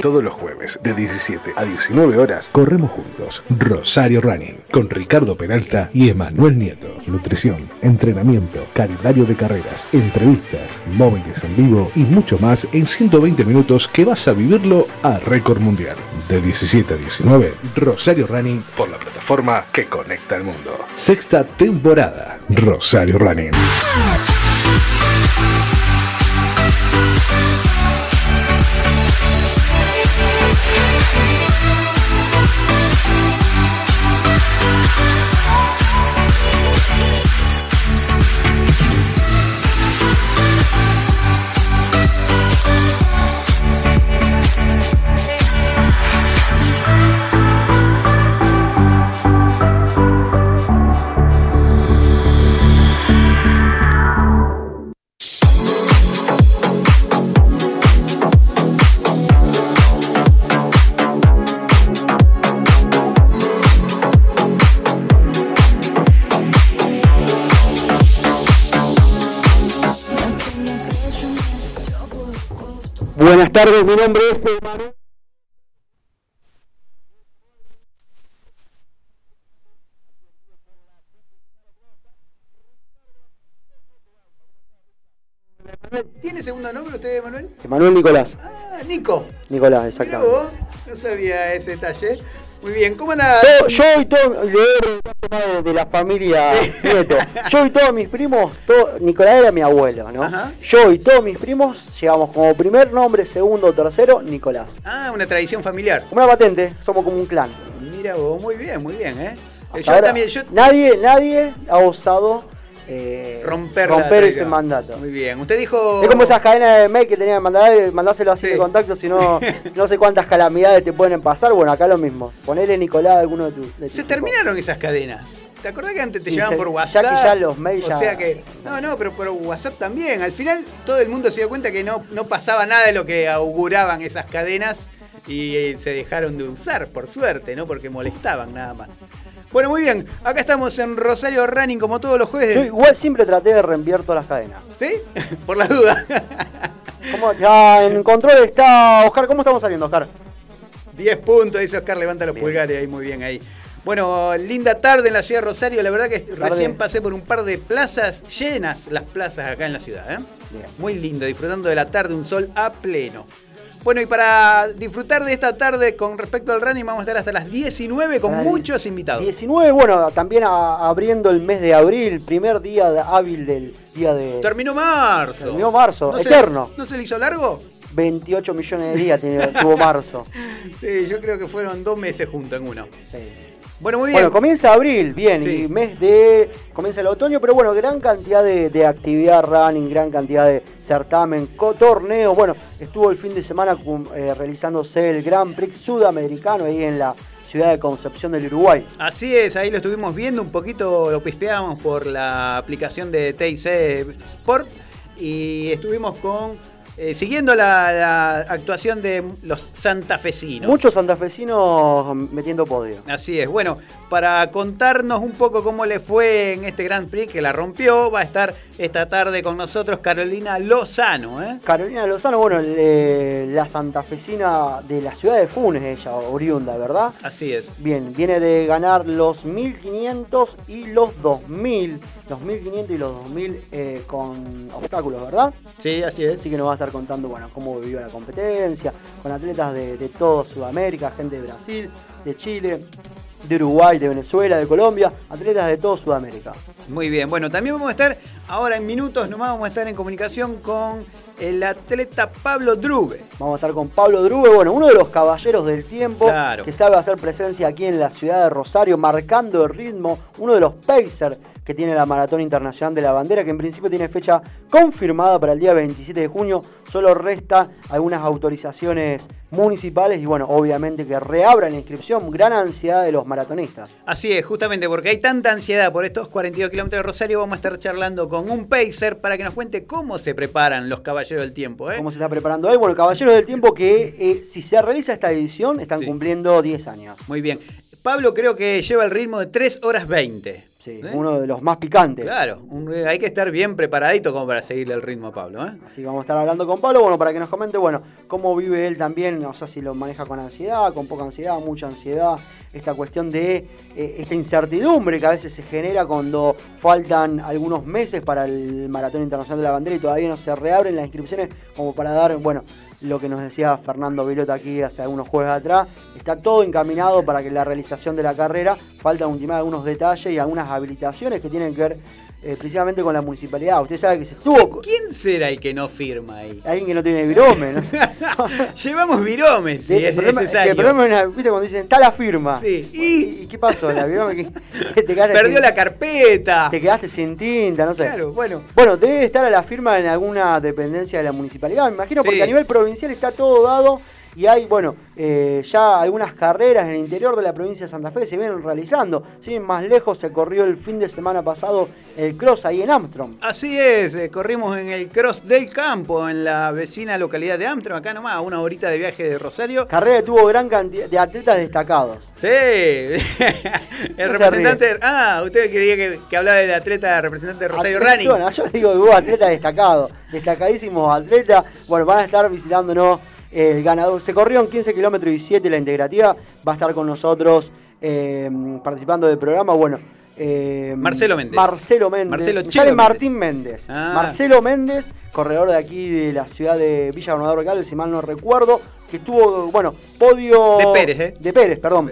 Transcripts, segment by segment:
Todos los jueves de 17 a 19 horas corremos juntos Rosario Running con Ricardo Peralta y Emanuel Nieto. Nutrición, entrenamiento, calendario de carreras, entrevistas, móviles en vivo y mucho más en 120 minutos que vas a vivirlo a récord mundial. De 17 a 19, Rosario Running por la plataforma que conecta al mundo. Sexta temporada, Rosario Running. Buenas tardes, mi nombre es Emanuel. ¿Tiene segundo nombre usted, Manuel? Emanuel Nicolás. Ah, Nico. Nicolás, exactamente. vos, No sabía ese detalle. Muy bien, ¿cómo anda? Yo, yo y todo, le de, la familia Nieto. Yo y todos mis primos, todo- Nicolás era mi abuelo, ¿no? Ajá. Yo y todos mis primos llevamos como primer nombre, segundo, tercero, Nicolás. Ah, una tradición familiar. Como una patente, somos como un clan. Mira vos, muy bien, muy bien, ¿eh? Eh, Hasta Yo ahora, también, yo Nadie, nadie ha osado eh, romper, romper ese mandato. Muy bien. Usted dijo. Es como esas cadenas de mail que tenían que mandar, mandárselo así Sí. de contacto, si no, sé cuántas calamidades te pueden pasar. Bueno, acá lo mismo. Ponele Nicolás a alguno de tus. de tus Se hijos. terminaron esas cadenas. ¿Te acordás que antes te Sí, llevaban se- por ya WhatsApp? que ya los mails O ya- sea que. No, no, pero por WhatsApp también. Al final todo el mundo se dio cuenta que no, no pasaba nada de lo que auguraban esas cadenas y eh, se dejaron de usar, por suerte, ¿no? Porque molestaban nada más. Bueno, muy bien. Acá estamos en Rosario Running como todos los jueves. Yo igual siempre traté de reenviar todas las cadenas. ¿Sí? Por la duda. ¿Cómo? Ya en control está Oscar. ¿Cómo estamos saliendo, Oscar? 10 puntos, dice Oscar, levanta los pulgares ahí, muy bien ahí. Bueno, linda tarde en la ciudad de Rosario. La verdad que recién pasé por un par de plazas llenas, las plazas acá en la ciudad. ¿eh? Muy lindo, disfrutando de la tarde, un sol a pleno. Bueno, y para disfrutar de esta tarde con respecto al running, vamos a estar hasta las 19 con muchos invitados. 19, bueno, también a- abriendo el mes de abril, primer día de- hábil del día de. Terminó marzo. Terminó marzo, eterno. ¿No se le hizo largo? 28 millones de días tuvo marzo. Sí, yo creo que fueron dos meses juntos en uno. Sí. Bueno, muy bien. Bueno, comienza abril, bien, Sí. y mes de. comienza el otoño, pero bueno, gran cantidad de, de actividad running, gran cantidad de certamen, co- torneo. Bueno, estuvo el fin de semana eh, realizándose el Grand Prix sudamericano ahí en la ciudad de Concepción del Uruguay. Así es, ahí lo estuvimos viendo un poquito, lo pispeábamos por la aplicación de TIC Sport y estuvimos con eh, siguiendo la, la actuación de los santafesinos. Muchos santafesinos metiendo podio. Así es. Bueno, para contarnos un poco cómo le fue en este Grand Prix que la rompió, va a estar esta tarde con nosotros Carolina Lozano. ¿eh? Carolina Lozano, bueno, le- la santafesina de la ciudad de Funes, ella, oriunda, ¿verdad? Así es. Bien, viene de ganar los 1500 y los 2000. Los 1500 y los 2000 eh, con obstáculos, ¿verdad? Sí, así es. Así que nos va a estar contando, bueno, cómo vivió la competencia, con atletas de, de toda Sudamérica, gente de Brasil, de Chile, de Uruguay, de Venezuela, de Colombia, atletas de toda Sudamérica. Muy bien, bueno, también vamos a estar, ahora en minutos nomás vamos a estar en comunicación con el atleta Pablo Drube. Vamos a estar con Pablo Drube, bueno, uno de los caballeros del tiempo, Claro. que sabe hacer presencia aquí en la ciudad de Rosario, marcando el ritmo, uno de los pacers que tiene la Maratón Internacional de la Bandera, que en principio tiene fecha confirmada para el día 27 de junio. Solo resta algunas autorizaciones municipales y bueno, obviamente que reabran la inscripción. Gran ansiedad de los maratonistas. Así es, justamente porque hay tanta ansiedad por estos 42 kilómetros de Rosario, vamos a estar charlando con un pacer para que nos cuente cómo se preparan los caballeros del tiempo. ¿eh? ¿Cómo se está preparando hoy? Bueno, Caballeros del Tiempo que eh, si se realiza esta edición están Sí. cumpliendo 10 años. Muy bien. Pablo creo que lleva el ritmo de 3 horas 20. Sí, ¿Eh? uno de los más picantes. Claro, un- hay que estar bien preparadito como para seguirle el ritmo a Pablo. ¿eh? Así que vamos a estar hablando con Pablo, bueno, para que nos comente, bueno, cómo vive él también, o sea, si lo maneja con ansiedad, con poca ansiedad, mucha ansiedad, esta cuestión de eh, esta incertidumbre que a veces se genera cuando faltan algunos meses para el Maratón Internacional de la Bandera y todavía no se reabren las inscripciones, como para dar, bueno, lo que nos decía Fernando Vilota aquí hace algunos jueves atrás, está todo encaminado para que la realización de la carrera, faltan ultimar algunos detalles y algunas habilitaciones que tienen que ver eh, precisamente con la municipalidad. Usted sabe que se estuvo... ¿Quién será el que no firma ahí? Alguien que no tiene virome, ¿no? Llevamos viromes, si es problema, necesario. el problema es, una- ¿viste? cuando dicen, está la firma. Sí. ¿Y, y qué pasó? ¿La virome que, te Perdió sin- la carpeta. Te quedaste sin tinta, no sé. Claro, bueno. Bueno, debe estar a la firma en alguna dependencia de la municipalidad, me imagino, porque Sí. a nivel provincial está todo dado y hay, bueno, eh, ya algunas carreras en el interior de la provincia de Santa Fe se vienen realizando. Sí, más lejos se corrió el fin de semana pasado el cross ahí en Armstrong. Así es, eh, corrimos en el Cross del Campo, en la vecina localidad de Amsterdam, acá nomás, a una horita de viaje de Rosario. Carrera que tuvo gran cantidad de atletas destacados. Sí, el se representante. Ah, usted quería que, que hablaba del atleta representante de Rosario Atleta- Running. Bueno, yo digo que hubo atletas destacados, destacadísimos atletas. Bueno, van a estar visitándonos el ganador. Se corrió en 15 kilómetros y 7 la integrativa. Va a estar con nosotros eh, participando del programa. Bueno. eh, Marcelo Méndez. Marcelo Méndez. Marcelo sale. Martín Méndez. Ah. Marcelo Méndez, corredor de aquí de la ciudad de Villa Gobernador Galvez, si mal no recuerdo, que estuvo, bueno, podio... De Pérez, ¿eh? De Pérez, perdón.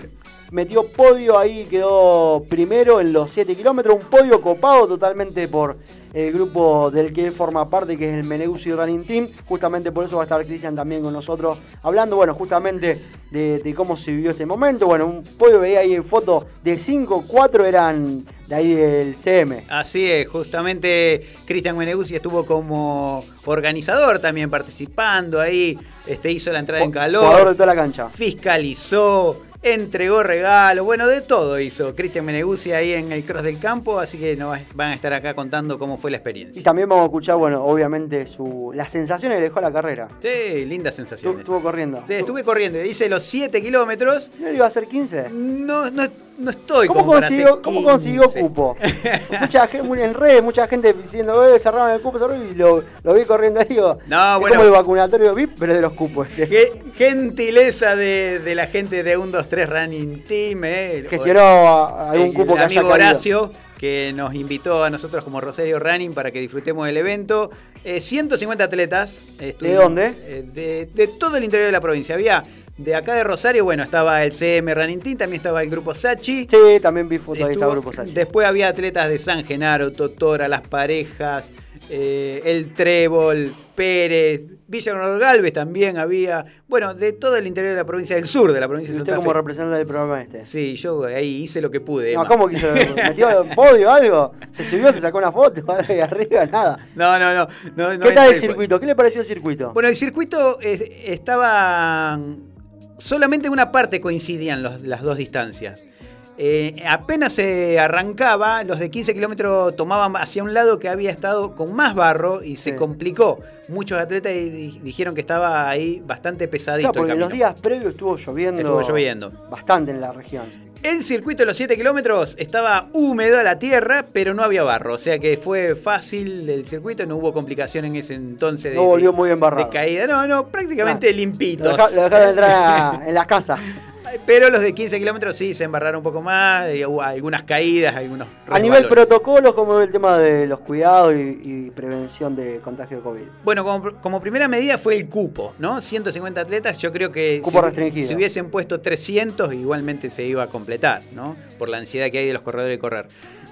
Metió podio ahí, quedó primero en los 7 kilómetros, un podio copado totalmente por el grupo del que él forma parte, que es el Meneguzzi Running Team. Justamente por eso va a estar Cristian también con nosotros hablando, bueno, justamente de, de cómo se vivió este momento. Bueno, un podio veía ahí en foto de 5, 4 eran de ahí del CM. Así es, justamente Cristian Meneguzzi estuvo como organizador también participando ahí, este, hizo la entrada en Jugador de calor, toda la cancha. fiscalizó, entregó regalos, bueno, de todo hizo Cristian Meneguzzi ahí en el Cross del Campo, así que nos van a estar acá contando cómo fue la Y experiencia. también vamos a escuchar, bueno, obviamente su, las sensaciones que dejó la carrera. Sí, lindas sensaciones. estuvo corriendo. Sí, estuve corriendo, hice los 7 kilómetros. ¿No iba a hacer 15? No, no, no estoy ¿Cómo como para hacer consiguió, ¿Cómo consiguió 15. cupo? mucha gente, en redes, mucha gente diciendo, eh, cerraron el cupo, cerraron", y lo, lo vi corriendo ahí. Digo, No, es bueno. como el vacunatorio VIP, pero es de los cupos. este. Qué gentileza de, de la gente de 1, 2, 3 Running Team. Eh. Gestionó a- algún El cupo que amigo. Horacio, que nos invitó a nosotros como Rosario Running para que disfrutemos del evento. Eh, 150 atletas. estuvimos, dónde? eh, de, de todo el interior de la provincia. Había de acá de Rosario, bueno, estaba el CM Running Team, también estaba el grupo Sachi. Sí, también vi fotos Grupo Sachi. Después había atletas de San Genaro, Totora, Las Parejas, eh, El Trébol, Pérez, Villa Coronel Galvez también había. Bueno, de todo el interior de la provincia del sur, de la provincia ¿Y de usted Santa como Fe. representante del programa este? Sí, yo ahí hice lo que pude. No, Emma. ¿cómo quiso? ¿Metió podio o algo? ¿Se subió, se sacó una foto ahí arriba? Nada. No, no, no. no, no ¿Qué tal el circuito? ¿Qué le pareció el circuito? Bueno, el circuito estaba. Solamente en una parte coincidían los- las dos distancias. Eh, apenas se arrancaba, los de 15 kilómetros tomaban hacia un lado que había estado con más barro y se Sí. complicó. Muchos atletas di- dijeron que estaba ahí bastante pesadito Claro, porque el los días previos estuvo lloviendo. Estuvo lloviendo. Bastante en la región. El circuito de los 7 kilómetros estaba húmedo la tierra, pero no había barro. O sea que fue fácil el circuito, no hubo complicación en ese entonces de, No volvió de- muy embarrado. de caída. No, no, prácticamente No. limpitos. Lo, deja- lo dejaron entrar a- en las casas. Pero los de 15 kilómetros sí se embarraron un poco más, y hubo algunas caídas, algunos A nivel protocolo, como el tema de los cuidados y, y prevención de contagio de COVID. Bueno, como, como primera medida fue el cupo, ¿no? 150 atletas, yo creo que Cupo si, restringido. si hubiesen puesto 300 igualmente se iba a completar, ¿no? Por la ansiedad que hay de los corredores de correr.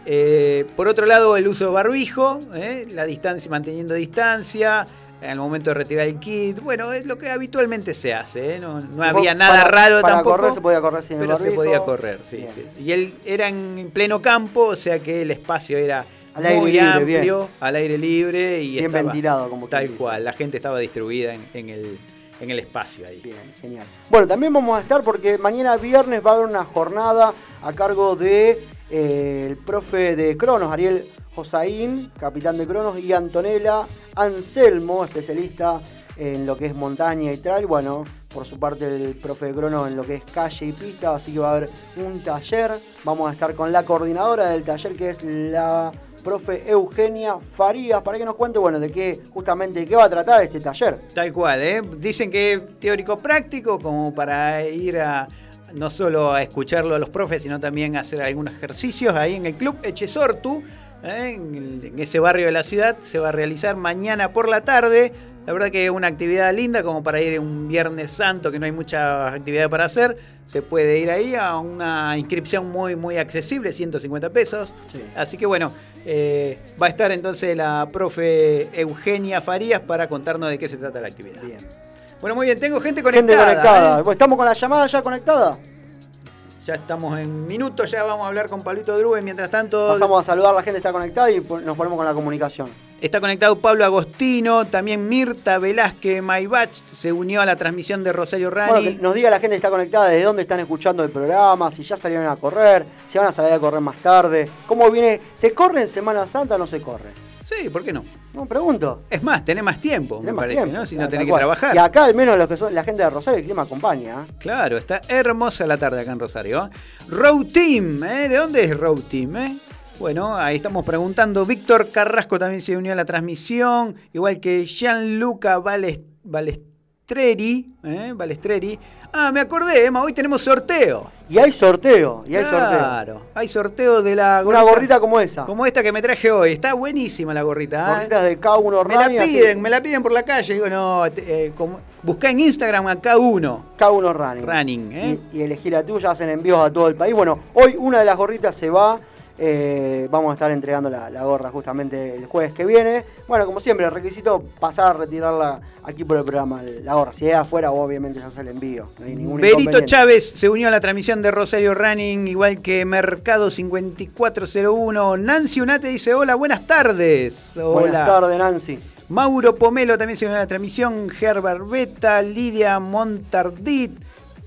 Eh, por otro lado, el uso de barbijo, ¿eh? la distancia, manteniendo distancia, al momento de retirar el kit. Bueno, es lo que habitualmente se hace, ¿eh? no, no había nada para- raro para tampoco. correr se podía correr sin el pero se podía correr, sí, sí. Y él era en pleno campo, o sea que el espacio era Al muy libre, amplio, bien. al aire libre y Bien estaba ventilado, como tal dice. cual. La gente estaba distribuida en, en el, en el espacio ahí. Bien, genial. Bueno, también vamos a estar porque mañana viernes va a haber una jornada a cargo de el profe de Cronos, Ariel Josaín, capitán de Cronos, y Antonella Anselmo, especialista en lo que es montaña y trail. Bueno, por su parte el profe de Cronos en lo que es calle y pista, así que va a haber un taller. Vamos a estar con la coordinadora del taller que es la profe Eugenia Farías, para que nos cuente, bueno, de qué justamente qué va a tratar este taller. Tal cual, ¿eh? Dicen que teórico práctico, como para ir a no solo a escucharlo a los profes, sino también a hacer algunos ejercicios ahí en el Club Echesortu, ¿eh? en, ese barrio de la ciudad. Se va a realizar mañana por la tarde. La verdad que es una actividad linda como para ir un Viernes Santo, que no hay mucha actividad para hacer. Se puede ir ahí a una inscripción muy, muy accesible, 150 pesos. Sí. Así que bueno, eh, va a estar entonces la profe Eugenia Farías para contarnos de qué se trata la actividad. Bien. Bueno, muy bien, tengo gente Gente conectada. conectada. ¿eh? Estamos con la llamada ya conectada. Ya estamos en minutos, ya vamos a hablar con Pablito Drube. Mientras tanto, Pasamos a saludar, la gente está conectada y nos ponemos con la comunicación. está conectado Pablo Agostino, también Mirta Velázquez Maybach se unió a la transmisión de Rosario Rani. Bueno, que nos diga la gente que está conectada desde dónde están escuchando el programa, si ya salieron a correr, si van a salir a correr más tarde. ¿Cómo viene? ¿Se corre en Semana Santa o no se corre? Sí, ¿por qué no? No, pregunto. Es más, tenés más tiempo, Tenés me más parece, tiempo. ¿no? Si Claro, no tenés que trabajar. Y acá al menos los que son la gente de Rosario, el clima acompaña. ¿eh? Claro, está hermosa la tarde acá en Rosario. Road Team, ¿eh? ¿De dónde es Road Team? eh? Bueno, ahí estamos preguntando. Víctor Carrasco también se unió a la transmisión, igual que Gianluca Bales- Balestreri. ¿eh? Balestreri. Ah, me acordé, Emma, hoy tenemos sorteo. Y hay sorteo, y hay sorteo. Claro, hay sorteo de la Una gorrita como esa. como esta que me traje hoy. Está buenísima la gorrita. ¿eh? Gorritas de K1 Me la Running. así- piden, me la piden por la calle. Digo, no, eh, como- buscá en Instagram a K1 K1 Running. Running. ¿eh? y, y elegí la tuya, hacen envíos a todo el país. Bueno, hoy una de las gorritas se va. Eh, vamos a estar entregando la, la gorra justamente el jueves que viene. Bueno, como siempre, el requisito pasar a retirarla aquí por el programa, la gorra. Si es afuera, obviamente se hace el envío. No hay ningún Berito. Chávez se unió a la transmisión de Rosario Running, igual que Mercado 5401. Nancy Unate dice: Hola, buenas tardes. Hola. Buenas tardes, Nancy. Mauro Pomelo también se unió a la transmisión. Herbert Beta, Lidia Montardit,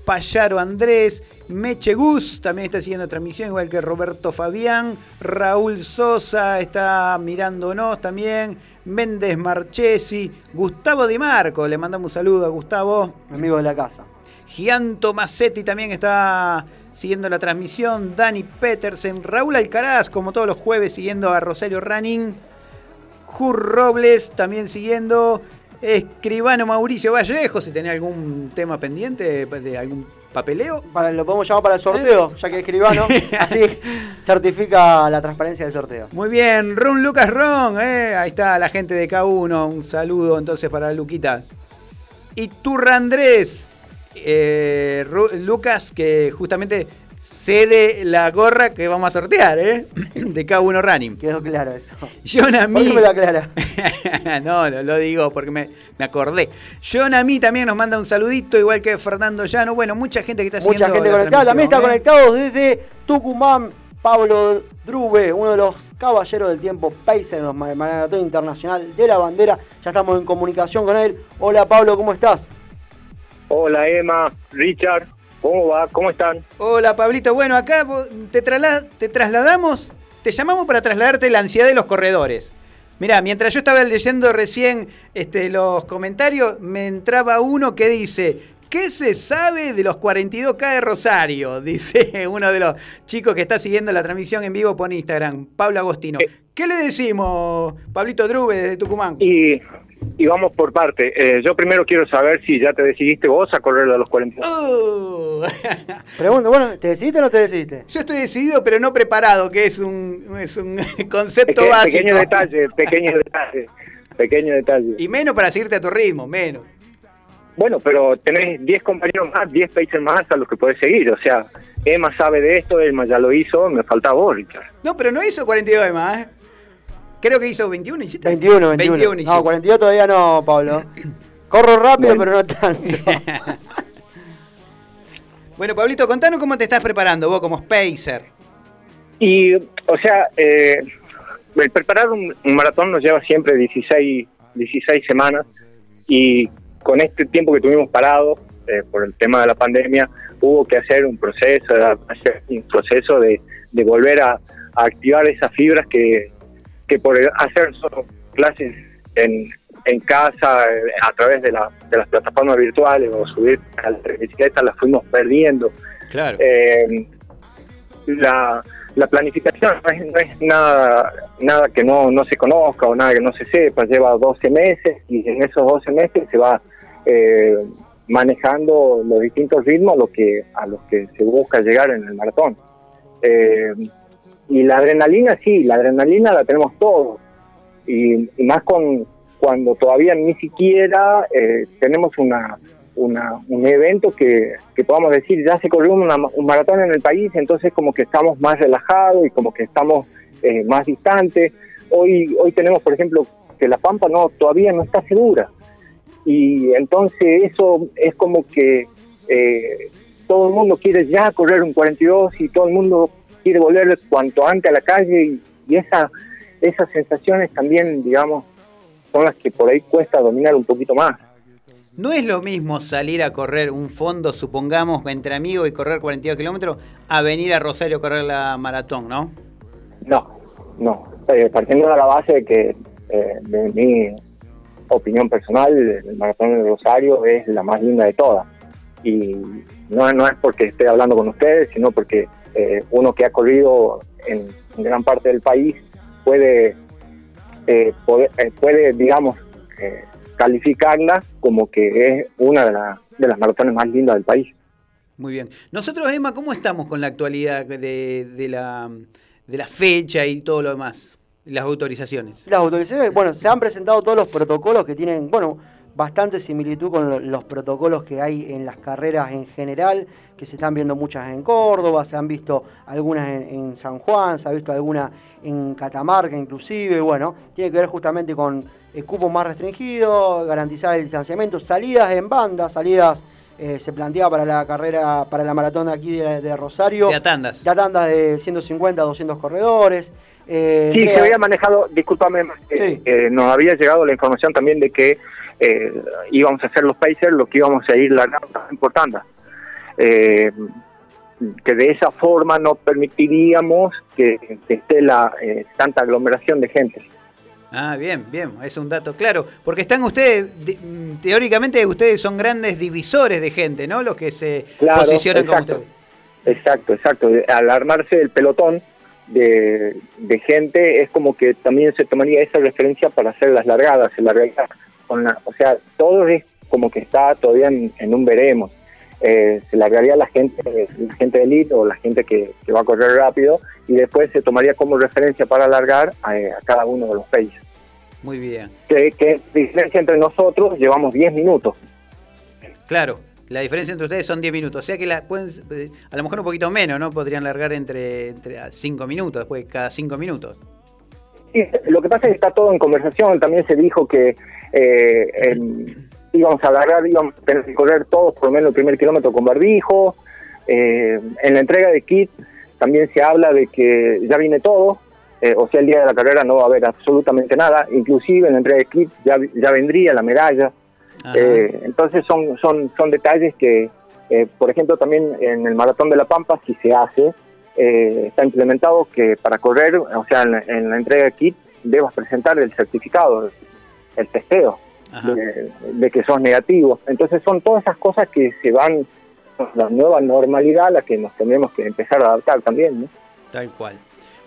Payaro Andrés, Meche Gus también está siguiendo la transmisión, igual que Roberto Fabián. Raúl Sosa está mirándonos también. Méndez Marchesi, Gustavo Di Marco, le mandamos un saludo a Gustavo. Amigo de la casa. Gianto Massetti también está siguiendo la transmisión. Dani Petersen, Raúl Alcaraz, como todos los jueves, siguiendo a Rosario Running. Jur Robles también siguiendo. Escribano Mauricio Vallejo, si tenés algún tema pendiente de algún papeleo. Para, lo podemos llamar para el sorteo, ya que es escribano. así certifica la transparencia del sorteo. Muy bien, Ron Lucas Ron, eh, ahí está la gente de K1. Un saludo entonces para Luquita. Y Turra Andrés, eh, Lucas, que justamente cede la gorra que vamos a sortear, ¿eh? De K1 Running. Quedó claro eso. John a ¿Por qué me lo aclara? no, no lo digo porque me, me acordé. Mí también nos manda un saludito, igual que Fernando Llano. Bueno, mucha gente que está Mucha siguiendo gente la conectada. También está transmisión, conectado desde Tucumán. Pablo Drube, uno de los caballeros del tiempo Pacer en los ma- Maratón Internacional de la Bandera. Ya estamos en comunicación con él. Hola Pablo, ¿cómo estás? Hola Emma, Richard, ¿cómo va? ¿Cómo están? Hola Pablito, bueno, acá te, trasla- te trasladamos, te llamamos para trasladarte la ansiedad de los corredores. Mirá, mientras yo estaba leyendo recién este, los comentarios, me entraba uno que dice, ¿qué se sabe de los 42K de Rosario? Dice uno de los chicos que está siguiendo la transmisión en vivo por Instagram, Pablo Agostino. ¿Qué le decimos, Pablito Drube, desde Tucumán? Y, y vamos por parte. Eh, yo primero quiero saber si ya te decidiste vos a correr a los 40. Uh. Pregunta, bueno, ¿te decidiste o no te decidiste? Yo estoy decidido, pero no preparado, que es un, es un concepto Peque- básico. pequeño detalle, pequeño detalle, pequeño detalle. Y menos para seguirte a tu ritmo, menos. Bueno, pero tenés 10 compañeros más, 10 pacers más a los que podés seguir. O sea, Emma sabe de esto, Emma ya lo hizo, me falta vos, Richard. No, pero no hizo 42 de más. ¿eh? Creo que hizo 21, ¿hiciste? 21, 21. 21 hizo. no, 42 todavía no, Pablo. Corro rápido, Bueno. pero no tanto. Bueno, Pablito, contanos cómo te estás preparando vos como Spacer. Y, o sea, eh, el preparar un, un maratón nos lleva siempre 16, 16 semanas y con este tiempo que tuvimos parado eh, por el tema de la pandemia, hubo que hacer un proceso, adaptación, un proceso de, de volver a, a activar esas fibras que, que por hacer solo clases en, en casa, eh, a través de, la, de las plataformas virtuales o subir a la bicicleta, las fuimos perdiendo. Claro. Eh, la, la planificación no es, no es nada nada que no, no se conozca o nada que no se sepa, lleva 12 meses y en esos 12 meses se va eh, manejando los distintos ritmos a los que, a los que se busca llegar en el maratón. Eh, y la adrenalina, sí, la adrenalina la tenemos todos. Y, más con cuando todavía ni siquiera eh, tenemos una, un evento que, que podamos decir, ya se corrió una- un maratón en el país, entonces como que estamos más relajados y como que estamos eh, más distantes. Hoy, hoy tenemos, por ejemplo, que la Pampa no todavía no está segura. Y entonces eso es como que eh, todo el mundo quiere ya correr un 42 y todo el mundo quiere volver cuanto antes a la calle y, y esa, esas sensaciones también, digamos, son las que por ahí cuesta dominar un poquito más. No es lo mismo salir a correr un fondo, supongamos, entre amigos y correr 42 kilómetros, a venir a Rosario a correr la maratón, ¿no? No, no. Eh, partiendo de la base de que, eh, de mi opinión personal, el maratón de Rosario es la más linda de todas. Y no, no es porque esté hablando con ustedes, sino porque eh, uno que ha corrido en, gran parte del país puede, eh, poder- eh, puede digamos, eh, calificarla como que es una de, la- de las maratones más lindas del país. Muy bien. Nosotros, Emma, ¿cómo estamos con la actualidad de, de la, de la fecha y todo lo demás? Las autorizaciones. Las autorizaciones, bueno, se han presentado todos los protocolos que tienen, bueno, bastante similitud con lo- los protocolos que hay en las carreras en general, que se están viendo muchas en Córdoba, se han visto algunas en, en San Juan, se ha visto alguna en Catamarca inclusive, bueno, tiene que ver justamente con el cupo más restringido, garantizar el distanciamiento, salidas en banda, salidas eh, se plantea para la carrera, para la maratón de aquí de, de Rosario. De a tandas. Ya tandas de 150 a 200 corredores. Eh, Sí, se había manejado, discúlpame, eh, Sí. eh, nos había llegado la información también de que eh, íbamos a hacer los Pacers, lo que íbamos a ir largando por tanda. Eh, que de esa forma no permitiríamos que, que esté la eh, tanta aglomeración de gente. Ah, bien, bien, es un dato claro. Porque están ustedes, de- teóricamente ustedes son grandes divisores de gente, ¿no? Los que se Claro, posicionan como exacto. ustedes. Exacto, exacto. Al armarse el pelotón de, de gente, es como que también se tomaría esa referencia para hacer las largadas. Se largaría con la, o sea, todo es como que está todavía en, en un veremos. Eh, se largaría la gente, la gente de elite o la gente que, que va a correr rápido y después se tomaría como referencia para alargar a, a cada uno de los países. Muy bien. Que, que diferencia entre nosotros llevamos 10 minutos. Claro, la diferencia entre ustedes son 10 minutos. O sea que la pueden, eh, a lo mejor un poquito menos, ¿no? Podrían largar entre, entre 5 minutos, después cada 5 minutos. Sí, lo que pasa es que está todo en conversación. También se dijo que eh, íbamos a agarrar, íbamos a tener que correr todos por lo menos el primer kilómetro con barbijo. Eh, en la entrega de kit también se habla de que ya viene todo. eh, o sea, el día de la carrera no va a haber absolutamente nada. Inclusive en la entrega de kit ya, ya vendría la medalla. Eh, entonces son, son, son detalles que, eh, por ejemplo, también en el Maratón de la Pampa, si se hace, eh, está implementado que para correr, o sea, en, la- en la entrega de kit, debas presentar el certificado, el testeo de, de que sos negativo. Entonces son todas esas cosas que se van, la nueva normalidad a la que nos tenemos que empezar a adaptar también. ¿no? Tal cual.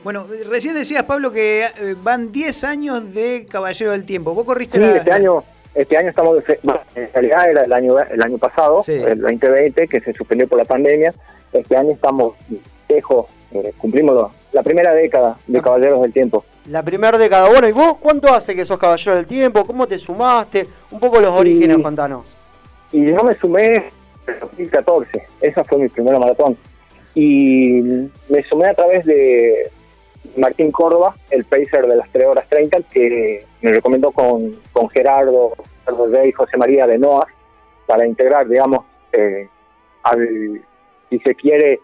Bueno, recién decías, Pablo, que eh, van 10 años de Caballero del Tiempo. ¿Vos corriste Sí, la- este año, este año estamos, bueno, en realidad era el año, el año pasado, Sí. el 2020, que se suspendió por la pandemia. Este año estamos lejos, eh, cumplimos la primera década de Caballeros del Tiempo. La primera década. Bueno, ¿y vos cuánto hace que sos caballero del tiempo? ¿Cómo te sumaste? Un poco los orígenes, contanos. Y yo me sumé en 2014, esa fue mi primera maratón. Y me sumé a través de, Martín Córdoba, el pacer de las 3 horas 30, que me recomendó con, con Gerardo, Gerardo Rey José María de Noas para integrar, digamos, eh, al, si se quiere,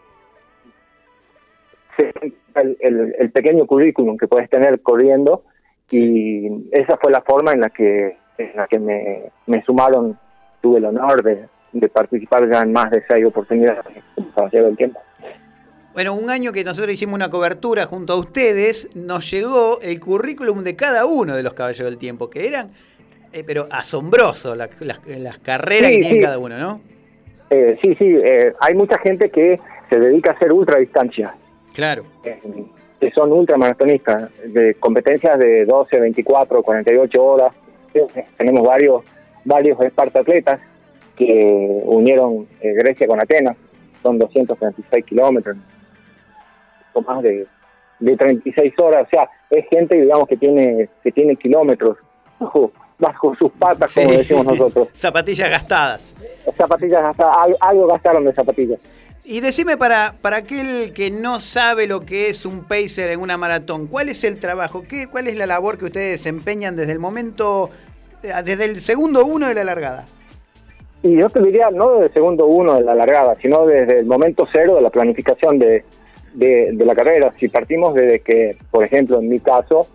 el, el, el pequeño currículum que puedes tener corriendo. Y esa fue la forma en la que en la que me, me sumaron, tuve el honor de, de participar ya en más de seis oportunidades caballero del tiempo. Bueno, un año que nosotros hicimos una cobertura junto a ustedes, nos llegó el currículum de cada uno de los caballeros del tiempo, que eran, eh, pero asombroso la- las, las carreras Sí, que tiene sí. cada uno, ¿no? Eh, sí, sí, eh, hay mucha gente que se dedica a hacer ultra distancia, Claro. que son ultramaratonistas, de competencias de 12, 24, 48 horas. Tenemos varios varios espartatletas que unieron Grecia con Atenas, son 236 kilómetros, más de, de 36 horas, o sea, es gente, digamos, que tiene que tiene kilómetros bajo, bajo sus patas, como Sí. decimos nosotros. Zapatillas gastadas. Zapatillas, gastadas, algo, algo gastaron de zapatillas. Y decime para, para aquel que no sabe lo que es un pacer en una maratón, ¿cuál es el trabajo? ¿Qué, ¿Cuál es la labor que ustedes desempeñan desde el momento, eh, desde el segundo uno de la largada? Y yo te diría, no desde el segundo uno de la largada, sino desde el momento cero de la planificación de, de, de la carrera. Si partimos desde que, por ejemplo, en mi caso,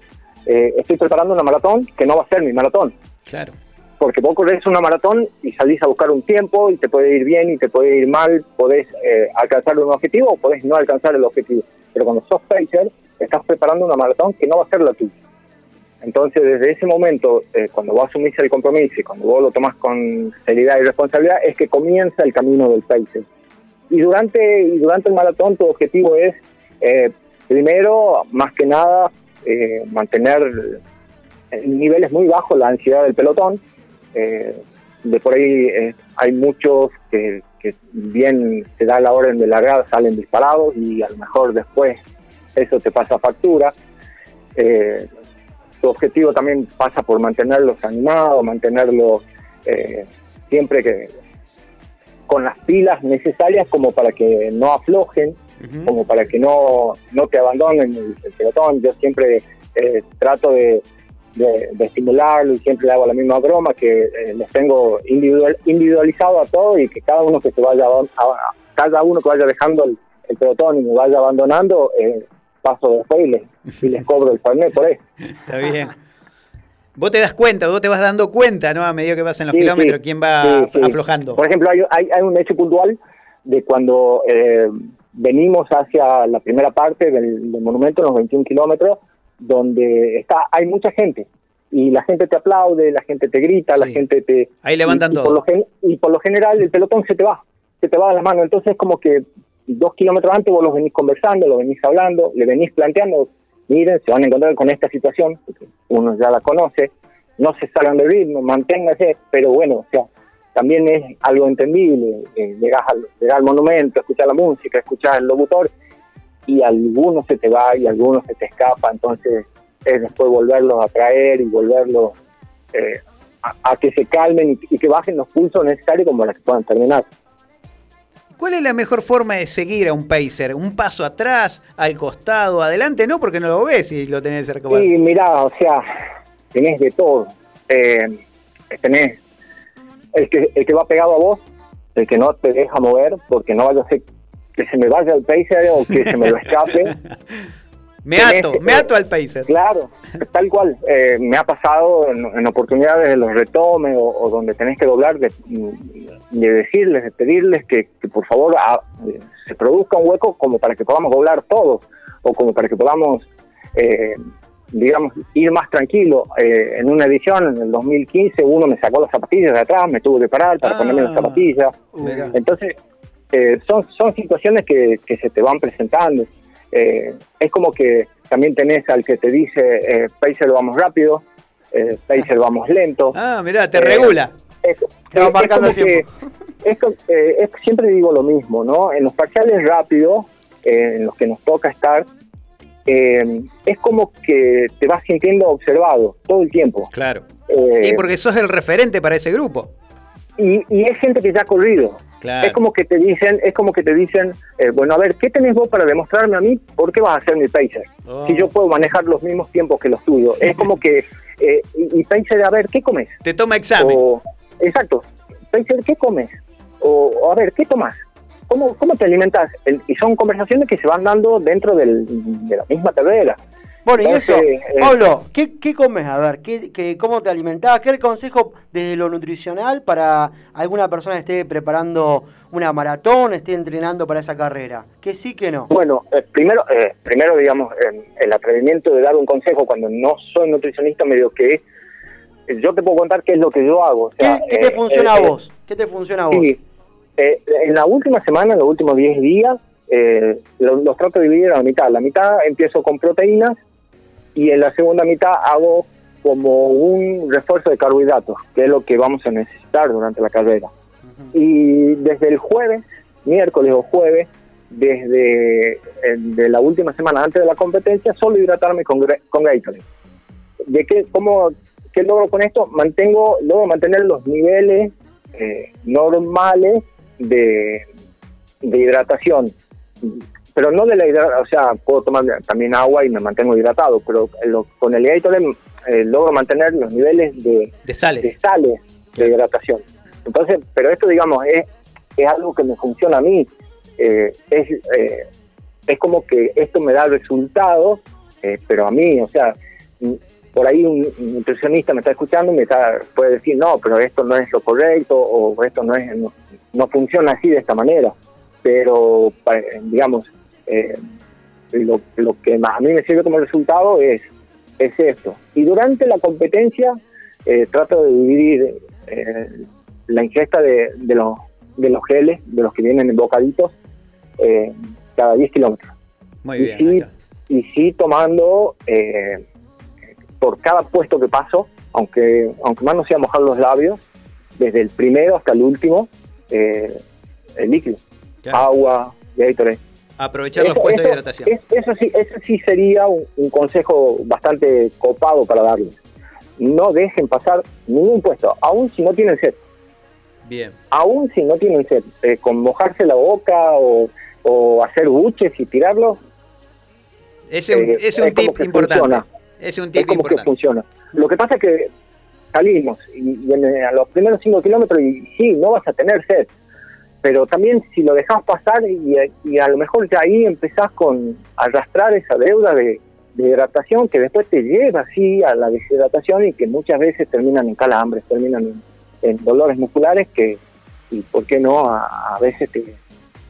eh, estoy preparando una maratón que no va a ser mi maratón. Claro. Porque vos corres una maratón y salís a buscar un tiempo y te puede ir bien y te puede ir mal, podés eh, alcanzar un objetivo o podés no alcanzar el objetivo. Pero cuando sos pacer, estás preparando una maratón que no va a ser la tuya. Entonces, desde ese momento, eh, cuando vos asumís el compromiso y cuando vos lo tomás con seriedad y responsabilidad, es que comienza el camino del pacer. Y durante, y durante el maratón, tu objetivo es, eh, primero, más que nada, eh, mantener en niveles muy bajos la ansiedad del pelotón. Eh, de por ahí eh, hay muchos que, que bien se da la orden de largada, salen disparados y a lo mejor después eso te pasa factura. Eh, tu objetivo también pasa por mantenerlos animados, mantenerlos siempre que con las pilas necesarias como para que no aflojen, como para que no, no te abandonen el, el pelotón. Yo siempre eh, trato de, de, de estimularlo y siempre le hago la misma broma que eh, les tengo individual, individualizado a todos y que cada uno que se vaya a- cada uno que vaya dejando el, el pelotón y me vaya abandonando eh, paso después y les, y les cobro el farné por ahí. Está bien. Vos te das cuenta, vos te vas dando cuenta, ¿no? A medida que pasan los Sí, kilómetros, quién va aflojando. Por ejemplo, hay, hay, hay un hecho puntual de cuando eh, venimos hacia la primera parte del, del monumento, los 21 kilómetros, donde está hay mucha gente. Y la gente te aplaude, la gente te grita, la gente te... Ahí levantan y. Por lo gen- y por lo general el pelotón se te va, se te va de las manos. Entonces como que dos kilómetros antes vos los venís conversando, los venís hablando, le venís planteando, miren, se van a encontrar con esta situación, uno ya la conoce, no se salgan del ritmo, manténgase, pero bueno, o sea, también es algo entendible, eh, llegas, al, llegas al monumento, escuchar la música, escuchar el locutor, y alguno se te va y alguno se te escapa, entonces es después volverlos a traer y volverlos eh, a, a que se calmen y, y que bajen los pulsos necesarios como para que puedan terminar. ¿Cuál es la mejor forma de seguir a un pacer? ¿Un paso atrás, al costado, adelante? No, porque no lo ves y lo tenés cerca. Sí, mirá, o sea, tenés de todo. Eh, tenés el que, el que va pegado a vos, el que no te deja mover, porque no vaya a ser que se me vaya el pacer o que se me lo escape. Me ato, tenés- me ato al pacer. Claro, tal cual. Eh, me ha pasado en, en oportunidades de los retomes o, o donde tenés que doblar, de, de decirles, de pedirles que, que por favor ah, se produzca un hueco como para que podamos doblar todos o como para que podamos, eh, digamos, ir más tranquilo. Eh, en una edición, en el 2015, uno me sacó las zapatillas de atrás, me tuvo que parar para Ah. ponerme las zapatillas. Mirá. Entonces, eh, son, son situaciones que, que se te van presentando. Eh, es como que también tenés al que te dice, eh, vamos rápido, eh, vamos lento. Ah, mirá, te Eh, regula. Es, Te va es- marcando es el tiempo. que- es co- eh, es- siempre digo lo mismo, ¿no? En los parciales rápidos, eh, en los que nos toca estar, eh, es como que te vas sintiendo observado todo el tiempo. Claro. Eh, Y porque sos el referente para ese grupo. y, y es gente que ya ha corrido. Es como que te dicen, es como que te dicen, eh, bueno, a ver, ¿qué tenés vos para demostrarme a mí por qué vas a ser mi pacer? Oh. Si yo puedo manejar los mismos tiempos que los tuyos. Es como que, eh, y, y pacer, a ver, ¿qué comes? Te toma examen. O, exacto, ¿qué comes? O, o, a ver, ¿qué tomas? ¿Cómo, cómo te alimentas? El- y son conversaciones que se van dando dentro del- de la misma carrera. Bueno, y eso, eh, Pablo, ¿qué, qué comes? A ver, ¿qué, qué- ¿cómo te alimentás? ¿Qué consejo desde lo nutricional para alguna persona que esté preparando una maratón, esté entrenando para esa carrera? ¿Qué sí, que no? Bueno, eh, primero, eh, primero digamos, el atrevimiento de dar un consejo cuando no soy nutricionista, medio que yo te puedo contar qué es lo que yo hago. o ¿Qué, sea, qué te eh, funciona eh, a vos? ¿Qué te funciona a vos? Sí, eh, en la última semana, en los últimos 10 días, eh, los, los trato de dividir a la mitad. La mitad empiezo con proteínas y en la segunda mitad hago como un refuerzo de carbohidratos, que es lo que vamos a necesitar durante la carrera. Y desde el jueves, miércoles o jueves, desde eh, de la última semana antes de la competencia, solo hidratarme con, con Gatorade. ¿De qué, cómo, qué logro con esto? Mantengo, logro mantener los niveles eh, normales de, de hidratación. Pero no de la hidratación, o sea, puedo tomar también agua y me mantengo hidratado, pero lo- con el Gatorade eh, logro mantener los niveles de, De de sales. sales de hidratación. Entonces, pero esto, digamos, es, es algo que me funciona a mí. Eh, es, eh, es como que esto me da resultados, pero a mí, o sea, por ahí un nutricionista me está escuchando y me está, puede decir, no, pero esto no es lo correcto o esto no, es, no, no funciona así de esta manera. Pero, digamos, eh, lo, lo que más a mí me sirve como resultado es, es esto. Y durante la competencia eh, trato de dividir eh, la ingesta de, de los, de los geles, de los que vienen en bocaditos, cada 10 kilómetros. Muy Y bien. sí, y sí tomando eh, por cada puesto que paso, aunque aunque más no sea mojar los labios, desde el primero hasta el último, eh, el líquido, Claro. agua, Gatorade. Aprovechar los Eso- puestos de eso- hidratación. es- eso, sí, eso sí sería un, un consejo bastante copado para darles. No dejen pasar ningún puesto, aun si no tienen sed. Bien. Aún si no tienen sed, eh, con mojarse la boca o, o hacer buches y tirarlos, Ese es un, Eh, ese es un es como tip importante. funciona. Es un tip como que funciona. Lo que pasa es que salimos y, y en, a los primeros 5 kilómetros y sí, no vas a tener sed, pero también si lo dejas pasar y, y a lo mejor ya ahí empezás con arrastrar esa deuda de, de hidratación que después te lleva así a la deshidratación y que muchas veces terminan en calambres, terminan en, en dolores musculares que, y por qué no, a, a veces te,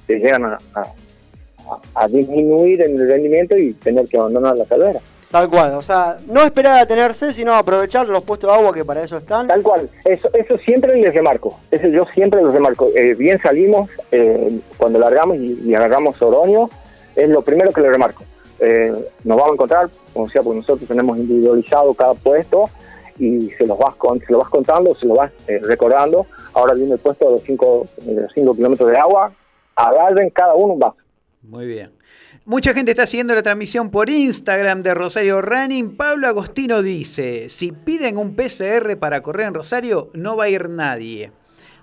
te llegan a, a- a- a disminuir en el rendimiento y tener que abandonar la carrera. Tal cual, o sea, no esperar a tener sed, sino aprovechar los puestos de agua que para eso están. Tal cual, eso, eso siempre les remarco, eso yo siempre les remarco. Eh, bien salimos, eh, cuando largamos y, agarramos Oroño, es lo primero que les remarco. Eh, nos vamos a encontrar, como sea, porque nosotros tenemos individualizado cada puesto y se los vas, con, se lo vas contando, se lo vas recordando. Ahora viene el puesto de los 5 kilómetros de agua, agarren cada uno un vaso. Muy bien. Mucha gente está siguiendo la transmisión por Instagram de Rosario Running. Pablo Agostino dice, si piden un PCR para correr en Rosario, no va a ir nadie.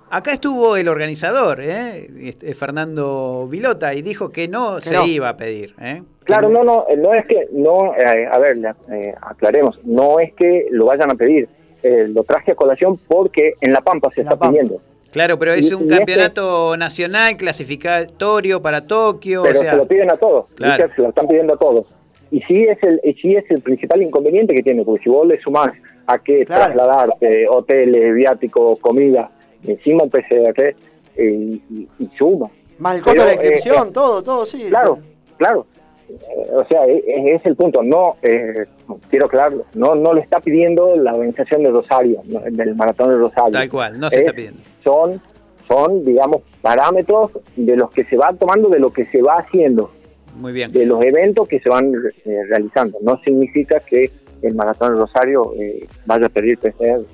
Acá estuvo el organizador, ¿eh? Este, Fernando Vilota, y dijo que no Que se no. iba a pedir. ¿eh? Claro, Que no, no, eh, no es que, no, eh, a ver, eh, aclaremos, no es que lo vayan a pedir. Lo traje a colación porque en La Pampa se En está Pampa. pidiendo. Claro, pero Y- es un y este- campeonato nacional clasificatorio para Tokio. pero o sea, se lo piden a todos, Claro. se lo están pidiendo a todos. Y sí es el y sí es el principal inconveniente que tiene, porque si vos le sumás a que Claro. trasladarte, hoteles, viáticos, comida, encima un PCR, eh, y, y suma. Más el costo de la inscripción, eh, todo, todo, sí. Claro, claro. Eh, o sea, e- e- es, el punto. No, eh, quiero aclararlo, no, no le está pidiendo la organización de Rosario, del maratón de Rosario. Tal cual, no se Es- está pidiendo. Son, son, digamos, parámetros de los que se va tomando, de lo que se va haciendo Muy bien. de los eventos que se van eh, realizando. No significa que el Maratón de Rosario eh, vaya a pedir PCR.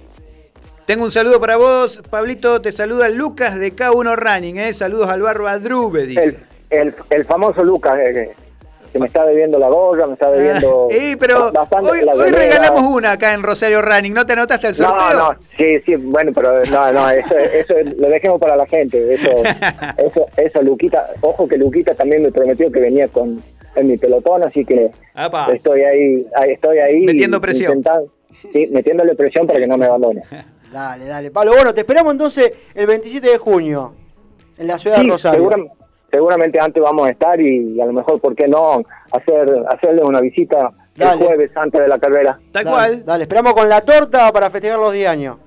Tengo un saludo para vos, Pablito. Te saluda Lucas de K1 Running. ¿eh? Saludos al Barba Drube, dice. El, el, el famoso Lucas, eh, que me está debiendo la gorra, me está debiendo... Eh, pero bastante hoy, la hoy remera. regalamos una acá en Rosario Running. ¿No te anotaste el sorteo? No, no, sí, sí, bueno, pero no, no, eso, eso lo dejemos para la gente. Eso, eso, eso, Luquita, ojo que Luquita también me prometió que venía con en mi pelotón, así que Apa. estoy ahí, ahí, estoy ahí. Metiendo presión. sí, metiéndole presión para que no me abandone. Dale, dale. Pablo, bueno, te esperamos entonces el 27 de junio en la ciudad Sí, de Rosario. Seguramente antes vamos a estar y a lo mejor, ¿por qué no? hacer Hacerle una visita Dale. el jueves antes de la carrera. Tal Dale, cual. Dale, esperamos con la torta para festejar los 10 años.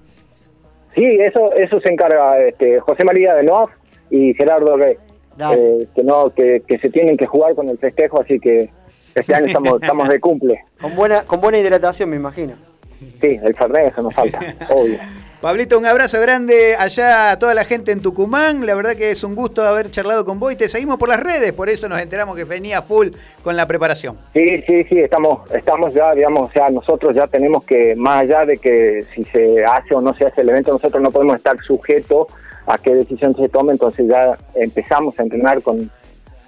Sí, eso eso se encarga este, José María de Noaf y Gerardo Rey. Eh, que no que, que se tienen que jugar con el festejo, así que este año estamos, estamos de cumple. Con buena, con buena hidratación, me imagino. Sí, el Fernet, eso nos falta, obvio. Pablito, un abrazo grande allá a toda la gente en Tucumán. La verdad que es un gusto haber charlado con vos y te seguimos por las redes, por eso nos enteramos que venía full con la preparación. Sí, sí, sí, estamos, estamos ya, digamos, o sea, nosotros ya tenemos que, más allá de que si se hace o no se hace el evento, nosotros no podemos estar sujetos a qué decisión se tome, entonces ya empezamos a entrenar con,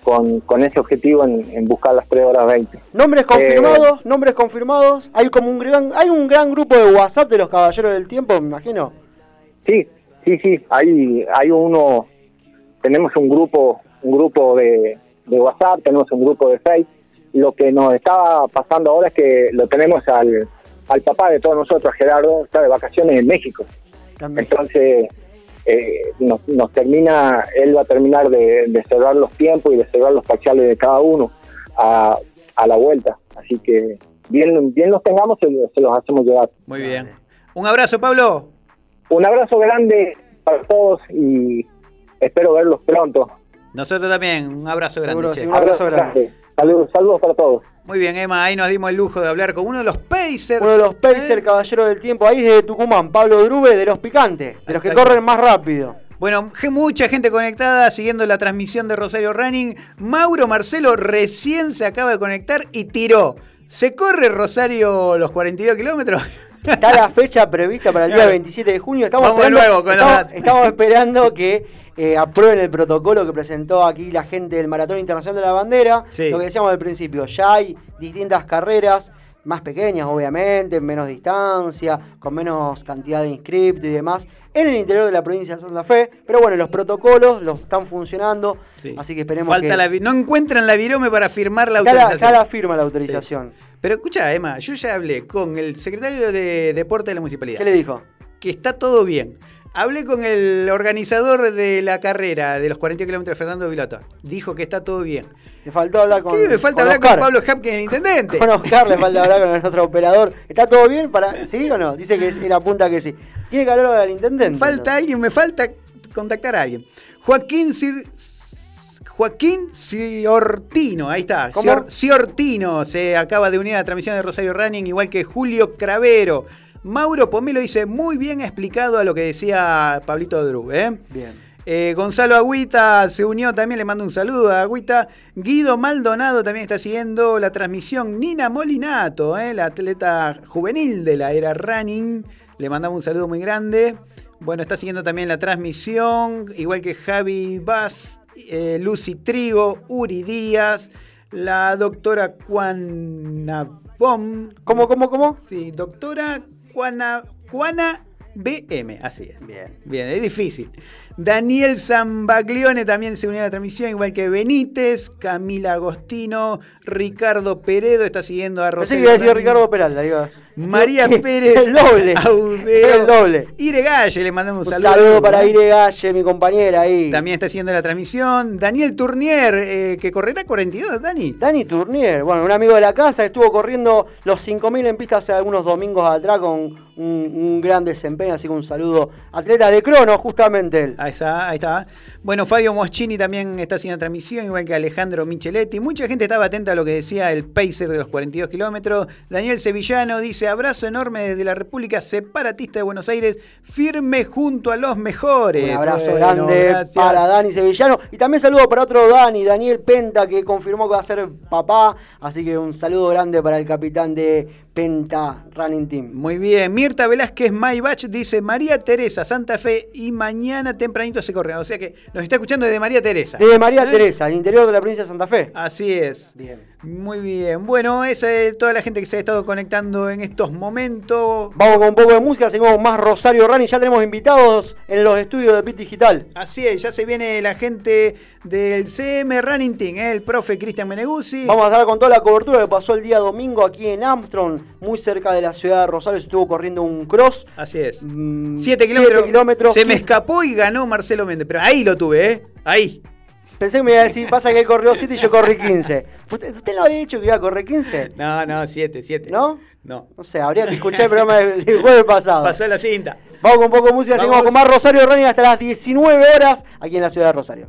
con, con ese objetivo en, en buscar las 3 horas 20. Nombres confirmados, nombres confirmados. Hay como un gran, hay un gran grupo de WhatsApp de los caballeros del tiempo, me imagino. Sí, sí, sí, hay, hay uno, tenemos un grupo, un grupo de, de WhatsApp, tenemos un grupo de Facebook. Lo que nos está pasando ahora es que lo tenemos al, al papá de todos nosotros, Gerardo, está de vacaciones en México. También. Entonces, eh, nos, nos termina, él va a terminar de, de cerrar los tiempos y de cerrar los parciales de cada uno a, a la vuelta. Así que bien, bien los tengamos, se, se los hacemos llegar. Muy bien. Un abrazo, Pablo. Un abrazo grande para todos y espero verlos pronto. Nosotros también, un abrazo Seguro, grande. sí, un abrazo grande. Saludos, saludos para todos. Muy bien, Emma, ahí nos dimos el lujo de hablar con uno de los Pacers. Uno de los Pacers, ¿eh? caballeros del tiempo, ahí de Tucumán, Pablo Drube, de los picantes, de los que corren más rápido. Bueno, mucha gente conectada siguiendo la transmisión de Rosario Running. Mauro Marcelo recién se acaba de conectar y tiró. ¿Se corre Rosario los 42 kilómetros? Está la fecha prevista para el día Claro. 27 de junio. Estamos Vamos de nuevo con los estamos, estamos esperando que eh, aprueben el protocolo que presentó aquí la gente del Maratón Internacional de la Bandera. Sí. Lo que decíamos al principio, ya hay distintas carreras, más pequeñas obviamente, en menos distancia, con menos cantidad de inscriptos y demás, en el interior de la provincia de Santa Fe. Pero bueno, los protocolos los están funcionando, Sí. así que esperemos Falta que... la no encuentran la virome para firmar la ya, la, autorización. ya la firma la autorización. Pero escucha, Emma, yo ya hablé con el secretario de Deporte de la Municipalidad. ¿Qué le dijo? que está todo bien. Hablé con el organizador de la carrera de los 40 kilómetros, Fernando Vilota. Dijo que está todo bien. Le faltó hablar con ¿Qué me falta con hablar Oscar. con Pablo Hapkin, el intendente? Con Oscar le falta hablar con nuestro operador. ¿Está todo bien? para ¿Sí o no? Dice que es- él apunta que sí. Tiene que hablar al intendente. falta alguien, me falta contactar a alguien. Joaquín Cir- Joaquín Ciortino, ahí está. ¿Cómo? Cior- Ciortino se acaba de unir a la transmisión de Rosario Running, igual que Julio Cravero. Mauro Pomelo dice, muy bien explicado a lo que decía Pablito Dru, ¿eh? Bien. Eh, Gonzalo Agüita se unió también, le mando un saludo a Agüita. Guido Maldonado también está siguiendo la transmisión. Nina Molinato, eh, la atleta juvenil de la era running, le mandamos un saludo muy grande. Bueno, está siguiendo también la transmisión, igual que Javi Vaz, eh, Lucy Trigo, Uri Díaz, la doctora Juana Bom. ¿Cómo, cómo, cómo? Sí, doctora Juana, Juana BM, así es. Bien. Bien, es difícil. Daniel Zambaglione también se unió a la transmisión, igual que Benítez, Camila Agostino, Ricardo Peredo está siguiendo a Rosario. que iba a decir. Ricardo Peralta. Digo, María Pérez. El doble. Audeo. El doble. Ire Galle, le mandamos Un un saludo, saludo. para Ire Galle, mi compañera ahí. También está siguiendo la transmisión. Daniel Tournier, eh, que correrá 42, Dani. Dani Tournier, bueno, un amigo de la casa, estuvo corriendo los 5.000 en pista hace algunos domingos atrás con un, un gran desempeño, así que un saludo. Atleta de crono, justamente él. Ahí está, ahí está. Bueno, Fabio Moschini también está haciendo transmisión, igual que Alejandro Micheletti. Mucha gente estaba atenta a lo que decía el pacer de los 42 kilómetros. Daniel Sevillano dice, abrazo enorme desde la República Separatista de Buenos Aires, firme junto a los mejores. Un abrazo Bueno, grande gracias. para Dani Sevillano. Y también saludo para otro Dani, Daniel Penta, que confirmó que va a ser papá. Así que un saludo grande para el capitán de Penta Running Team. Muy bien. Mirta Velázquez Maybach dice María Teresa, Santa Fe y mañana tempranito se corre. O sea que nos está escuchando desde María Teresa. Desde María ¿Eh? Teresa, al interior de la provincia de Santa Fe. Así es. Bien. Muy bien. Bueno, esa es toda la gente que se ha estado conectando en estos momentos. Vamos con un poco de música, seguimos más Rosario Running. Ya tenemos invitados en los estudios de Pit Digital. Así es, ya se viene la gente del CM Running Team, ¿eh? el profe Cristian Meneguzzi. Vamos a estar con toda la cobertura que pasó el día domingo aquí en Armstrong, muy cerca de la ciudad de Rosario. Se estuvo corriendo un cross. Así es. Mm, 7 kilómetros. siete kilómetros. Se me escapó y ganó Marcelo Méndez. Pero ahí lo tuve, ¿eh? Ahí. Pensé que me iba a decir, pasa que él corrió 7 y yo corrí 15. ¿Usted, usted lo había dicho que iba a correr 15? No, no, 7, 7. ¿No? No. No sé, habría que escuchar el programa del del jueves pasado. Pasó la cinta. Vamos con un poco de música, Vamos. seguimos con más Rosario Running hasta las 19 horas aquí en la ciudad de Rosario.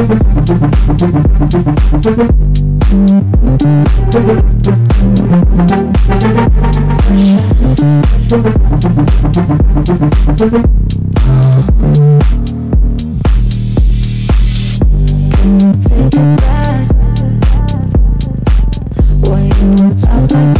Take it back. Why you talk like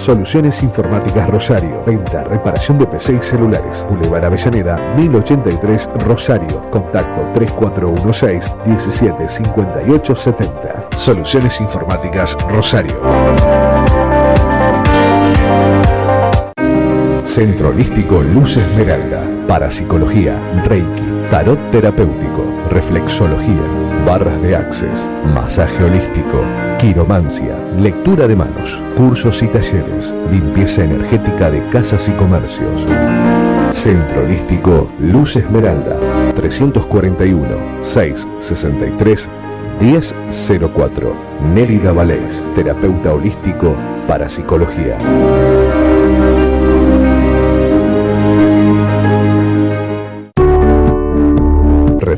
Soluciones Informáticas Rosario. Venta, reparación de PC y celulares. Boulevard Avellaneda, 1083 Rosario. Contacto 3416 175870. Soluciones Informáticas Rosario. Centro Holístico Luz Esmeralda. Parapsicología, Reiki, Tarot Terapéutico, Reflexología, Barras de Access, Masaje Holístico, Quiromancia, Lectura de Manos, Cursos y Talleres, Limpieza Energética de Casas y Comercios. Centro Holístico Luz Esmeralda, 341 663 1004. Nélida Valés, terapeuta holístico para psicología.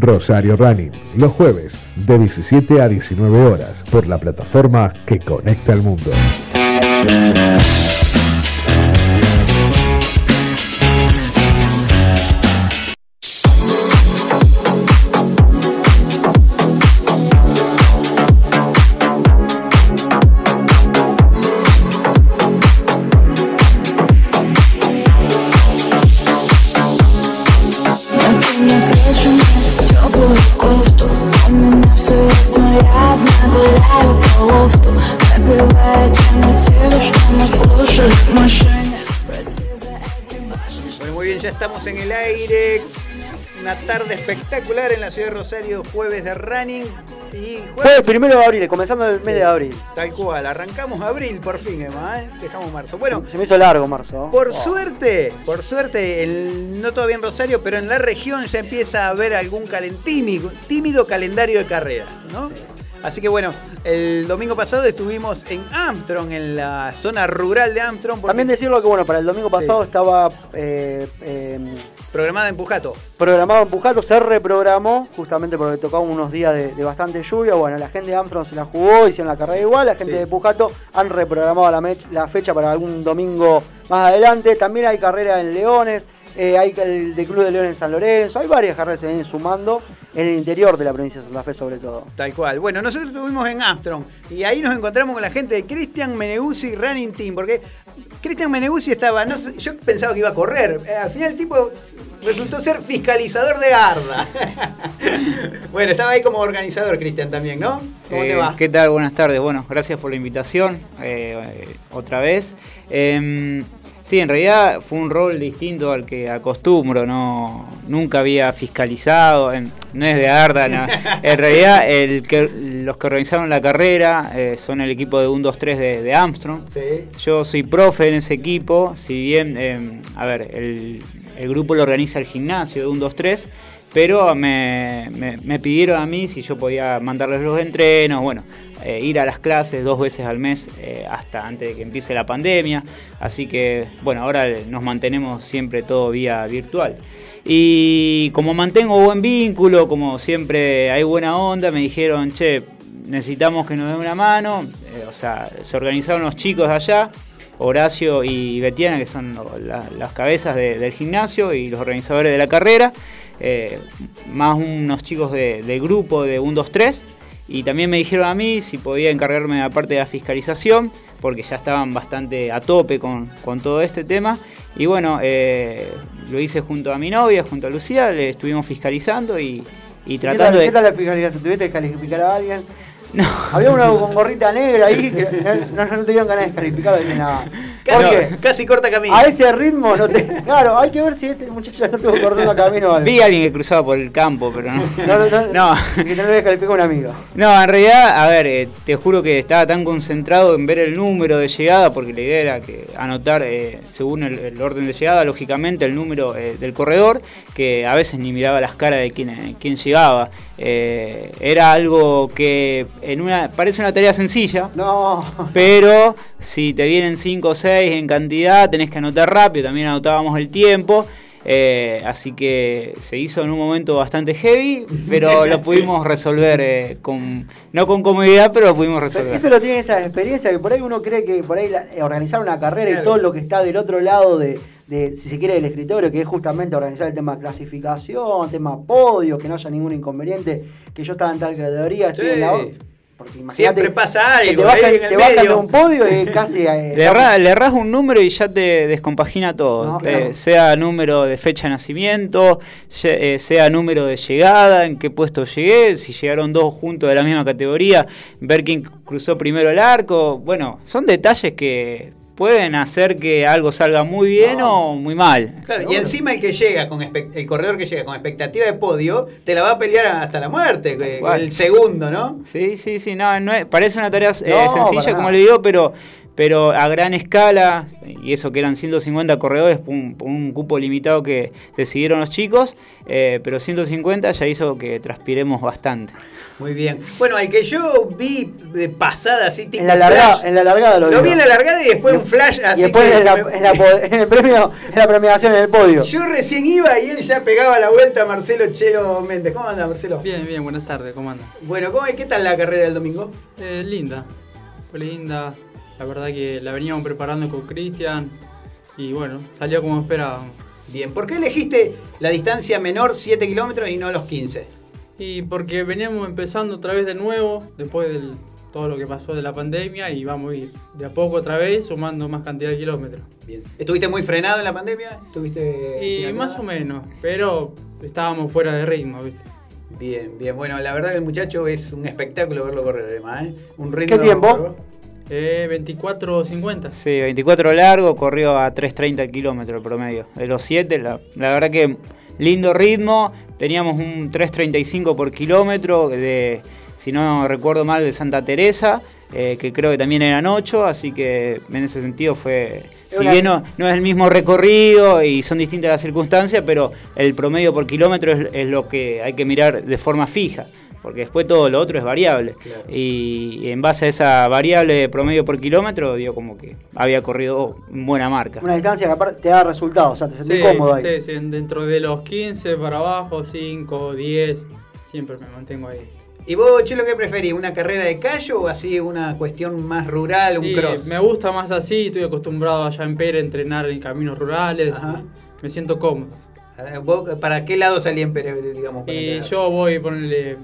Rosario Running, los jueves de 17 a 19 horas por la plataforma que conecta al mundo. Ya estamos en el aire. Una tarde espectacular en la ciudad de Rosario, jueves de running. Y jueves primero de abril, comenzando el mes de abril. Tal cual, arrancamos abril por fin, Emma, ¿eh? dejamos marzo. Bueno, Se me hizo largo marzo. por Oh. suerte, por suerte, el- no todavía en Rosario, pero en la región ya empieza a haber algún tímido, tímido calendario de carreras, ¿no? Así que bueno, el domingo pasado estuvimos en Armstrong, en la zona rural de Armstrong, porque- También decirlo que bueno, para el domingo pasado estaba eh, eh, programada en Pujato. programado en Pujato, se reprogramó justamente porque tocaba unos días de, de bastante lluvia. Bueno, la gente de Armstrong se la jugó, hicieron la carrera igual. La gente Sí. de Pujato han reprogramado la, la fecha para algún domingo más adelante. También hay carrera en Leones, eh, hay el de Club de León en San Lorenzo. Hay varias carreras que se vienen sumando en el interior de la provincia de Santa Fe, sobre todo. Tal cual. Bueno, nosotros estuvimos en Armstrong y ahí nos encontramos con la gente de Christian Meneguzzi Running Team, porque Christian Meneguzzi estaba, no sé, yo pensaba que iba a correr, eh, al final el tipo resultó ser fiscalizador de Arda. bueno, estaba ahí como organizador Cristian también, ¿no? ¿Cómo te Eh, va? ¿Qué tal? Buenas tardes. Bueno, gracias por la invitación eh, eh, otra vez. Sí, en realidad fue un rol distinto al que acostumbro. No, nunca había fiscalizado. en- no es de Arda. no. En realidad, el que, los que organizaron la carrera eh, son el equipo de 1, 2, 3 de, de Armstrong. Sí. Yo soy profe en ese equipo, si bien, eh, a ver, el, el grupo lo organiza el gimnasio de 1, 2, 3, pero me, me- me pidieron a mí si yo podía mandarles los entrenos, bueno, eh, ir a las clases dos veces al mes eh, hasta antes de que empiece la pandemia, así que, bueno, ahora nos mantenemos siempre todo vía virtual. Y como mantengo buen vínculo, como siempre hay buena onda, me dijeron, che, necesitamos que nos den una mano. Eh, o sea, se organizaron los chicos allá, Horacio y Betiana, que son las cabezas de- del gimnasio y los organizadores de la carrera, eh, más unos chicos de- del grupo de 1, 2, 3. Y también me dijeron a mí si podía encargarme de la parte de la fiscalización, porque ya estaban bastante a tope con, con todo este tema. Y bueno, eh, lo hice junto a mi novia, junto a Lucía, le estuvimos fiscalizando y, y ¿Qué tal, tratando qué de... tal la fiscalización? ¿Tuviste que calificar a alguien? No. Había uno con gorrita negra ahí que no, no, dieron ganas de descalificarlo. Dicen nada. ¿Por Casi, corta camino. A ese ritmo no te. Claro, hay que ver si este muchacho ya no estuvo cortando camino algo. Vi a alguien que cruzaba por el campo, pero no. No, no, no, No. Que no lo descalifica un amigo. No, en realidad, a ver, eh, te juro que estaba tan concentrado en ver el número de llegada, porque la idea era que anotar, eh, según el, el orden de llegada, lógicamente, el número eh, del corredor, que a veces ni miraba las caras de quién, eh, quién llegaba. Eh, era algo que en una parece una tarea sencilla, No. pero si te vienen 5 o 6 en cantidad, tenés que anotar rápido, también anotábamos el tiempo. eh, así que se hizo en un momento bastante heavy, pero lo pudimos resolver eh, con no con comodidad, pero lo pudimos resolver. Eso lo tiene esa experiencia que por ahí uno cree que por ahí la- eh, organizar una carrera Claro. y todo lo que está del otro lado de, de, si se quiere, del escritorio, que es justamente organizar el tema clasificación, tema podio, que no haya ningún inconveniente, que yo estaba en tal categoría, estoy Sí. en la o- porque imagínate Siempre pasa algo, te bajan, ahí en el te bajan de medio. un podio y casi eh, Le, erra- le erras un número y ya te descompagina todo. No, Te- claro. Sea número de fecha de nacimiento, ye- eh, sea número de llegada, en qué puesto llegué, si llegaron dos juntos de la misma categoría, ver quién cruzó primero el arco. Bueno, son detalles que pueden hacer que algo salga muy bien o muy mal. Claro, y encima el que llega con espe- el corredor que llega con expectativa de podio, te la va a pelear hasta la muerte, que- cual. el segundo, ¿no? Sí, sí, sí, no, no es- parece una tarea eh, No, sencilla, como le digo, pero, pero a gran escala, y eso que eran 150 corredores, por un, un cupo limitado que decidieron los chicos, eh, pero 150 ya hizo que transpiremos bastante. Muy bien. Bueno, al que yo vi de pasada así tipo En la largada, flash, en la largada lo, lo vi en la largada y después un flash así y después que en, la, me- en, la po- en el premio, en la premiación en el podio. Yo recién iba y él ya pegaba la vuelta a Marcelo Chelo Méndez. ¿Cómo anda, Marcelo? Bien, bien, buenas tardes, ¿cómo andan? Bueno, ¿cómo, ¿qué tal la carrera del domingo? Eh, linda, fue linda, la verdad que la veníamos preparando con Cristian y bueno, salió como esperábamos. Bien, ¿por qué elegiste la distancia menor, 7 kilómetros, y no los 15? Y porque veníamos empezando otra vez de nuevo, después de todo lo que pasó de la pandemia y vamos a ir de a poco otra vez sumando más cantidad de kilómetros. Bien. ¿Estuviste muy frenado en la pandemia? ¿Estuviste Y más o menos, pero estábamos fuera de ritmo, ¿viste? Bien, bien. Bueno, la verdad que el muchacho es un espectáculo verlo correr, además. ¿eh? Un ritmo ¿Qué tiempo? Eh, 24.50. Sí, 24 largo, corrió a 3.30 el kilómetro el promedio. De los 7, la, la verdad que lindo ritmo. Teníamos un 3.35 por kilómetro, de, si no recuerdo mal, de Santa Teresa, eh, que creo que también eran 8, así que en ese sentido fue... Si bien no, no es el mismo recorrido y son distintas las circunstancias, pero el promedio por kilómetro es, es lo que hay que mirar de forma fija, porque después todo lo otro es variable. Claro. Y, y en base a esa variable de promedio por kilómetro, dio como que había corrido en buena marca. Una distancia que aparte te da resultados, o sea, te sentís cómodo ahí. sí, sí, dentro de los 15 para abajo, 5, 10, siempre me mantengo ahí. ¿Y vos, Chelo, qué preferís? ¿Una carrera de callo o así una cuestión más rural, un Sí, cross? me gusta más así, estoy acostumbrado allá en Pere a entrenar en caminos rurales, Ajá. me siento cómodo. Ah, ¿Vos ¿Para qué lado salí en Pérez, digamos? para Y yo voy a ponerle,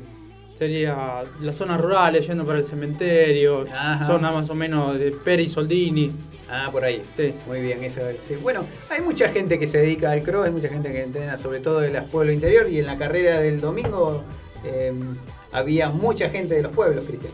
sería las zonas rurales, yendo para el cementerio, Ajá. zona más o menos de Pere y Soldini. Ah, por ahí. Sí. Muy bien, eso es. sí. Bueno, hay mucha gente que se dedica al cross, hay mucha gente que entrena sobre todo de los pueblos interior y en la carrera del domingo eh, había mucha gente de los pueblos, Cristian.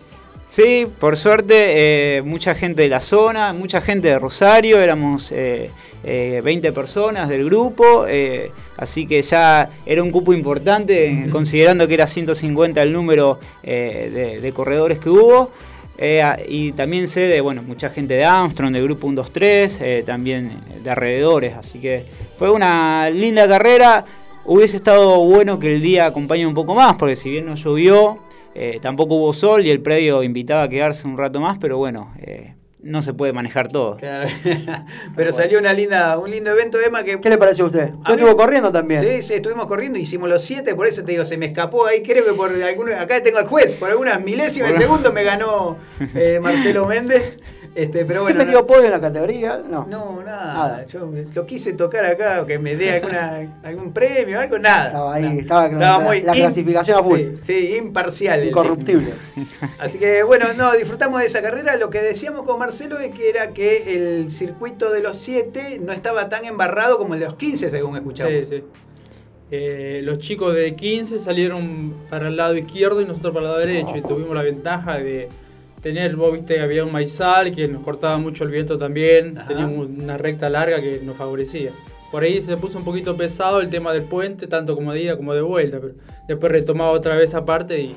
Sí, por suerte, eh, mucha gente de la zona, mucha gente de Rosario, éramos eh, eh, 20 personas del grupo, eh, así que ya era un cupo importante, eh, considerando que era 150 el número eh, de, de corredores que hubo. Eh, y también sé de bueno, mucha gente de Armstrong, del grupo 123, eh, también de alrededores, así que fue una linda carrera. Hubiese estado bueno que el día acompañe un poco más, porque si bien no llovió, eh, tampoco hubo sol y el predio invitaba a quedarse un rato más, pero bueno, eh, no se puede manejar todo. Claro. Pero salió una linda, un lindo evento, Emma, que... ¿Qué le pareció a usted? A ¿Usted mí- corriendo también? Sí, sí, estuvimos corriendo, hicimos los siete, por eso te digo, se me escapó ahí, creo que por algunos, acá tengo al juez, por algunas milésimas de segundo me ganó eh, Marcelo Méndez, este, pero ¿Usted bueno. metió podio en la categoría? No. No, nada, Nada. yo lo quise tocar acá, que me dé alguna, algún premio, algo, nada. Estaba ahí, nada. estaba con la- la clasificación a full. Sí, sí, imparcial. Incorruptible. Así que bueno, no, disfrutamos de esa carrera. Lo que decíamos con Marcelo es que era que el circuito de los 7 no estaba tan embarrado como el de los 15, según escuchamos. Sí, sí. Eh, los chicos de 15 salieron para el lado izquierdo y nosotros para el lado derecho. Y tuvimos la ventaja de tener, vos viste que había un maizal que nos cortaba mucho el viento también. Ajá. Teníamos una recta larga que nos favorecía. Por ahí se puso un poquito pesado el tema del puente, tanto como de ida como de vuelta. Pero después retomaba otra vez aparte y,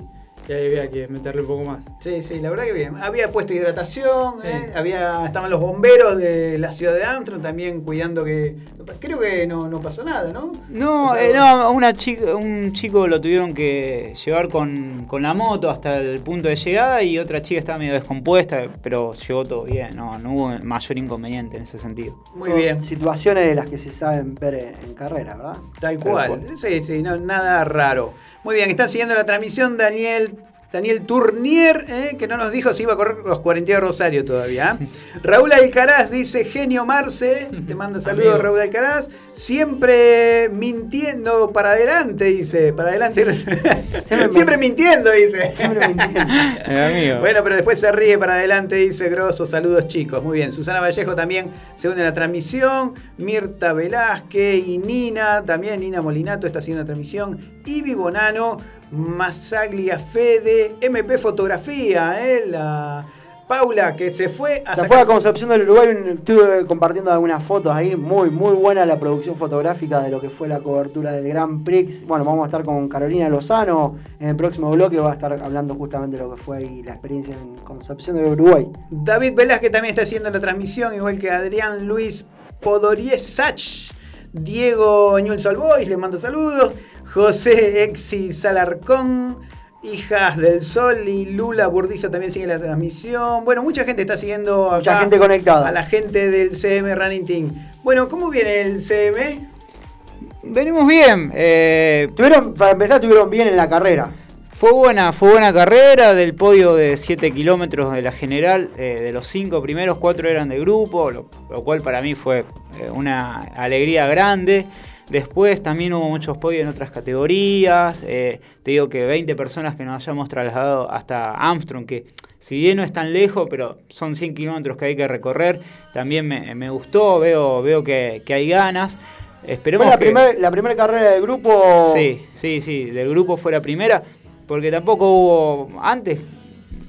y ahí había que meterle un poco más. Sí, sí, la verdad que bien. Había puesto hidratación, Sí. ¿eh? había, estaban los bomberos de la ciudad de Armstrong también cuidando que. Creo que no, no pasó nada, ¿no? No, O sea, eh, no una chica, un chico lo tuvieron que llevar con, con la moto hasta el punto de llegada y otra chica estaba medio descompuesta, pero llegó todo bien, no, no hubo mayor inconveniente en ese sentido. Muy bien. Situaciones de las que se saben ver en, en carrera, ¿verdad? Tal Tal cual. cual. Sí, sí, no, nada raro. Muy bien, están siguiendo la transmisión Daniel. Daniel Tournier, ¿eh? que no nos dijo si iba a correr los 42 de Rosario todavía. ¿eh? Raúl Alcaraz dice, genio Marce, te manda saludos. Raúl Alcaraz, siempre mintiendo para adelante, dice, para adelante, siempre, mintiendo, dice. Siempre mintiendo. amigo. Bueno, pero después se ríe para adelante, dice Grosso. Saludos, chicos. Muy bien. Susana Vallejo también se une a la transmisión. Mirta Velázquez y Nina, también Nina Molinato está haciendo la transmisión. Ibi Bonano, Masaglia Fede, MP Fotografía, ¿eh? la Paula, que se fue a Se sacar- fue a Concepción del Uruguay, estuve compartiendo algunas fotos ahí, muy muy buena la producción fotográfica de lo que fue la cobertura del Grand Prix. Bueno, vamos a estar con Carolina Lozano en el próximo bloque, va a estar hablando justamente de lo que fue ahí la experiencia en Concepción del Uruguay. David Velázquez también está haciendo la transmisión, igual que Adrián Luis Podoriesach. Diego Ñul Solbois le manda saludos. José Exi Salarcón. Hijas del Sol y Lula Burdizo también sigue la transmisión. Bueno, mucha gente está siguiendo Mucha acá gente conectada. a la gente del CM Running Team. Bueno, ¿cómo viene el CM? Venimos bien. eh, Tuvieron, para empezar, estuvieron bien en la carrera. Fue buena, fue buena carrera del podio de 7 kilómetros de la general. eh, de los 5 primeros, 4 eran de grupo, lo, lo cual para mí fue eh, una alegría grande. Después también hubo muchos podios en otras categorías. eh, te digo que 20 personas que nos hayamos trasladado hasta Armstrong, que si bien no es tan lejos, pero son 100 kilómetros que hay que recorrer, también me, me gustó, veo, veo que, que hay ganas. Esperemos Fue la que- primera la carrera del grupo. Sí, sí, sí, del grupo fue la primera, porque tampoco hubo antes,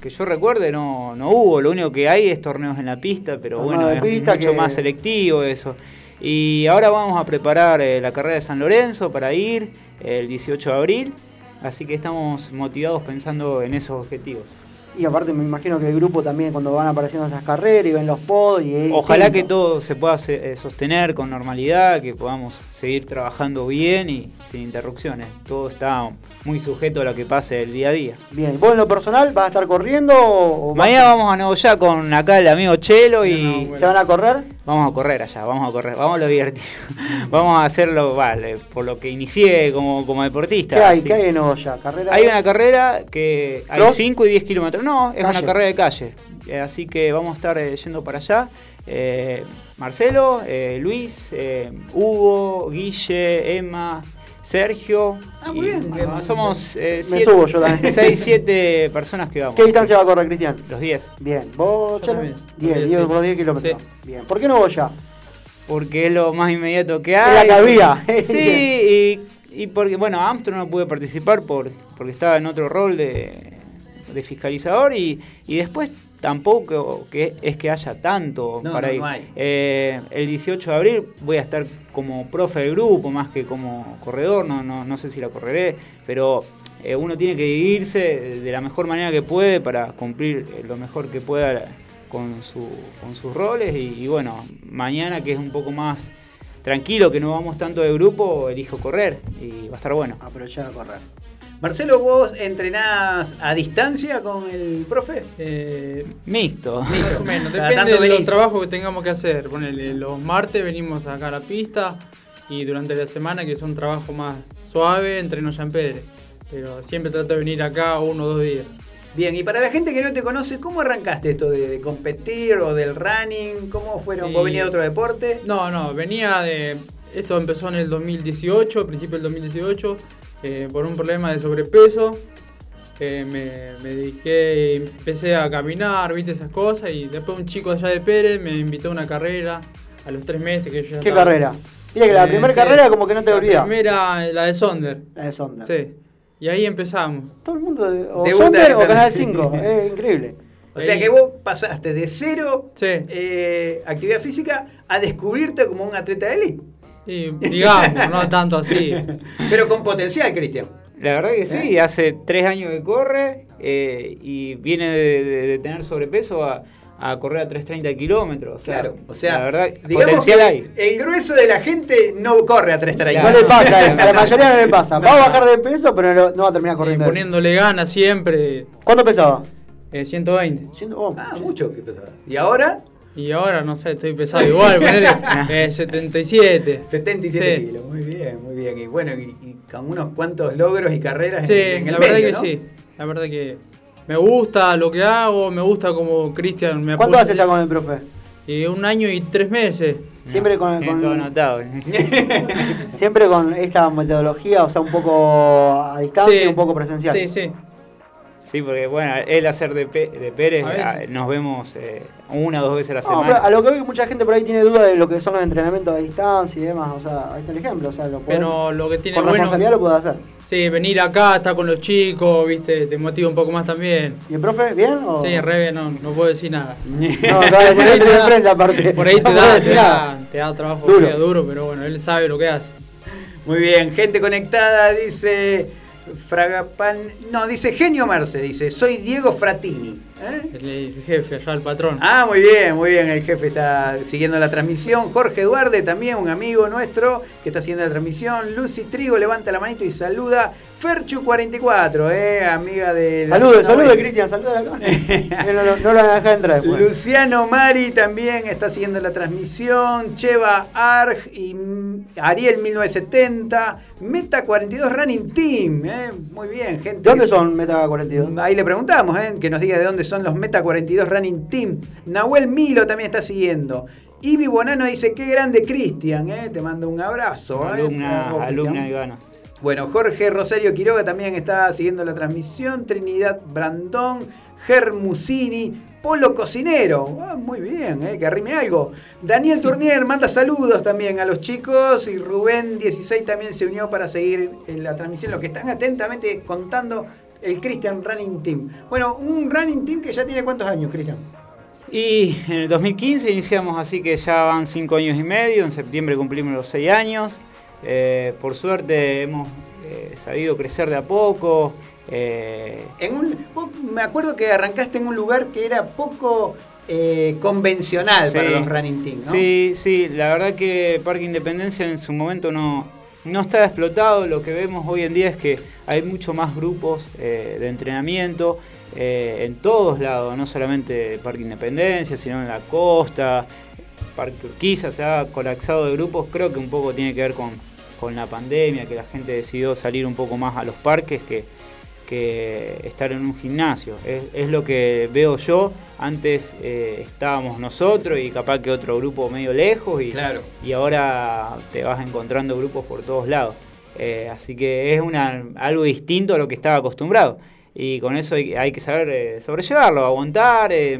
que yo recuerde, no, no hubo, lo único que hay es torneos en la pista, pero Torneo bueno, es pista mucho que- más selectivo eso. Y ahora vamos a preparar eh, la carrera de San Lorenzo para ir el 18 de abril, así que estamos motivados pensando en esos objetivos. Y aparte me imagino que el grupo también cuando van apareciendo esas carreras y ven los pods y Ojalá que todo se pueda eh, sostener con normalidad, que podamos seguir trabajando bien y sin interrupciones. Todo está muy sujeto a lo que pase el día a día. Bien, ¿vos en lo personal vas a estar corriendo o vas- Mañana vamos a negociar con acá el amigo Chelo y ¿Se van a correr? Vamos a correr allá, vamos a correr, vamos a lo divertido. vamos a hacerlo, vale, por lo que inicié como, como deportista. ¿Qué hay? ¿Qué hay en Olla? ¿Carrera? Hay una carrera que hay ¿Cross? 5 y 10 kilómetros. No, es Calle. una carrera de calle. Eh, así que vamos a estar eh, yendo para allá. Eh, Marcelo, eh, Luis, Hugo, Guille, Emma, Sergio. Ah, muy y, bien. bueno, Bien. somos Me subo yo también. 6, 7 personas que vamos. ¿Qué distancia va a correr Cristian? Los 10. Bien, ¿vos, Chelo? también. 10, Diez, 10 sí. por 10 kilómetros. Bien, ¿por qué no Olla? Porque es lo más inmediato que Es hay. la que había. Sí, y, y porque, bueno, Armstrong no pude participar por, porque estaba en otro rol de, de fiscalizador y, y después tampoco que es que haya tanto No, para no, ir. no. Eh, el 18 de abril voy a estar como profe del grupo más que como corredor, no, no, no sé si la correré, pero eh, uno tiene que dividirse de la mejor manera que puede para cumplir eh, lo mejor que pueda con, su, con sus roles y, y bueno, mañana que es un poco más tranquilo, que no vamos tanto de grupo, elijo correr y va a estar bueno. Aprovechar a correr. Marcelo, ¿vos entrenás a distancia con el profe? Eh, Mixto. Más o menos, depende de venís. los trabajos que tengamos que hacer. Ponele, los martes venimos acá a la pista y durante la semana, que es un trabajo más suave, entreno ya en. Pero siempre trato de venir acá uno o dos días. Bien, y para la gente que no te conoce, ¿cómo arrancaste esto de, de competir o del running? ¿Cómo fueron? ¿Vos Y- venías de otro deporte? No, no, venía de. Esto empezó en el 2018, principio del 2018, eh, por un problema de sobrepeso. Eh, me, me dediqué, empecé a caminar, viste esas cosas, y después un chico allá de Pérez me invitó a una carrera a los tres meses que yo ya ¿Qué estaba- carrera? Mira que la Eh, primera sí. carrera como que no te La olvidas. primera, la de Sonder. La de Sonda. Sí. Y ahí empezamos. Todo el mundo, de- o Debuta Sonder o Canal 5, es increíble. O sea que vos pasaste de cero Sí. eh, actividad física a descubrirte como un atleta de élite. Y digamos, no tanto así. Pero con potencial, Cristian. La verdad que sí, hace tres años que corre eh, y viene de, de- de tener sobrepeso a, a correr a 330 kilómetros. O sea, Claro, o sea, la verdad, digamos potencial que hay. el grueso de la gente no corre a 330. No Claro. le pasa eso, a la mayoría no le pasa. Va a bajar de peso, pero no, no va a terminar Sí, corriendo. eso. poniéndole ganas siempre. ¿Cuánto pesaba? eh, 120. Ciento- oh, Ah, mucho que pesaba. ¿Y ahora? Y ahora, no sé, estoy pesado igual, ponele, eh, 77. 77 Sí. kilos. Muy bien, muy bien. Y bueno, y, y con unos cuantos logros y carreras Sí, en, en el la verdad medio, que ¿no? sí. La verdad que me gusta lo que hago, me gusta como Cristian me ¿Cuánto hace ya con el profe? Y un año y tres meses. Siempre con, con- todo anotado. siempre con esta metodología, o sea, un poco a distancia y un poco presencial. Sí, sí. Sí, porque bueno, él hacer de, Pe- de Pérez, A ah, nos vemos eh, una o dos veces a la No, semana. pero a lo que veo que mucha gente por ahí tiene duda de lo que son los entrenamientos a distancia y demás. O sea, ahí está el ejemplo. O sea, lo podés- Pero lo que tiene con bueno. responsabilidad lo puede hacer. Sí, venir acá, estar con los chicos, viste, te motiva un poco más también. ¿Y el profe, bien? O... Sí, re bien, no, no puedo decir nada. No, te va a decir Por ahí que te te da- aparte. Por ahí te No da, te da, nada. te da trabajo duro. duro, pero bueno, él sabe lo que hace. Muy bien, gente conectada, dice Fragapan. No, dice Genio Merce, dice, soy Diego Fratini. ¿eh? El, jefe, el patrón. Ah, muy bien, muy bien, el jefe está siguiendo la transmisión. Jorge Duarte, también un amigo nuestro que está siguiendo la transmisión. Lucy Trigo levanta la manito y saluda. Ferchu44, eh, amiga de... la salude, oeste. Cristian, salude acá. no, no, no lo van a dejar entrar después. Luciano Mari también está siguiendo la transmisión. Cheva Arg y mm, Ariel 1970. Meta 42 Running Team. eh, Muy bien, gente. ¿De dónde son Meta 42? Ahí le preguntamos, eh, que nos diga de dónde son los Meta 42 Running Team. Nahuel Milo también está siguiendo. Ivy Bonano dice, qué grande Cristian, eh, te mando un abrazo. eh, alumna, vos, alumna y gana. Bueno, Jorge Rosario Quiroga también está siguiendo la transmisión. Trinidad Brandón, Germusini, Polo Cocinero. Ah, muy bien, eh, que arrime algo. Daniel Tournier manda saludos también a los chicos. Y Rubén 16 también se unió para seguir en la transmisión. Lo que están atentamente contando el Christian Running Team. Bueno, un Running Team que ya tiene cuántos años, Christian. Y en el 2015 iniciamos así que ya van cinco años y medio, en septiembre cumplimos los seis años. Eh, por suerte hemos eh, sabido crecer de a poco. eh, En un, me acuerdo que arrancaste en un lugar que era poco convencional para los Running Team, ¿no? Sí, sí, la verdad que Parque Independencia en su momento no, no estaba explotado. Lo que vemos hoy en día es que hay mucho más grupos de entrenamiento en todos lados, no solamente Parque Independencia, sino en la costa, Parque Urquiza, se ha colapsado de grupos. Creo que un poco tiene que ver con, con la pandemia, que la gente decidió salir un poco más a los parques que, que estar en un gimnasio. Es, es lo que veo yo. Antes eh, estábamos nosotros y capaz que otro grupo medio lejos y, Claro. y ahora te vas encontrando grupos por todos lados. Eh, así que es una, algo distinto a lo que estaba acostumbrado. Y con eso hay, hay que saber eh, sobrellevarlo, aguantar, eh,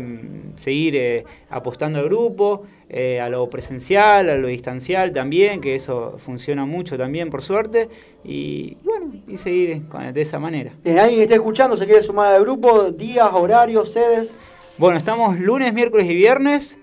seguir apostando al grupo, eh, a lo presencial, a lo distancial también, que eso funciona mucho también por suerte. Y bueno, y seguir con- de esa manera. Bien, alguien que esté escuchando se quiere sumar al grupo, días, horarios, sedes. Bueno, estamos lunes, miércoles y viernes.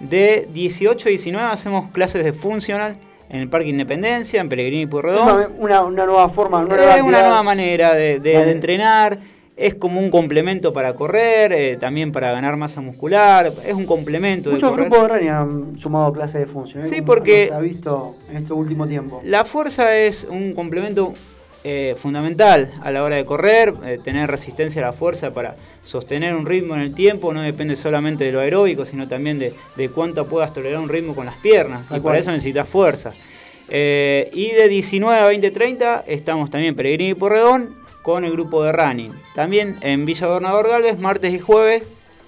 De 18 a 19 hacemos clases de funcional en el Parque Independencia, en Pellegrini y Pueyrredón. una, una, nueva forma, una nueva, una nueva manera de, de- Vale. de entrenar. Es como un complemento para correr, eh, también para ganar masa muscular. Es un complemento de Muchos grupos de running han sumado clases de función. ¿eh? Sí, porque- Se ha visto en este último tiempo. La fuerza es un complemento eh, fundamental a la hora de correr, tener resistencia a la fuerza para sostener un ritmo en el tiempo, no depende solamente de lo aeróbico, sino también de, de cuánto puedas tolerar un ritmo con las piernas, y para eso necesitas fuerza. Y de 19 a 20, 30 estamos también Peregrini y Porredón con el grupo de running. También en Villa Gobernador Galvez, martes y jueves,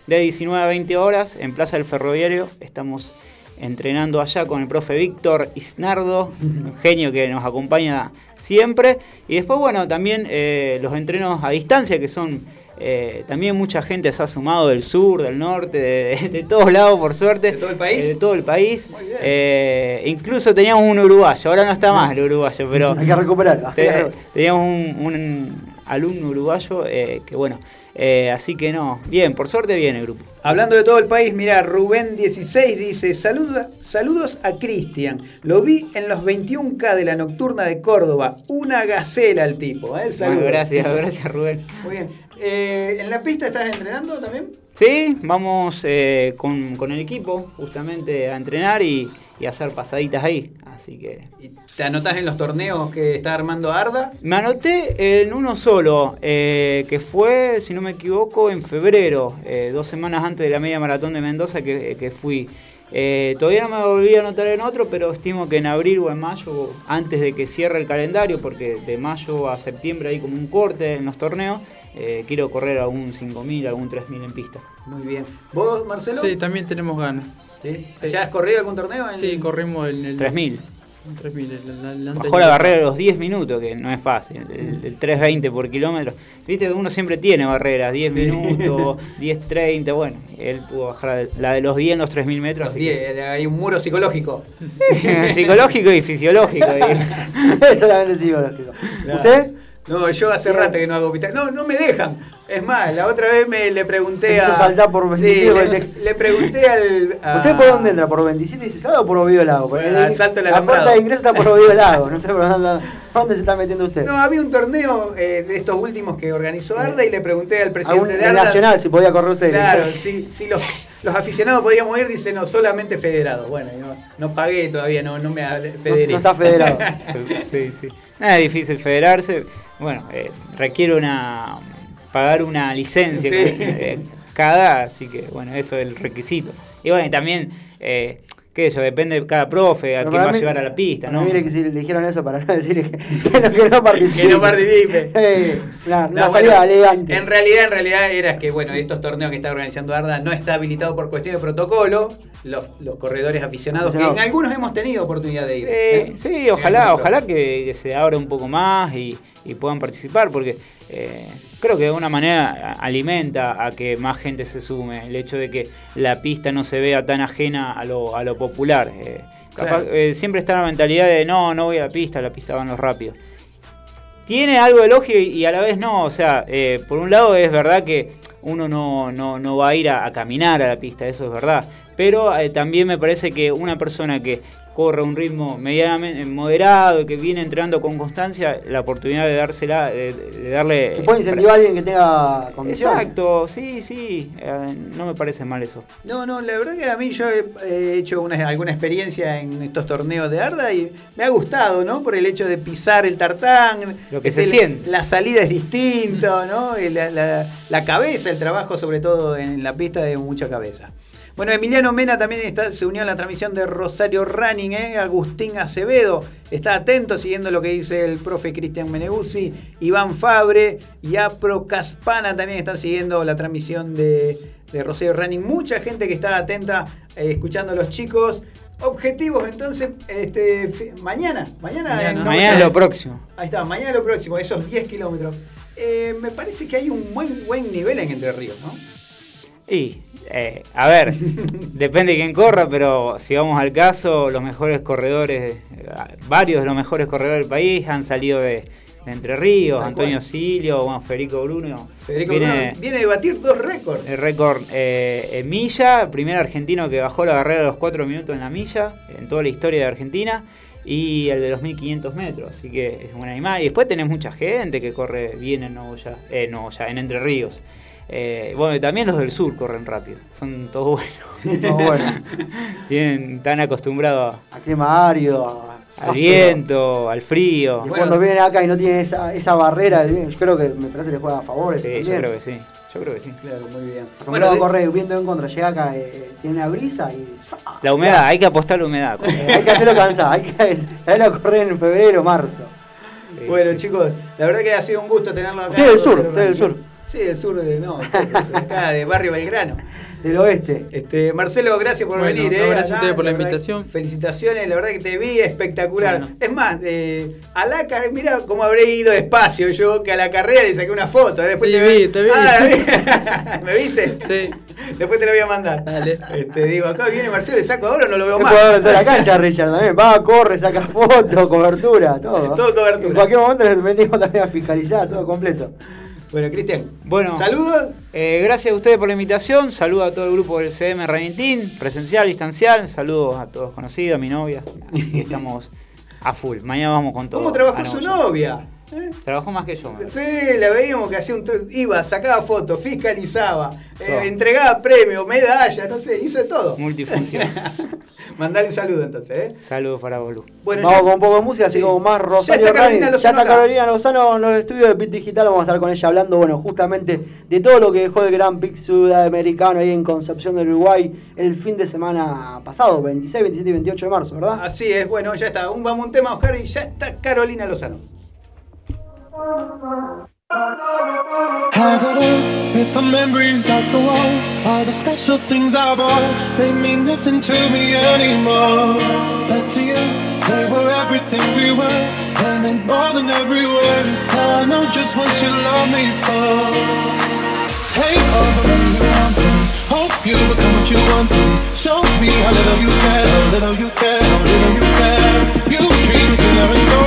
de 19 a 20 horas, en Plaza del Ferroviario, estamos entrenando allá con el profe Víctor Isnardo, un genio que nos acompaña siempre. Y después, bueno, también eh, los entrenos a distancia, que son eh, también mucha gente se ha sumado del sur, del norte, de, de todos lados, por suerte. ¿De todo el país? Eh, de todo el país. Muy bien. Eh, incluso teníamos un uruguayo, ahora no está más el uruguayo, pero Hay que recuperarlo. te- teníamos un, un alumno uruguayo eh, que, bueno, eh, así que no, bien, por suerte bien el grupo. Hablando de todo el país, mira, Rubén16 dice, "Saluda- saludos a Cristian. Lo vi en los 21K de la Nocturna de Córdoba. Una gacela el tipo. ¿eh? Saludos. Bueno, gracias, gracias Rubén. Muy bien. Eh, ¿En la pista estás entrenando también? Sí, vamos eh, con, con el equipo justamente a entrenar y, hacer pasaditas ahí. Así que. ¿Y ¿Te anotás en los torneos que está armando Arda? Me anoté en uno solo, eh, que fue, si no me equivoco, en febrero, eh, dos semanas antes de la media maratón de Mendoza que, que fui. Eh, todavía no me volví a anotar en otro, pero estimo que en abril o en mayo, antes de que cierre el calendario, porque de mayo a septiembre hay como un corte en los torneos, eh, quiero correr algún 5.000, algún 3.000 en pista. Muy bien. ¿Vos, Marcelo? Sí, también tenemos ganas. ¿Sí? ¿Ya has corrido algún torneo? En... Sí, corrimos en el 3.000. en 3000, el- el- el Bajó la barrera a los 10 minutos, que no es fácil. El, el 3.20 por kilómetro. Viste, uno siempre tiene barreras, 10 minutos, 10, 30, bueno, él pudo bajar la de los 10 en los 3.000 metros. Los así que- 10, hay un muro psicológico. Psicológico y fisiológico. digo. Solamente psicológico. ¿Usted? No, yo hace rato que no hago pista. No, no me dejan. Es más, la otra vez me le pregunté Se a. por Sí, 27, le, pregunté al. a- ¿Usted por dónde entra? ¿Por 27 y Cesada o por Oviedo Lago? Porque Al el- salto del la puerta de ingreso está por Oviedo Lago. No sé por dónde, dónde se está metiendo usted. No, había un torneo eh, de estos últimos que organizó Arda y le pregunté al presidente de Arda. nacional, si podía correr usted. Claro, si, si los, los aficionados podíamos ir, dice no, solamente federados. Bueno, no, no pagué todavía, no, no me federé. no está federado. sí, sí. Nada, es difícil federarse. Bueno, eh, requiere una pagar una licencia Sí. eh, cada, así que bueno, eso es el requisito. Y bueno, y también, eh, qué sé yo, depende de cada profe, a Pero quién va a mí- llevar a la pista, ¿no? mí le, que si le dijeron eso para no decirle que, que no, que no participe. Que no participe. Eh, No, una bueno, salida elegante. En realidad, en realidad era que bueno, estos torneos que está organizando Arda no está habilitado por cuestión de protocolo. Los, los corredores aficionados, que en algunos hemos tenido oportunidad de ir. Sí, ¿eh? sí, ojalá, ojalá que, se abra un poco más y, y puedan participar, porque eh, creo que de alguna manera alimenta a que más gente se sume, el hecho de que la pista no se vea tan ajena a lo, a lo popular. eh. Capaz- Claro. eh, siempre está la mentalidad de no, no voy a la pista, la pista van los rápidos. Tiene algo de lógica y, y a la vez no, o sea, eh, por un lado es verdad que uno no, no, no va a ir a, a caminar a la pista, eso es verdad, pero eh, también me parece que una persona que corre a un ritmo medianamente moderado y que viene entrenando con constancia, la oportunidad de dársela, de, de darle... Que puede incentivar a alguien que tenga condiciones. Exacto, sí, sí, eh, no me parece mal eso. No, no, la verdad que a mí yo he, he hecho una- alguna experiencia en estos torneos de Arda y me ha gustado, ¿no? Por el hecho de pisar el tartán. Lo que Este, se siente. La salida es distinto, ¿no? Y La, la- la cabeza, el trabajo sobre todo en la pista de mucha cabeza. Bueno, Emiliano Mena también está, se unió a la transmisión de Rosario Running, ¿eh? Agustín Acevedo está atento siguiendo lo que dice el profe Cristian Meneguzzi, Iván Fabre y Apro Caspana también están siguiendo la transmisión de, de Rosario Running. Mucha gente que está atenta eh, escuchando a los chicos. Objetivos entonces, este, mañana, mañana, Mañana, en- mañana es lo próximo. Ahí está, mañana lo próximo, esos 10 kilómetros. Eh, me parece que hay un buen, buen nivel en Entre Ríos, ¿no? Y, eh, a ver, depende de quién corra, pero si vamos al caso, los mejores corredores, varios de los mejores corredores del país han salido de, de Entre Ríos, Antonio. Silio, bueno, Federico Bruno. Federico viene Bruno viene a batir dos récords. el récord eh, en milla, primer argentino que bajó la barrera de los 4 minutos en la milla, en toda la historia de Argentina. Y el de los 1500 metros, así que es un animal. Y después tenés mucha gente que corre bien en Novoya, eh, Novoya, en Entre Ríos. Eh, bueno, y también los del sur corren rápido, son todos buenos. Todo bueno. Tienen, están acostumbrados A clima árido, a- al viento, al frío. Y cuando vienen acá y no tienen esa, esa barrera, yo creo que me parece que les juega a favor. Sí, yo creo que sí. Yo creo que sí. Claro, muy bien. Acostumbrado de- a correr viento en contra, llega acá, eh, tiene una brisa y La humedad, hay que apostar a la humedad. eh, hay que hacerlo cansado, hay que saberlo a correr en febrero, marzo. Bueno, chicos, la verdad que ha sido un gusto tenerlo acá. Usted del sur, usted del sur. Sí, del sur de. No, de acá, de Barrio Belgrano. Del oeste. Este, Marcelo, gracias por Bueno, venir. no, eh, gracias a ustedes por la invitación. Felicitaciones, la verdad que te vi espectacular. Bueno. Es más, eh, a la carrera, mira cómo habré ido despacio yo, que a la carrera le saqué una foto. eh, Después Sí, te vi, te vi. Ah, vi. ¿Me viste? Sí. Después te lo voy a mandar. Dale. Este, digo, acá viene Marcelo, le saco ahora o no lo veo más. de toda la cancha, Richard también. Va, corre, saca fotos, cobertura, todo. Todo cobertura. En cualquier momento les metimos también a fiscalizar, todo completo. Bueno, Cristian. Bueno, Saludos. Eh, gracias a ustedes por la invitación. Saludo a todo el grupo del CM Team, presencial, distancial. Saludos a todos conocidos, a mi novia. Estamos a full. Mañana vamos con todo. ¿Cómo trabajó a su novia? ¿Eh? Trabajó más que yo. me Sí, la veíamos que hacía un iba, sacaba fotos, fiscalizaba, eh, entregaba premios, medallas, no sé, hizo de todo. Multifunción. Mandale un saludo entonces, ¿eh? Saludos para Bolu. Bueno, vamos ya- con un poco de música, así Sí. como más Ya Rosario está Carolina. Lozano Ya está. Carolina Lozano en los estudios de Pit Digital. Vamos a estar con ella hablando, bueno, justamente de todo lo que dejó el Gran Prix Sudamericano ahí en Concepción del Uruguay el fin de semana pasado, 26, 27 y 28 de marzo, ¿verdad? Así es, bueno, ya está. Un vamos a un tema, Oscar, y ya está Carolina Lozano. Have it all with the memories of the wall. All the special things I bought, they mean nothing to me anymore. But to you, they were everything we were. and it more than everywhere. Now I know just what you love me for. Take money you from me. Hope you become what you want to be. Show me how little you care, how little you care, how little you care. You dream clear and gold.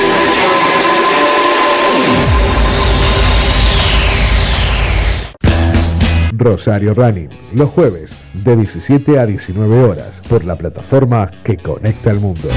Rosario Running, los jueves de 17 a 19 horas por la plataforma que conecta al mundo.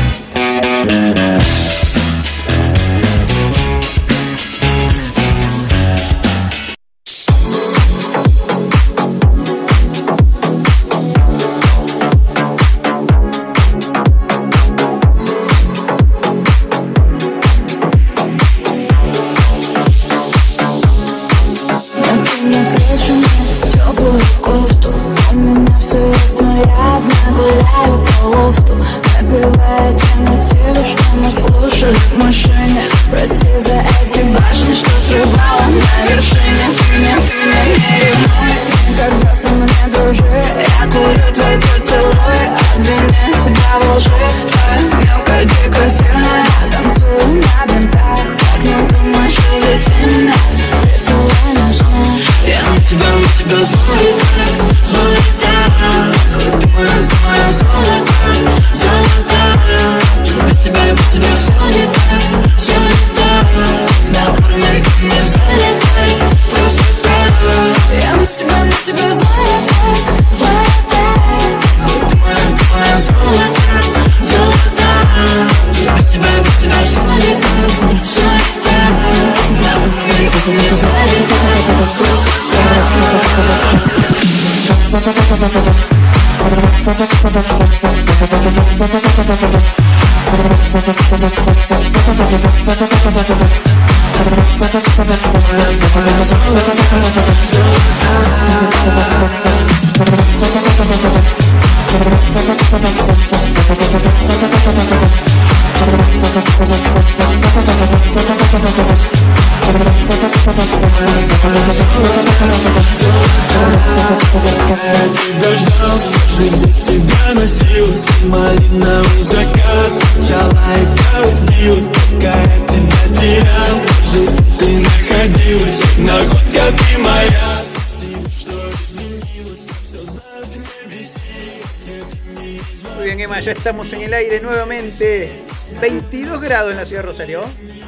Estamos en el aire nuevamente. 22 grados en la ciudad de Rosario.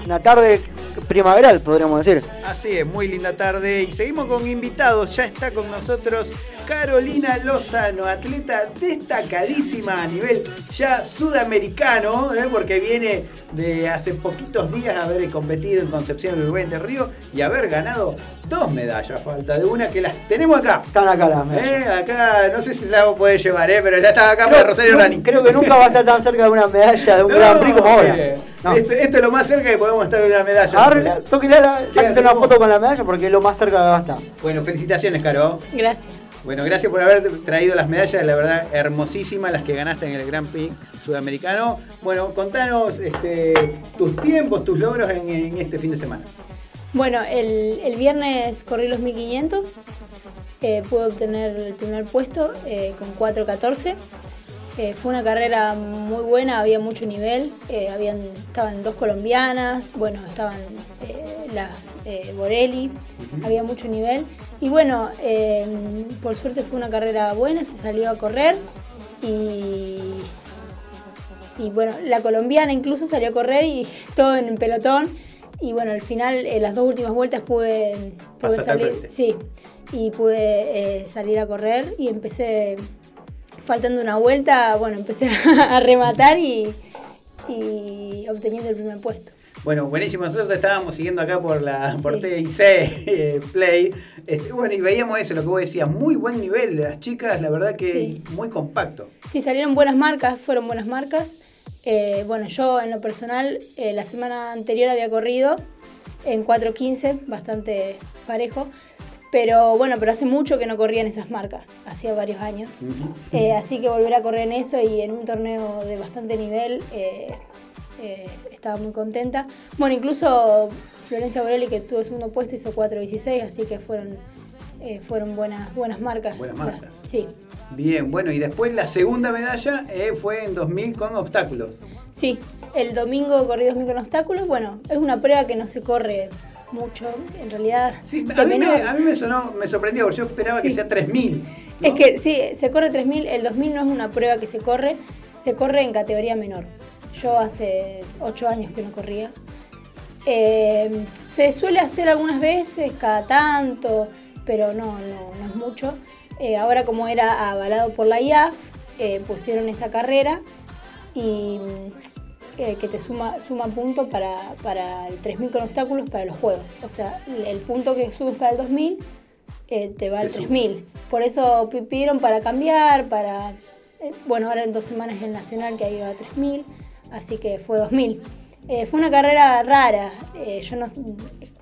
Una tarde primaveral, podríamos decir. Así es, muy linda tarde. Y seguimos con invitados. Ya está con nosotros Carolina Lozano, atleta destacadísima a nivel ya sudamericano, ¿eh? porque viene de hace poquitos días haber competido en Concepción del Uruguay Entre Río y haber ganado dos medallas. Falta de una que las tenemos acá. Están acá las medallas. ¿Eh? Acá, no sé si la puede llevar, ¿eh? pero ya estaba acá para Rosario creo, Running. creo que nunca va a estar tan cerca de una medalla de un Gran Prix como ahora. No. Esto, esto es lo más cerca que podemos estar de una medalla. A ver, tóquele la, sáquese una foto con la medalla porque es lo más cerca que va a estar. Bueno, felicitaciones, Caro. Gracias. Bueno, gracias por haber traído las medallas, la verdad, hermosísimas las que ganaste en el Grand Prix sudamericano. Bueno, contanos este, tus tiempos, tus logros en, en este fin de semana. Bueno, el, el viernes corrí los 1500. eh, pude obtener el primer puesto eh, con 4.14. Eh, fue una carrera muy buena, había mucho nivel. eh, habían, estaban dos colombianas, bueno, estaban eh, las Borelli, había mucho nivel. Y bueno, eh, por suerte fue una carrera buena, se salió a correr y y bueno, la colombiana incluso salió a correr y todo en el pelotón. Y bueno, al final, en las dos últimas vueltas pude, pude salir. Sí, y pude eh, salir a correr y empecé, faltando una vuelta, bueno, empecé a rematar y, y obteniendo el primer puesto. Bueno, buenísimo. Nosotros te estábamos siguiendo acá por la por Sí. TIC eh, Play. Este, bueno, y veíamos eso, lo que vos decías, muy buen nivel de las chicas, la verdad que Sí. muy compacto. Sí, salieron buenas marcas, fueron buenas marcas. Eh, bueno, yo en lo personal, eh, la semana anterior había corrido en 4.15, bastante parejo. Pero bueno, pero hace mucho que no corría en esas marcas, hacía varios años. Eh, así que volver a correr en eso y en un torneo de bastante nivel, eh, eh, estaba muy contenta. Bueno, incluso Florencia Borelli, que tuvo segundo puesto, hizo 4.16, así que fueron, eh, fueron buenas, buenas marcas. Buenas marcas. Sí. Bien, bueno, y después la segunda medalla eh, fue en 2000 con obstáculos. Sí, el domingo corrí 2000 con obstáculos. Bueno, es una prueba que no se corre mucho, en realidad. Sí, a mí, me, a mí me sonó, me sorprendió, porque yo esperaba que sea 3000. Es que sí, se corre 3000, el 2000 no es una prueba que se corre, se corre en categoría menor. Yo hace 8 años que no corría. Eh, se suele hacer algunas veces, cada tanto, pero no, no, no es mucho. Eh, ahora como era avalado por la IAF, eh, pusieron esa carrera y que te suma, suma punto para, para el 3000 con obstáculos para los juegos. O sea, el punto que subes para el 2000 eh, te va al Te suma. 3000. Por eso pi- pidieron para cambiar, para... bueno, ahora en dos semanas el Nacional que ha ido a 3000, así que fue 2000. Eh, fue una carrera rara, eh, yo no,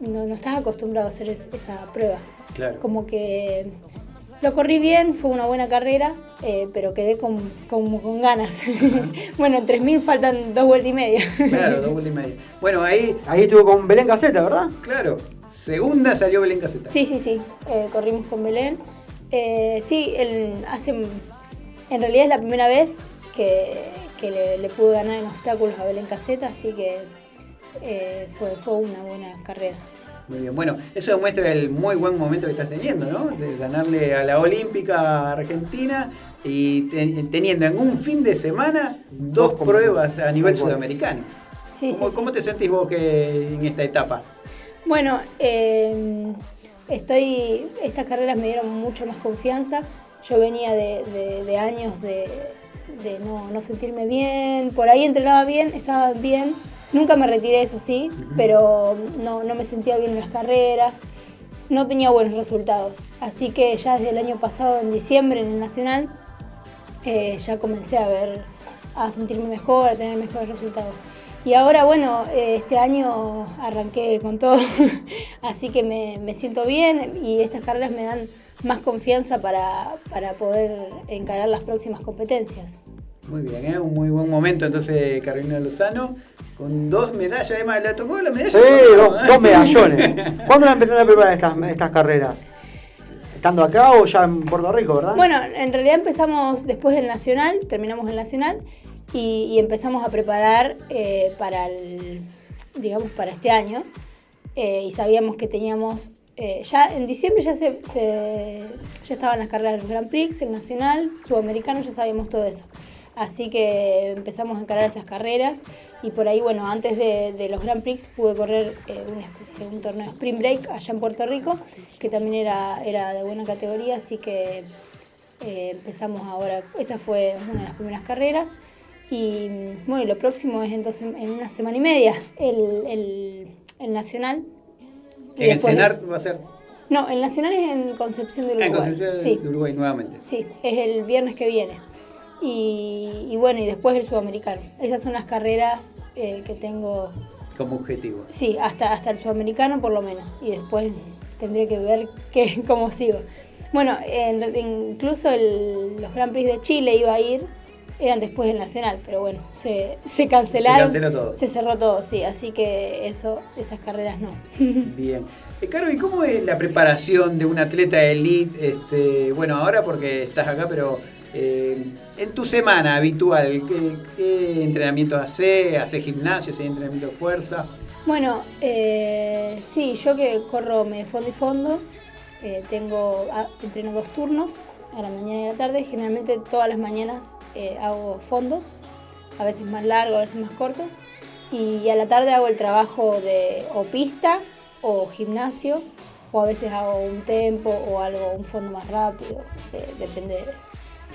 no, no estaba acostumbrado a hacer es- esa prueba. Claro. Como que lo corrí bien, fue una buena carrera, eh, pero quedé con, con, con ganas. bueno, en 3000 faltan dos vueltas y media. Claro, dos vueltas y media. Bueno, ahí, Ahí estuvo con Belén Caseta, ¿verdad? claro, segunda salió Belén Caseta. Sí, sí, sí. eh, corrimos con Belén. Eh, sí, el- hace, en realidad es la primera vez que, que le, le pude ganar en obstáculos a Belén Caseta, así que eh, fue, fue una buena carrera. Muy bien, bueno, eso demuestra el muy buen momento que estás teniendo, ¿no? De ganarle a la Olímpica Argentina y te- teniendo en un fin de semana dos Dos pruebas a nivel sudamericano. Sí, ¿Cómo, sí, cómo sí. te sentís vos que en esta etapa? Bueno, eh, estoy, estas carreras me dieron mucha más confianza. Yo venía de, de- de años de, de no, no sentirme bien, por ahí entrenaba bien, estaba bien. Nunca me retiré, eso sí, pero no, no me sentía bien en las carreras, no tenía buenos resultados. Así que ya desde el año pasado, en diciembre, en el Nacional, eh, ya comencé a ver, a sentirme mejor, a tener mejores resultados. Y ahora, bueno, eh, este año arranqué con todo, así que me, me siento bien y estas carreras me dan más confianza para, para poder encarar las próximas competencias. Muy bien, ¿eh? un muy buen momento entonces Carolina Lozano, con dos medallas, además, ¿le tocó la medalla? Sí, dos, dos medallones. ¿Cuándo la empezaron a preparar estas, estas carreras? ¿Estando acá o ya en Puerto Rico, verdad? Bueno, en realidad empezamos después del Nacional, terminamos el Nacional y, y empezamos a preparar eh, para el, digamos, para este año. Eh, y sabíamos que teníamos, eh, ya en diciembre ya se, ya estaban las carreras de los Grand Prix, el Nacional, Sudamericano, ya sabíamos todo eso. Así que empezamos a encarar esas carreras y por ahí, bueno, antes de, los Grand Prix pude correr eh, un, torneo Spring Break allá en Puerto Rico, que también era, era de buena categoría, así que eh, empezamos ahora, esa fue una de las primeras carreras. Y mm, bueno, lo próximo es entonces en una semana y media, el, el, el Nacional. En el CENAR va a ser No, el Nacional es en Concepción del Ah, en Uruguay. Concepción sí, de Uruguay nuevamente. sí, es el viernes que viene. Y, y bueno, y después el Sudamericano. Esas son las carreras eh, que tengo, Como objetivo. sí, hasta, hasta el Sudamericano por lo menos. Y después tendré que ver qué, cómo sigo. Bueno, en- incluso el- los Grand Prix de Chile iba a ir, eran después del Nacional, pero bueno, se, se cancelaron. Se canceló todo. Se cerró todo, sí, así que eso, esas carreras no. Bien. Eh, Caro, ¿y cómo es la preparación de un atleta elite? Este, bueno, ahora porque estás acá, pero eh, en tu semana habitual, ¿qué, qué entrenamientos haces? ¿Haces gimnasio? ¿Haces entrenamiento de fuerza? Bueno, eh, sí, yo que corro medio fondo y fondo, eh, tengo, ah, entreno dos turnos, a la mañana y a la tarde. Generalmente todas las mañanas eh, hago fondos, a veces más largos, a veces más cortos. Y a la tarde hago el trabajo de o pista o gimnasio, o a veces hago un tempo o algo, un fondo más rápido, eh, depende.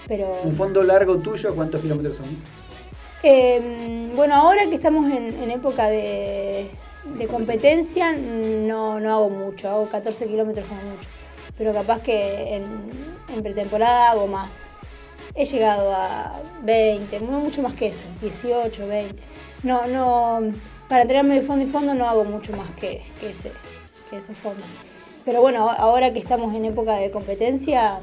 Pero ¿Un fondo largo tuyo cuántos kilómetros son? Eh, bueno, ahora que estamos en, en época de, de competencia, no, no hago mucho, hago 14 kilómetros como mucho. Pero capaz que en, en pretemporada hago más. He llegado a 20, no mucho más que eso, 18, 20. No, no, para entrenarme de fondo y fondo no hago mucho más que, que, ese, que esos fondos. Pero bueno, ahora que estamos en época de competencia,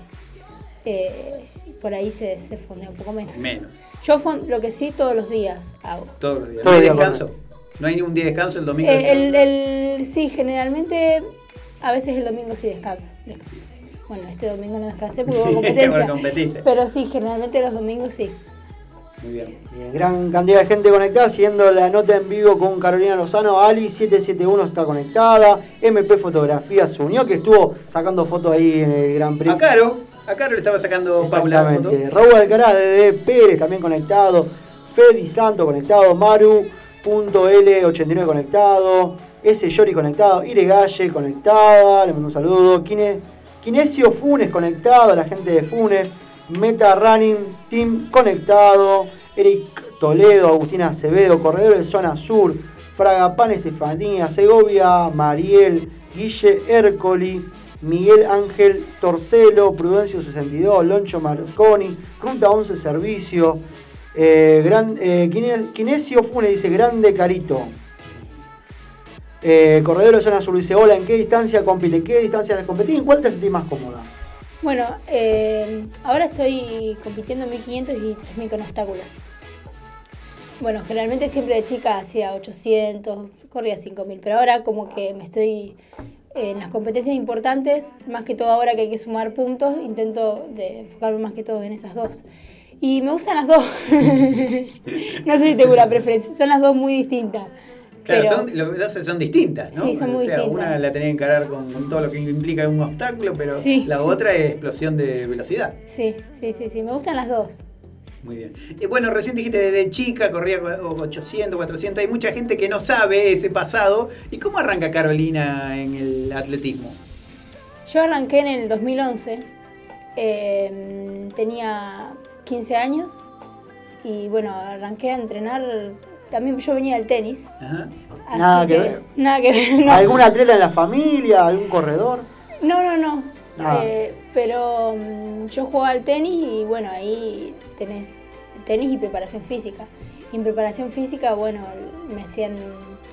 eh, por ahí se, se fondea un poco menos. Menos. Yo lo que sí todos los días hago. Todos los días. ¿No hay descanso? ¿No hay un día de descanso el domingo? Eh, el, el- sí, generalmente, a veces el domingo sí descanso. descanso. Bueno, este domingo no descansé porque hubo competencia. Competiste. pero sí, generalmente los domingos sí. Muy bien. Bien, gran cantidad de gente conectada, siguiendo la nota en vivo con Carolina Lozano. Ali771 está conectada. MP Fotografía se unió, que estuvo sacando fotos ahí en el Gran Prix. A Caro, a Caro le estaba sacando Paula la foto. Exactamente. Raúl Alcaraz de Pérez también conectado. Fedi Santo conectado. Maru.l89 conectado. S. Yori conectado. Ire Galle conectada. Le mando un saludo. Kine, Kinesio Funes conectado, la gente de Funes. Meta Running Team conectado. Eric Toledo, Agustina Acevedo, Corredor de Zona Sur. Fragapan Estefanía, Segovia, Mariel, Guille Ercoli, Miguel Ángel Torcelo, Prudencio 62, Loncho Marconi, Ruta 11 Servicio. Eh, eh, Kine- Kinesio Funes dice grande carito. Eh, Corredor de Zona Sur dice, hola, ¿en qué distancia compite? ¿Qué distancia competís? ¿En cuál te sentís más cómoda? Bueno, eh, ahora estoy compitiendo en 1500 y 3000 con obstáculos. Bueno, generalmente siempre de chica hacía 800, corría 5000, pero ahora como que me estoy eh, en las competencias importantes, más que todo ahora que hay que sumar puntos, intento de enfocarme más que todo en esas dos. Y me gustan las dos. no sé si tengo una preferencia, son las dos muy distintas. Claro, pero- son, distintas, ¿no? Sí, son muy o sea, distintas. una la tenés que encarar con, con todo lo que implica un obstáculo, pero Sí. la otra es explosión de velocidad. Sí, sí, sí, sí, me gustan las dos. Muy bien. Eh, bueno, recién dijiste desde chica, corría cua- 800, 400. Hay mucha gente que no sabe ese pasado. ¿Y cómo arranca Carolina en el atletismo? Yo arranqué en el 2011, eh, tenía 15 años y bueno, arranqué a entrenar, también yo venía del tenis. Ajá. así Nada que ver. Nada que ver. no. ¿Algún atleta en la familia? ¿Algún corredor? No, no, no. Eh, pero mm, yo jugaba al tenis y bueno, ahí tenés tenis y preparación física. Y en preparación física, bueno, me hacían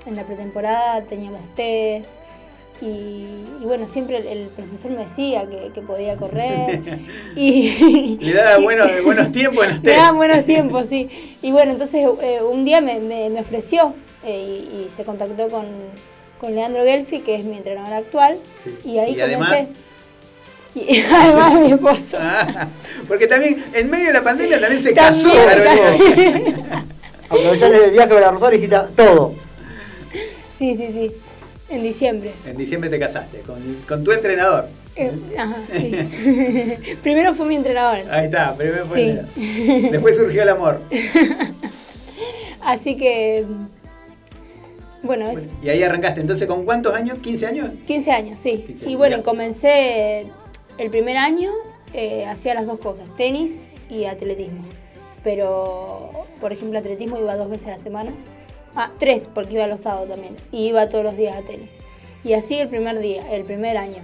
en la pretemporada, teníamos test. Y, y bueno, siempre el, el profesor me decía que, que podía correr. y, Le daba buenos, buenos tiempos en los test. daban buenos tiempos, sí. Y bueno, entonces eh, un día me, me- me ofreció eh, y, y se contactó con, con Leandro Gelfi, que es mi entrenador actual. Y ahí Y además- comencé. Y además mi esposo. Ah, porque también en medio de la pandemia también se También, casó Carolina. Aprovechar el viaje para Rosario y dijiste todo. Sí, sí, sí. En diciembre. En diciembre te casaste con, con tu entrenador. Eh, ajá, sí. Primero fue mi entrenador. Ahí está, primero fue Sí. Después surgió el amor. Así que. Bueno, es Y ahí arrancaste. Entonces, ¿con cuántos años? ¿15 años? 15 años, sí. 15 Y bueno, ya. comencé el primer año, eh, hacía las dos cosas, tenis y atletismo. Pero, por ejemplo, atletismo iba dos veces a la semana. Ah, tres, porque iba los sábados también. Y iba todos los días a tenis. Y así el primer día, el primer año.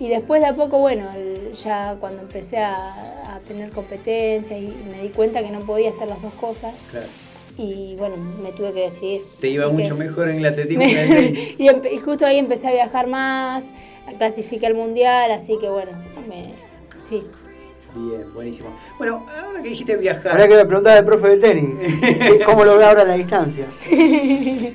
Y después de a poco, bueno, el- ya cuando empecé a, a tener competencias y me di cuenta que no podía hacer las dos cosas. Claro. Y bueno, me tuve que decidir. Te iba Así que- mucho mejor en el atletismo que en el tenis. y, empe- y justo ahí empecé a viajar más, a clasificar al mundial, así que bueno, me, sí. Bien, buenísimo. Bueno, ahora que dijiste viajar. Habría que preguntar al profe de tenis. ¿Cómo lo ve ahora a la distancia?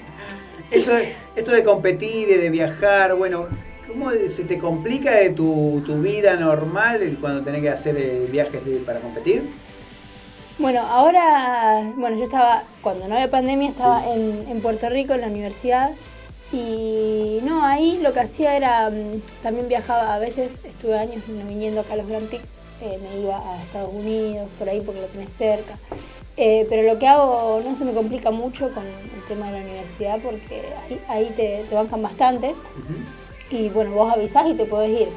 Esto, de- esto de competir y de viajar, bueno, ¿cómo se te complica de tu, tu vida normal cuando tenés que hacer eh, viajes de- para competir? Bueno, ahora, bueno, yo estaba, cuando no había pandemia, estaba en, en Puerto Rico, en la universidad, y no, ahí lo que hacía era, mm, también viajaba, a veces estuve años viniendo acá a los Grand Prix, eh, me iba a Estados Unidos, por ahí porque lo tenés cerca. Eh, pero lo que hago no se me complica mucho con el tema de la universidad porque ahí, ahí te, te bancan bastante y bueno, vos avisás y te podés ir.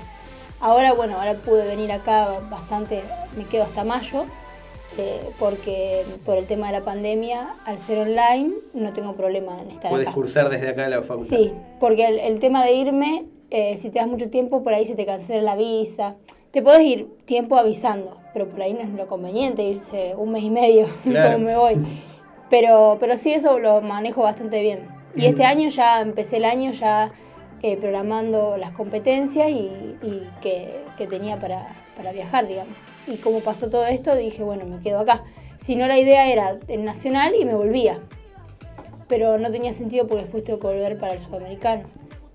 Ahora, bueno, ahora pude venir acá bastante, me quedo hasta mayo, eh, porque por el tema de la pandemia, al ser online, no tengo problema en estar Puedes acá. cursar desde acá a la facultad. Sí, porque el, el tema de irme, eh, si te das mucho tiempo, por ahí se te cancela la visa. Te podés ir tiempo avisando, pero por ahí no es lo conveniente irse un mes y medio, Claro. como me voy. Pero, pero sí, eso lo manejo bastante bien. Y este año ya empecé el año ya eh, programando las competencias y, y que, que tenía para, para viajar, digamos. Y como pasó todo esto, dije, bueno, me quedo acá. Si no, la idea era el nacional y me volvía pero no tenía sentido porque después tengo que volver para el sudamericano.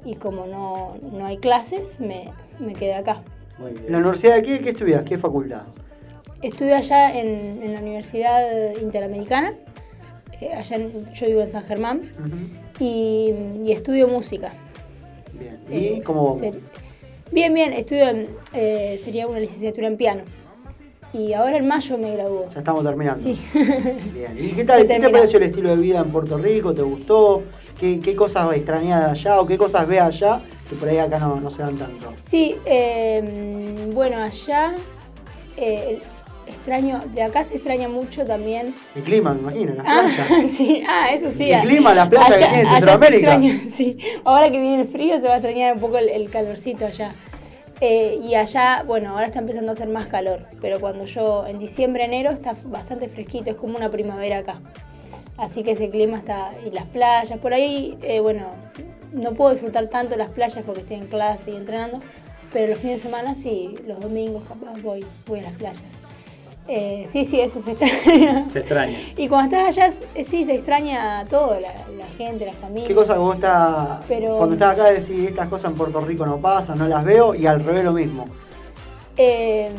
Y como no, no hay clases, me, me quedé acá. Muy bien. ¿En la universidad de qué, qué estudias? ¿Qué facultad? Estudio allá en, en la Universidad Interamericana, eh, allá en- yo vivo en San Germán, y, y estudio música. Bien. Eh, ¿Y cómo vamos? ser- Bien, bien, estudio, en, eh, sería una licenciatura en piano. Y ahora en mayo me gradúo. Ya estamos terminando. Sí. Bien. ¿Y qué tal? ¿Qué te pareció el estilo de vida en Puerto Rico? ¿Te gustó? ¿Qué, qué cosas extrañas de allá o qué cosas ves allá que por ahí acá no, no se dan tanto. Sí, eh, bueno, allá eh, extraño, de acá se extraña mucho también. El clima, me imagino, las Ah, playas. sí, ah, eso sí. El clima, las playas que allá- tiene allá se Centroamérica. sí. Ahora que viene el frío se va a extrañar un poco el, el calorcito allá. Eh, y allá, bueno, ahora está empezando a hacer más calor, pero cuando yo, en diciembre, enero, está bastante fresquito, es como una primavera acá. Así que ese clima está, y las playas, por ahí, eh, bueno, no puedo disfrutar tanto las playas porque estoy en clase y entrenando, pero los fines de semana sí, los domingos capaz voy, voy a las playas. Eh, sí, sí, eso se extraña. Se extraña. Y cuando estás allá, eh, sí, se extraña todo, la, la gente, la familia. ¿Qué cosa que vos estás, Pero- cuando estás acá decís, estas cosas en Puerto Rico no pasan, no las veo, y al revés lo mismo? Eh,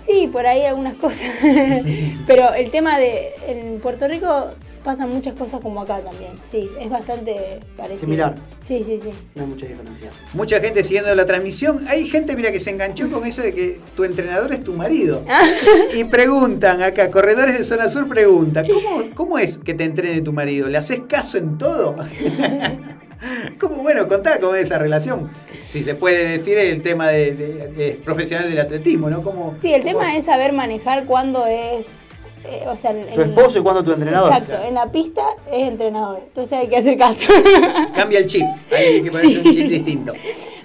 sí, por ahí algunas cosas. Pero el tema de en Puerto Rico pasan muchas cosas como acá también. Sí, es bastante parecido. Similar. Sí, sí, sí. No hay mucha diferencia. Mucha gente siguiendo la transmisión. Hay gente, mira, que se enganchó con eso de que tu entrenador es tu marido. Y preguntan acá, corredores de zona sur preguntan, ¿cómo, cómo es que te entrene tu marido? ¿Le haces caso en todo? ¿Cómo, bueno, contá cómo es esa relación. Si se puede decir el tema de, de- de profesional del atletismo, ¿no? ¿Cómo, Sí, el tema es saber manejar cuándo es. Eh, o sea, en, Tu esposo y cuándo tu entrenador. Exacto, en la pista es entrenador. Entonces hay que hacer caso. cambia el chip? Hay que ponerse un chip distinto.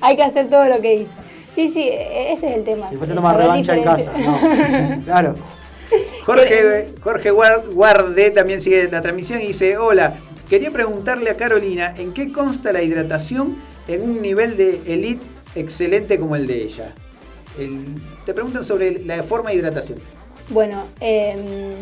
hay que hacer todo lo que dice. Sí, sí, e- ese es el tema. Si fuese tomar revancha en casa. No. claro. Jorge, Jorge Guar- Guarde también sigue la transmisión y dice, hola, quería preguntarle a Carolina en qué consta la hidratación en un nivel de elite excelente como el de ella. El- te preguntan sobre la forma de hidratación. Bueno, eh,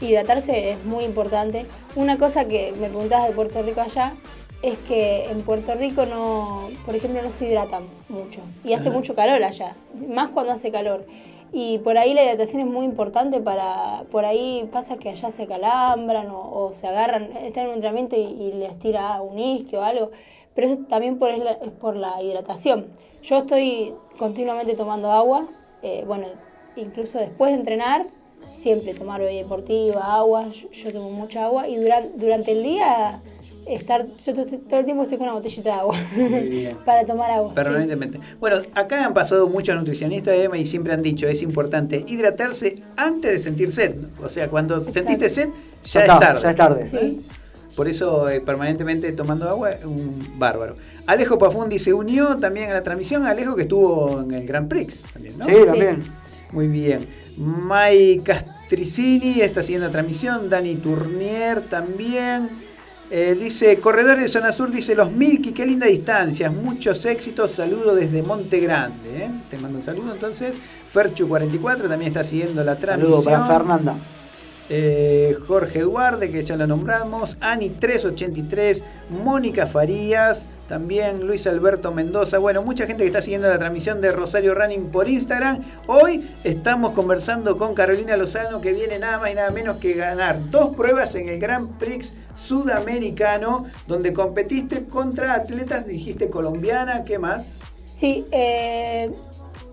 hidratarse es muy importante. Una cosa que me preguntabas de Puerto Rico allá es que en Puerto Rico no, por ejemplo, no se hidratan mucho y hace Ajá. mucho calor allá, más cuando hace calor. Y por ahí la hidratación es muy importante para, por ahí pasa que allá se calambran o, o se agarran, están en un entrenamiento y, y les tira un isquio o algo, pero eso también por, es, la- es por la hidratación. Yo estoy continuamente tomando agua, eh, bueno, incluso después de entrenar, siempre tomar bebida deportiva, agua, yo, yo tomo mucha agua y duran- durante el día estar, yo to- todo el tiempo estoy con una botellita de agua para tomar agua. sí. Permanentemente. Bueno, acá han pasado muchos nutricionistas Emma y siempre han dicho es importante hidratarse antes de sentir sed. O sea, cuando sentiste sed, ya, Ya es tarde. ya es tarde. Sí. Por eso eh, permanentemente tomando agua, un bárbaro. Alejo Pafundi se unió también a la transmisión. Alejo que estuvo en el Grand Prix también, ¿no? Sí, también. Muy bien. Mai Castricini está siguiendo la transmisión. Dani Tournier también. Eh, dice, Corredores de Zona Sur, dice los Milky, qué linda distancia, muchos éxitos, saludo desde Monte Grande. ¿eh? Te mando un saludo entonces. Ferchu44 también está siguiendo la transmisión. Saludos para Fernanda. Eh, Jorge Duarte, que ya lo nombramos, Ani383, Mónica Farías, también Luis Alberto Mendoza. Bueno, mucha gente que está siguiendo la transmisión de Rosario Running por Instagram. Hoy estamos conversando con Carolina Lozano, que viene nada más y nada menos que ganar dos pruebas en el Grand Prix Sudamericano, donde competiste contra atletas, dijiste colombiana, ¿qué más? Sí, eh,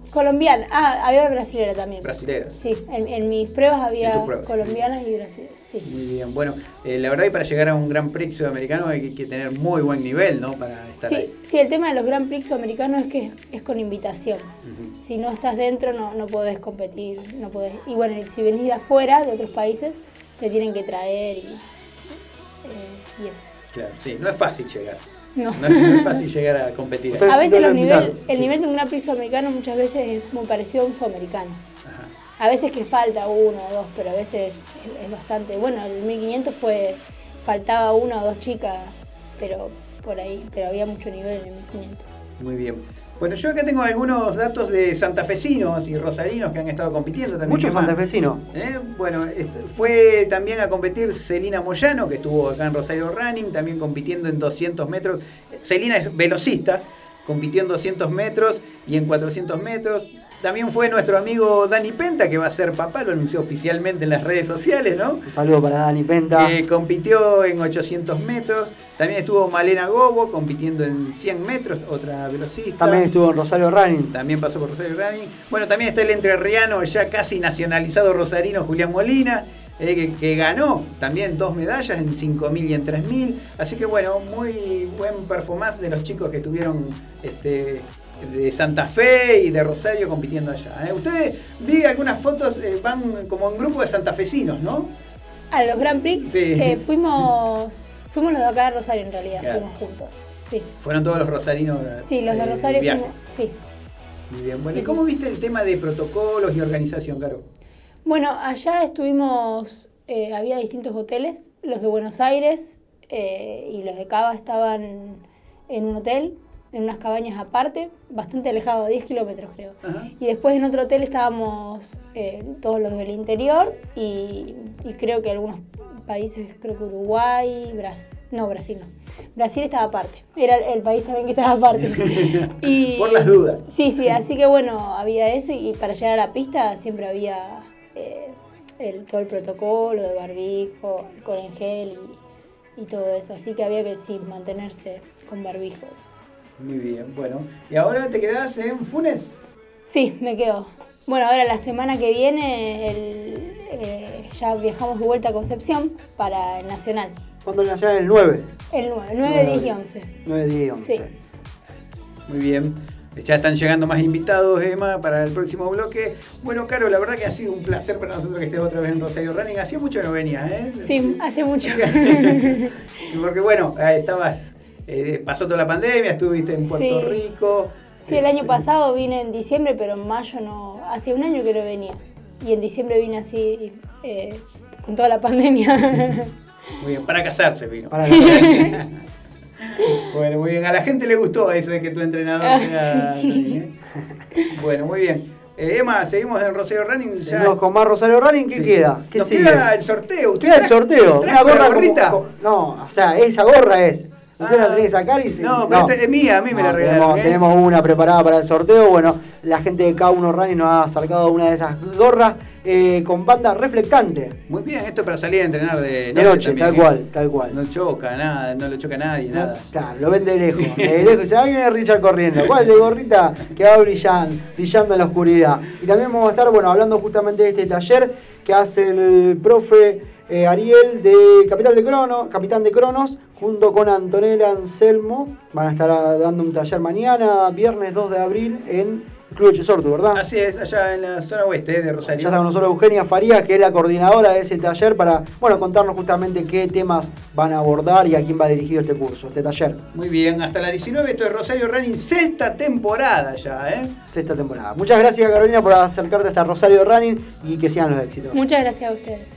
colombiana. Ah, había brasilera también. Brasileras. Sí, en, en mis pruebas había pruebas. colombianas y brasileras. Sí. Muy bien, bueno, eh, la verdad que para llegar a un Grand Prix sudamericano hay que, que tener muy buen nivel, ¿no? Para estar ahí. Sí, sí, el tema de los Grand Prix americanos es que es, es con invitación. Si no estás dentro no, no podés competir, no podés. Y bueno, y si venís de afuera, de otros países, te tienen que traer y, eh, y eso. Claro, sí, no es fácil llegar. No. No, es- fácil llegar a competir. ahí. A veces no los lo nivel, el nivel de un Grand Prix sudamericano muchas veces es muy parecido a un sudamericano. A veces que falta uno o dos, pero a veces es, es bastante. Bueno, el 1500 fue faltaba una o dos chicas, pero por ahí, pero había mucho nivel en el 1500. Muy bien. Bueno, yo acá tengo algunos datos de santafesinos y rosarinos que han estado compitiendo también. Muchos santafesinos. ¿Eh? Bueno, fue también a competir Celina Moyano, que estuvo acá en Rosario Running, también compitiendo en 200 metros. Celina es velocista, compitió en 200 metros y en 400 metros. También fue nuestro amigo Dani Penta, que va a ser papá, lo anunció oficialmente en las redes sociales, ¿no? Un saludo para Dani Penta. Eh, compitió en 800 metros. También estuvo Malena Gobo compitiendo en 100 metros, otra velocista. También estuvo en Rosario Running. También pasó por Rosario Running. Bueno, también está el entrerriano, ya casi nacionalizado rosarino, Julián Molina. eh, que, que ganó también dos medallas en 5.000 y en 3.000. Así que bueno, muy buen performance de los chicos que tuvieron este, de Santa Fe y de Rosario compitiendo allá. ¿eh? Ustedes vi algunas fotos, eh, van como en grupo de santafesinos, ¿no? A los Grand Prix Sí. eh, fuimos, fuimos los de acá de Rosario en realidad, Claro. fuimos juntos. Sí, Fueron todos los rosarinos. sí los de Rosario fuimos, sí. Muy bien. Bueno, Sí, ¿y cómo viste el tema de protocolos y organización, Caro? Bueno, allá estuvimos, había distintos hoteles, los de Buenos Aires y los de Cava estaban en un hotel, en unas cabañas aparte, bastante alejado, a 10 kilómetros creo. Ajá. Y después en otro hotel estábamos eh, todos los del interior y, y creo que algunos países, creo que Uruguay, Brasil, no, Brasil no. Brasil estaba aparte, era el país también que estaba aparte. y, Por las dudas. Sí, sí, así que bueno, había eso y para llegar a la pista siempre había eh, el, todo el protocolo de barbijo, con el gel y, y todo eso, así que había que sí mantenerse con barbijo. Muy bien, bueno. ¿Y ahora te quedás en Funes? Sí, me quedo. Bueno, ahora la semana que viene el, eh, ya viajamos de vuelta a Concepción para el Nacional. ¿Cuándo el Nacional? El 9. El 9, 9, 10 y 11. 9, 10 y 11. Sí. Muy bien. Ya están llegando más invitados, Emma, para el próximo bloque. Bueno, Caro, la verdad que ha sido un placer para nosotros que estés otra vez en Rosario Running. Hacía mucho que no venías, ¿eh? Sí, hace mucho. Porque bueno, estabas, eh, pasó toda la pandemia, estuviste en Puerto Sí. Rico. Sí, el año pasado vine en diciembre, pero en mayo no. Hace un año que no venía. Y en diciembre vine así, eh, con toda la pandemia. Muy bien, para casarse vino. Para bueno, muy bien. A la gente le gustó eso de que tu entrenador Ah, sea sí. ¿eh? Bueno, muy bien. Eh, Emma, seguimos en Rosario Running. Ya. Seguimos con más Rosario Running, ¿qué Sí. queda? ¿Qué Nos sigue? queda el sorteo. ¿Usted Queda el sorteo. Una gorra gorrita? como- como- no, o sea, esa gorra es. Usted la tiene que sacar y se- No, pero esta es mía, a mí me la regalaron, Tenemos, ¿eh? tenemos una preparada para el sorteo. Bueno, la gente de K1 Running nos ha acercado una de esas gorras eh, con banda reflectante. Muy bien, esto es para salir a entrenar de De noche. noche, también, tal ¿eh? cual, tal cual. No choca nada, no lo choca a nadie, nada. Claro, lo ven de lejos. De lejos. Dice, ahí viene Richard corriendo. ¿Cuál de gorrita que va brillando, brillando en la oscuridad? Y también vamos a estar, bueno, hablando justamente de este taller que hace el profe eh, Ariel de Capital de Cronos, Capitán de Cronos, junto con Antonella Anselmo. Van a estar dando un taller mañana, viernes 2 de abril, en Club Chesortu, ¿verdad? Así es, allá en la zona oeste de Rosario. Ya está con nosotros Eugenia Farías, que es la coordinadora de ese taller, para bueno, contarnos justamente qué temas van a abordar y a quién va dirigido este curso, este taller. Muy bien, hasta las 19, esto es Rosario Running, sexta temporada ya, ¿eh? Sexta temporada. Muchas gracias Carolina por acercarte hasta Rosario Running y que sigan los éxitos. Muchas gracias a ustedes.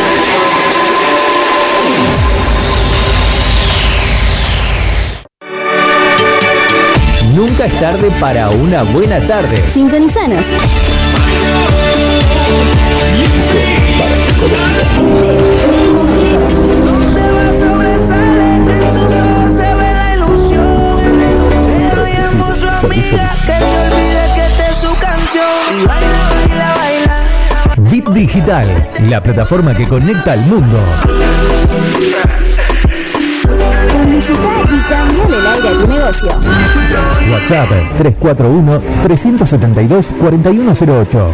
Nunca es tarde para una buena tarde. Sintonizanos. Bit Digital, la plataforma que conecta al mundo. Publicita y cambiale el aire a tu negocio. WhatsApp 341-372-4108.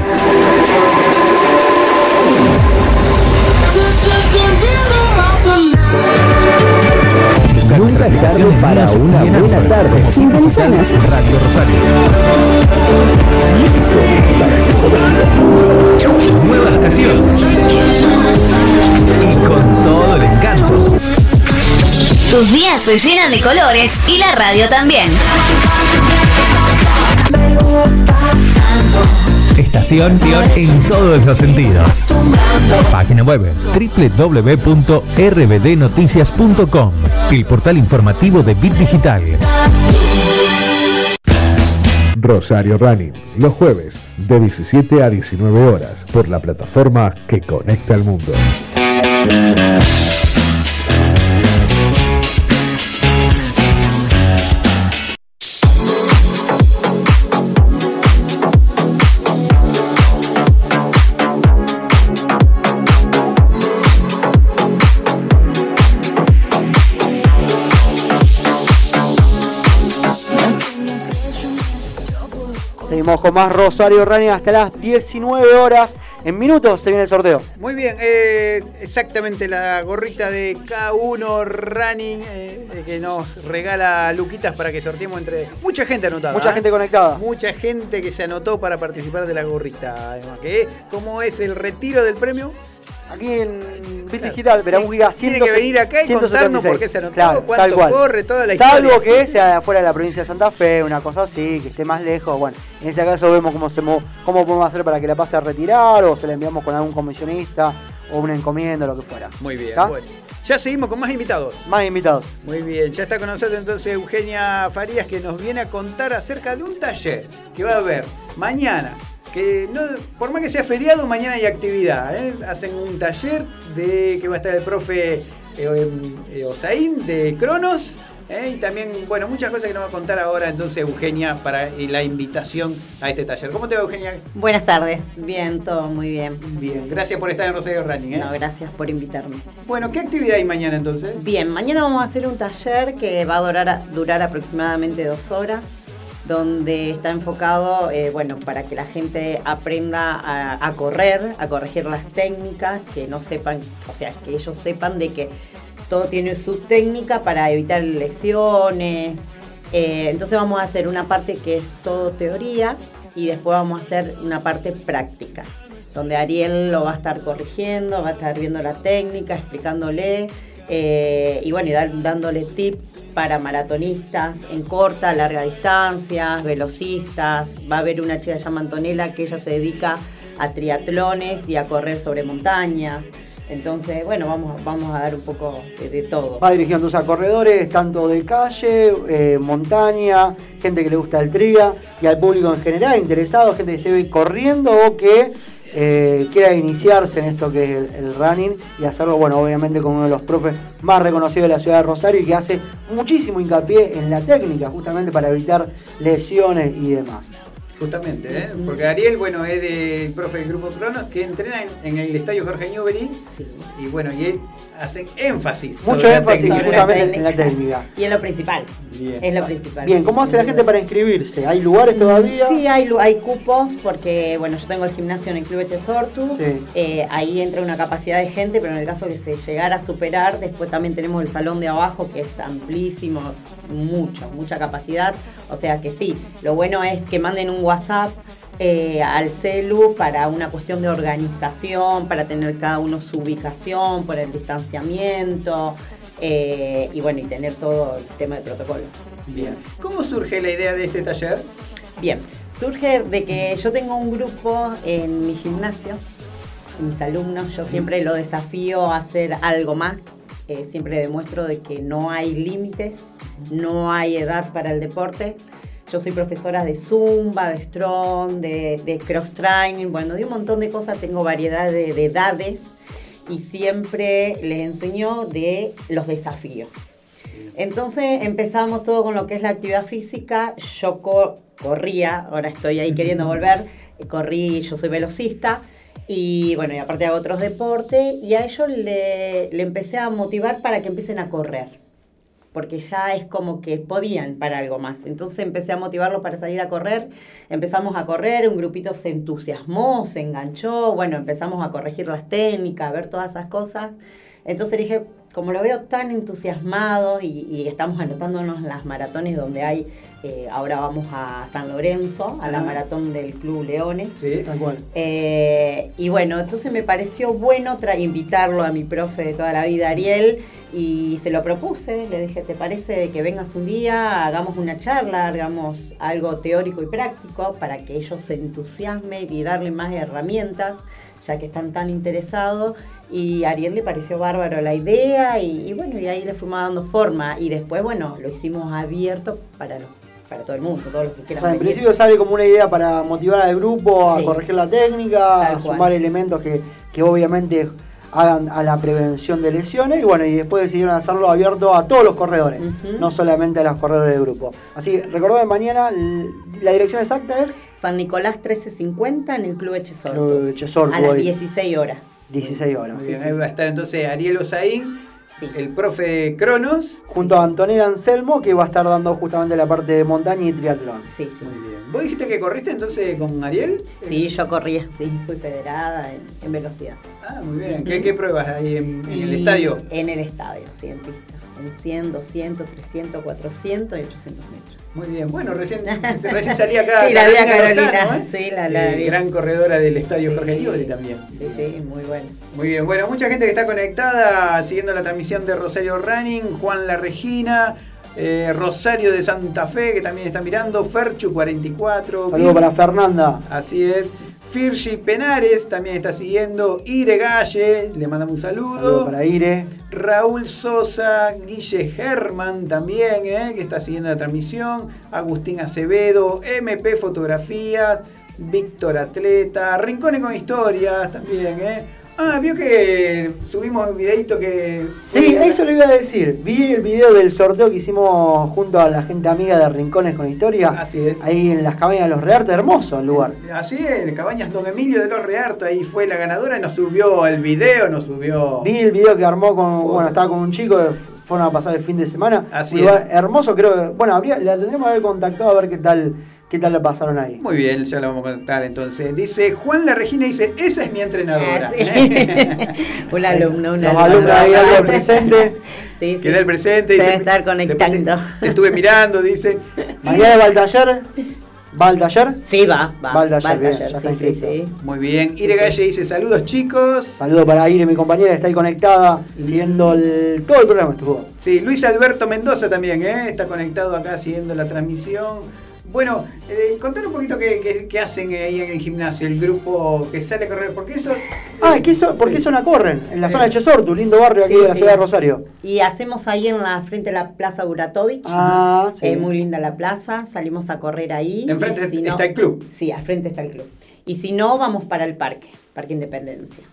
Nunca es tarde para una buena tarde. Sintonizanos. Radio Rosario. Nueva estación. Tus días se llenan de colores y la radio también. Estación en todos los sentidos. Página web www.rbdnoticias.com, el portal informativo de Bit Digital. Rosario Running, los jueves de 17 a 19 horas por la plataforma que conecta al mundo. Seguimos con más Rosario Running hasta las 19 horas. En minutos se viene el sorteo. Muy bien, eh, exactamente la gorrita de K1 Running eh, eh, que nos regala Luquitas para que sorteemos entre mucha gente anotada. Mucha ¿eh? gente conectada. Mucha gente que se anotó para participar de la gorrita. Además, que ¿Cómo es el retiro del premio? Aquí en Digital, Veramos Giga Tiene que venir acá y contarnos por qué se anotó, Claro, cuánto corre, toda la Salvo historia. que sea afuera de la provincia de Santa Fe, una cosa así, que esté más lejos. Bueno, en ese caso vemos cómo, se cómo podemos hacer para que la pase a retirar o se la enviamos con algún comisionista o una encomienda, lo que fuera. Muy bien, bueno. Ya seguimos con más invitados. Más invitados. Muy bien, ya está con nosotros entonces Eugenia Farías que nos viene a contar acerca de un taller que va a haber mañana. Que no, por más que sea feriado, mañana hay actividad. ¿eh? Hacen un taller de que va a estar el profe eh, eh, Osaín de Cronos ¿eh? Y también, bueno, muchas cosas que nos va a contar ahora entonces Eugenia para la invitación a este taller. ¿Cómo te va Eugenia? Buenas tardes, bien, todo muy bien. Bien, gracias por estar en Rosario Running. ¿eh? No, gracias por invitarme. Bueno, ¿qué actividad hay mañana entonces? Bien, mañana vamos a hacer un taller que va a durar, durar aproximadamente dos horas, donde está enfocado, eh, bueno, para que la gente aprenda a, correr, a corregir las técnicas, que no sepan, o sea, que ellos sepan de que todo tiene su técnica para evitar lesiones. Eh, entonces vamos a hacer una parte que es todo teoría y después vamos a hacer una parte práctica, donde Ariel lo va a estar corrigiendo, va a estar viendo la técnica, explicándole eh, y bueno, y dándole tips para maratonistas en corta, larga distancia, velocistas. Va a haber una chica llamada Antonella que ella se dedica a triatlones y a correr sobre montañas. Entonces, bueno, vamos, vamos a dar un poco de, todo. Va dirigiendo entonces a corredores, tanto de calle, eh, montaña, gente que le gusta el tria y al público en general, interesado, gente que esté corriendo o que eh, quiera iniciarse en esto que es el, running y hacerlo, bueno, obviamente con uno de los profes más reconocidos de la ciudad de Rosario y que hace muchísimo hincapié en la técnica, justamente para evitar lesiones y demás. Justamente, ¿eh? porque Ariel, bueno, es del profe del grupo Cronos que entrena en, en el estadio Jorge Newbery y bueno, y él hacen énfasis. Mucho énfasis justamente en la técnica. Y es lo principal. Bien. Es lo principal. Bien, ¿cómo hace la gente para inscribirse? ¿Hay lugares todavía? Sí, hay, hay cupos porque, bueno, yo tengo el gimnasio en el Club Echesortu. Sí. Eh, ahí entra una capacidad de gente, pero en el caso que se llegara a superar, después también tenemos el salón de abajo que es amplísimo, mucho, mucha capacidad. O sea que sí, lo bueno es que manden un WhatsApp eh, al celu para una cuestión de organización, para tener cada uno su ubicación, por el distanciamiento. eh, y bueno, y tener todo el tema de protocolo. Bien. ¿Cómo surge la idea de este taller? Bien, surge de que yo tengo un grupo en mi gimnasio, mis alumnos, yo siempre lo desafío a hacer algo más, eh, siempre demuestro de que no hay límites, no hay edad para el deporte. Yo soy profesora de zumba, de strong, de, de cross training, bueno, de un montón de cosas, tengo variedad de, de edades y siempre les enseño de los desafíos. Entonces empezamos todo con lo que es la actividad física. Yo co- corría, ahora estoy ahí queriendo volver. Corrí, yo soy velocista. Y bueno, y aparte hago otros deportes. Y a ellos le, le empecé a motivar para que empiecen a correr. Porque ya es como que podían para algo más. Entonces empecé a motivarlos para salir a correr. Empezamos a correr, un grupito se entusiasmó, se enganchó. Bueno, empezamos a corregir las técnicas, a ver todas esas cosas. Entonces dije, como lo veo tan entusiasmado y, estamos anotándonos las maratones donde hay, eh, ahora vamos a San Lorenzo, a la Ah. maratón del Club Leones. Sí, tal cual. Eh, y bueno, entonces me pareció bueno invitarlo a mi profe de toda la vida, Ariel, y se lo propuse. Le dije, ¿te parece que vengas un día, hagamos una charla, hagamos algo teórico y práctico para que ellos se entusiasmen y darle más herramientas, ya que están tan interesados? Y a Ariel le pareció bárbaro la idea y, y bueno, y ahí le fuimos dando forma. Y después, bueno, lo hicimos abierto para, los- para todo el mundo, todos los que O quieran sea, en venir. principio sale como una idea para motivar al grupo a Sí. corregir la técnica, a cual. sumar elementos que, que obviamente hagan a la prevención de lesiones y bueno, y después decidieron hacerlo abierto a todos los corredores, no solamente a los corredores del grupo. Así, recordad mañana la dirección exacta es San Nicolás 1350 en el Club Echesortu. Club Echesortu, A las hoy. 16 horas. 16 horas. Muy bien, ahí va a estar entonces Ariel Osaín, el profe Cronos. Junto a Antonella Anselmo, que va a estar dando justamente la parte de montaña y triatlón. Sí, sí. Muy bien. ¿Vos dijiste que corriste entonces con Ariel? Sí, yo corría, sí, fui federada en, en velocidad. Ah, muy bien. ¿Qué, qué pruebas ahí en, en el estadio? En el estadio, sí, en pista. En 100, 200, 300, 400 y 800 metros. Muy bien. Bueno, recién, recién salí acá Sí, la vi a Carolina ¿eh? Sí, la- la Eh, vi. Gran corredora del estadio Jorge Newbery también. Sí, sí, muy bueno. Muy bien, bueno, mucha gente que está conectada siguiendo la transmisión de Rosario Running, Juan La Regina, eh, Rosario de Santa Fe, que también está mirando, Ferchu 44. Saludos para Fernanda. Así es. Firgi Penares también está siguiendo. Ire Galle, le mandamos un saludo. Saludos para Ire. Raúl Sosa, Guille Germán también, eh, que está siguiendo la transmisión. Agustín Acevedo, MP Fotografías, Víctor Atleta, Rincones con Historias también, eh. Ah, vio que subimos un videito que. Sí, eso lo iba a decir. Vi el video del sorteo que hicimos junto a la gente amiga de Rincones con Historia. Así es. Ahí en las cabañas de los Rearte, hermoso el lugar. Así es, Cabañas Don Emilio de los Rearto, ahí fue la ganadora, nos subió el video, nos subió. Vi el video que armó con. Bueno, estaba con un chico, fueron a pasar el fin de semana. Así lugar hermoso, creo que. Bueno, habría, la tendríamos que haber contactado a ver qué tal, qué tal la pasaron ahí. Muy bien, ya lo vamos a contar entonces. Dice Juan La Regina, dice, esa es mi entrenadora. un alumno, una Los alumnos ahí algo presente. Sí, Que da el presente. Se debe dice, estar conectando. Te, te estuve mirando, dice. Mañana va al taller. ¿Va al taller? Sí, va, va. Va al taller, va al bien, taller, ya está sí, sí, sí. Muy bien. Ire Galle dice, saludos chicos. Saludo para Ire, mi compañera, está ahí conectada, siguiendo el- todo el programa estuvo. Sí, Luis Alberto Mendoza también, ¿eh? está conectado acá siguiendo la transmisión. Bueno, eh, contar un poquito qué, qué- qué hacen ahí en el gimnasio, el grupo que sale a correr, porque eso... Ah, ¿qué zo- ¿por qué zona corren? En la zona de Chosortu, lindo barrio aquí Sí, de la sí. ciudad de Rosario. Y hacemos ahí en la frente de la Plaza Buratovich. Ah, sí. Eh, muy linda la plaza, salimos a correr ahí. Enfrente si está el club. Sí, al frente está el club. Y si no, vamos para el parque, Parque Independencia.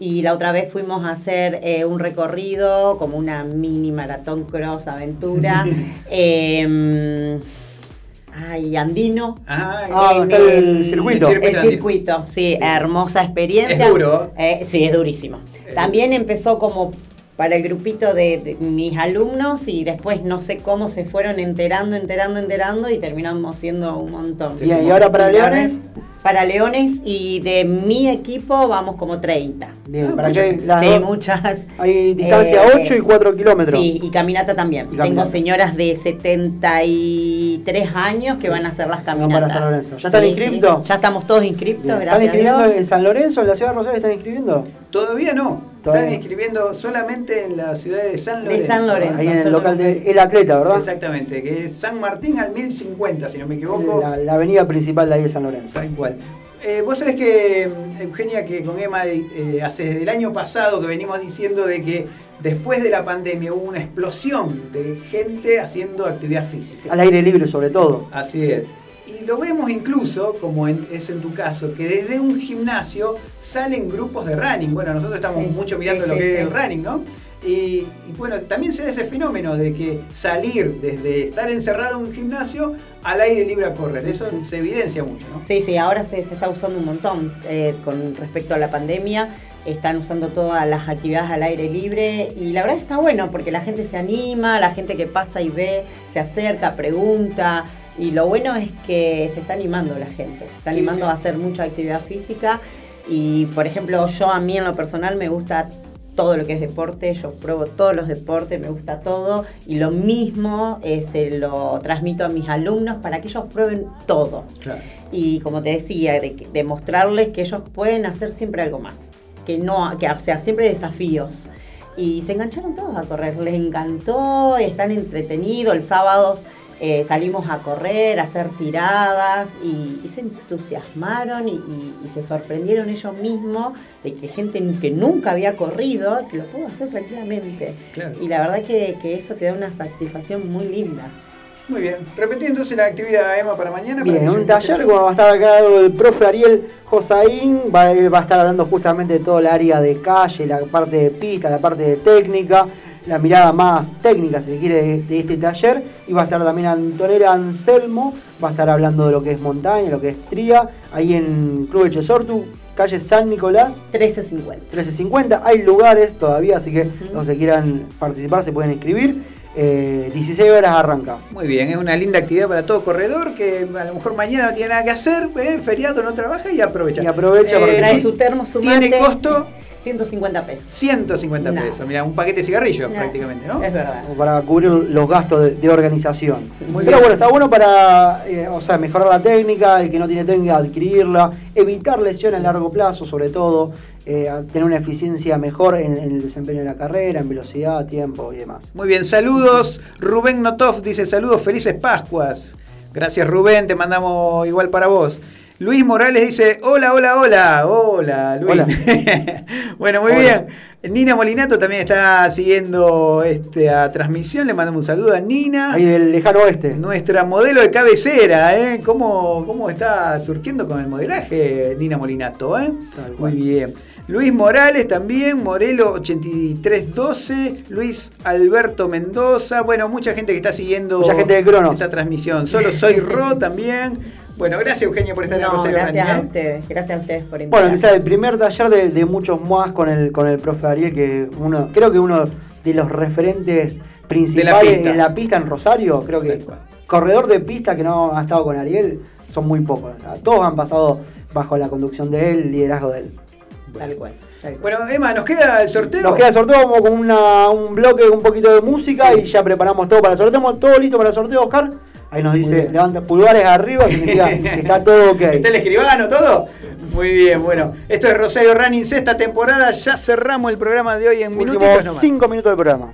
Y la otra vez fuimos a hacer eh, un recorrido, como una mini maratón cross aventura. eh, ay, andino. Ah, En el circuito. el circuito El andino. circuito, sí, hermosa experiencia. Es duro. Eh, sí, es durísimo. También empezó como para el grupito de, de mis alumnos y después no sé cómo se fueron enterando, enterando, enterando y terminamos siendo un montón. Bien, ¿y ahora para Y ahora Leones? Para Leones y de mi equipo vamos como 30. Bien, para que las Sí, dos- muchas. Hay distancia Eh, 8 y 4 kilómetros. Sí, y caminata también. Y caminata. Tengo señoras de 73 años que van a hacer las Van caminatas. para San Lorenzo. ¿Ya están Sí, inscriptos? sí. Ya estamos todos inscriptos, gracias ¿Están inscribiendo a Dios. en San Lorenzo, en la ciudad de Rosario? ¿Están inscribiendo? Todavía no. Están escribiendo solamente en la ciudad de San De Lorenzo. San Lorenzo. Ahí en el local de El Atleta, ¿verdad? Exactamente, que es San Martín al 1050, si no me equivoco. La, la avenida principal de ahí de San Lorenzo. Tal cual. Eh, Vos sabés que, Eugenia, que con Emma eh, hace desde el año pasado que venimos diciendo de que después de la pandemia hubo una explosión de gente haciendo actividad física. Al aire libre, sobre todo. Así es. Y lo vemos incluso, como en- es en tu caso, que desde un gimnasio salen grupos de running. Bueno, nosotros estamos Sí, mucho mirando sí, lo que es el running, ¿no? Y, y bueno, también se da ese fenómeno de que salir desde estar encerrado en un gimnasio al aire libre a correr. Eso se evidencia mucho, ¿no? Sí, sí, ahora se, se está usando un montón eh, con respecto a la pandemia. Están usando todas las actividades al aire libre y la verdad está bueno porque la gente se anima, la gente que pasa y ve, se acerca, pregunta. Y lo bueno es que se está animando la gente, se está Sí, animando sí. a hacer mucha actividad física. Y por ejemplo, yo a mí en lo personal me gusta todo lo que es deporte, yo pruebo todos los deportes, me gusta todo. Y lo mismo eh, se lo transmito a mis alumnos para que ellos prueben todo Claro. y como te decía, de, que- de que ellos pueden hacer siempre algo más, que no, que o sea, siempre desafíos. Y se engancharon todos a correr, les encantó, están entretenidos, el sábado eh, salimos a correr, a hacer tiradas y, y se entusiasmaron y, y- y se sorprendieron ellos mismos de que gente que nunca había corrido, que lo pudo hacer tranquilamente. Claro. Y la verdad que, que eso te da una satisfacción muy linda. Muy bien. Repetí entonces la actividad, Emma, para mañana. Bien, un taller como va a estar acá el profe Ariel Josaín, va, él va a estar hablando justamente de todo el área de calle, la parte de pista, la parte de técnica, la mirada más técnica, si se quiere, de, de este taller. Y va a estar también Antonella Anselmo, va a estar hablando de lo que es montaña, lo que es tría, ahí en Club de Chesortu, calle San Nicolás. 13.50. 1350, hay lugares todavía, así que los que quieran participar se pueden inscribir. Eh, 16 horas arranca. Muy bien, es una linda actividad para todo corredor que a lo mejor mañana no tiene nada que hacer, eh, feriado no trabaja y aprovecha. Y aprovecha porque- Trae ti- su termo, su mate. Tiene costo 150 pesos. 150 Nada. pesos. Mira, un paquete de cigarrillos prácticamente, ¿no? Es verdad. para cubrir los gastos de, de organización. Muy Pero bien. bueno, está bueno para eh, o sea, mejorar la técnica, el que no tiene técnica, adquirirla, evitar lesiones a largo plazo, sobre todo, eh, tener una eficiencia mejor en, en el desempeño de la carrera, en velocidad, tiempo y demás. Muy bien, saludos. Rubén Notov dice saludos, felices Pascuas. Gracias Rubén, te mandamos igual para vos. Luis Morales dice, hola, hola, hola. Hola, Luis. Hola. bueno, muy Hola. bien. Nina Molinato también está siguiendo esta transmisión. Le mandamos un saludo a Nina. Ahí del lejano oeste. Nuestra modelo de cabecera, ¿eh? ¿Cómo, cómo está surgiendo con el modelaje Nina Molinato, eh? Tal Muy bien. Luis Morales también, Morelo 8312, Luis Alberto Mendoza, bueno, mucha gente que está siguiendo Mucha gente de Cronos. esta transmisión. Solo soy Ro también. Bueno, gracias Eugenia por estar en No, Rosario gracias a ¿eh? ustedes, gracias a ustedes por Bueno, invitarme. quizás el primer taller de, de muchos más con el, con el profe Ariel, que uno, creo que uno de los referentes principales pista. en la pista en Rosario, creo que corredor de pista que no ha estado con Ariel son muy pocos. Todos han pasado bajo la conducción de él, liderazgo de él. Tal cual. Bueno, Emma, ¿nos queda el sorteo? Nos queda el sorteo como con una- un bloque, un poquito de música y ya preparamos todo para el sorteo. Tenemos todo listo para el sorteo, Oscar. Ahí nos dice, levanta pulgares arriba, significa que está todo ok. ¿Está el escribano todo? Muy bien, bueno. Esto es Rosario Running, sexta temporada. Ya cerramos el programa de hoy en minutitos Últimos nomás. 5 minutos del programa.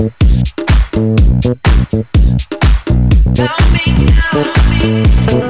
Tell me, tell me.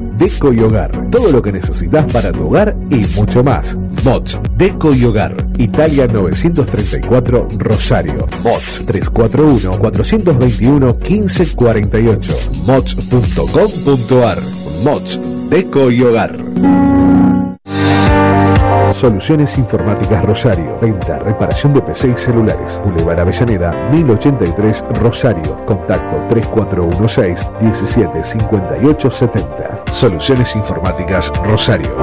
Deco y Hogar. Todo lo que necesitas para tu hogar y mucho más. Mods, Deco y Hogar. Italia 934 Rosario. Mods 341-421-1548. Mods.com.ar. Mods, Deco y Hogar. Soluciones Informáticas Rosario. Venta, reparación de PC y celulares. Boulevard Avellaneda, 1083 Rosario. Contacto 3416-175870. Soluciones Informáticas Rosario.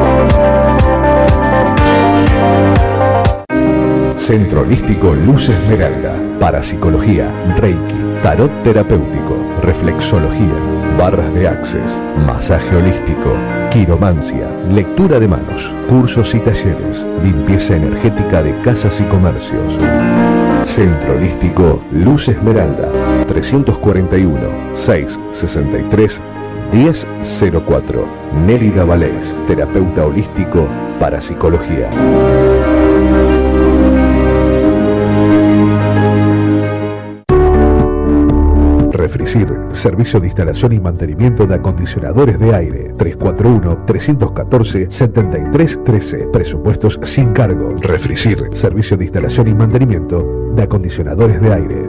Centro Holístico Luz Esmeralda. Parapsicología, Reiki, Tarot Terapéutico, Reflexología, Barras de Access, Masaje Holístico, Quiromancia, Lectura de Manos, Cursos y Talleres, Limpieza Energética de Casas y Comercios. Centro Holístico Luz Esmeralda, 341 663 1004. Nélida Valés, terapeuta holístico para psicología. Refricir, servicio de instalación y mantenimiento de acondicionadores de aire. 341-314-7313. Presupuestos sin cargo. Refricir, servicio de instalación y mantenimiento de acondicionadores de aire.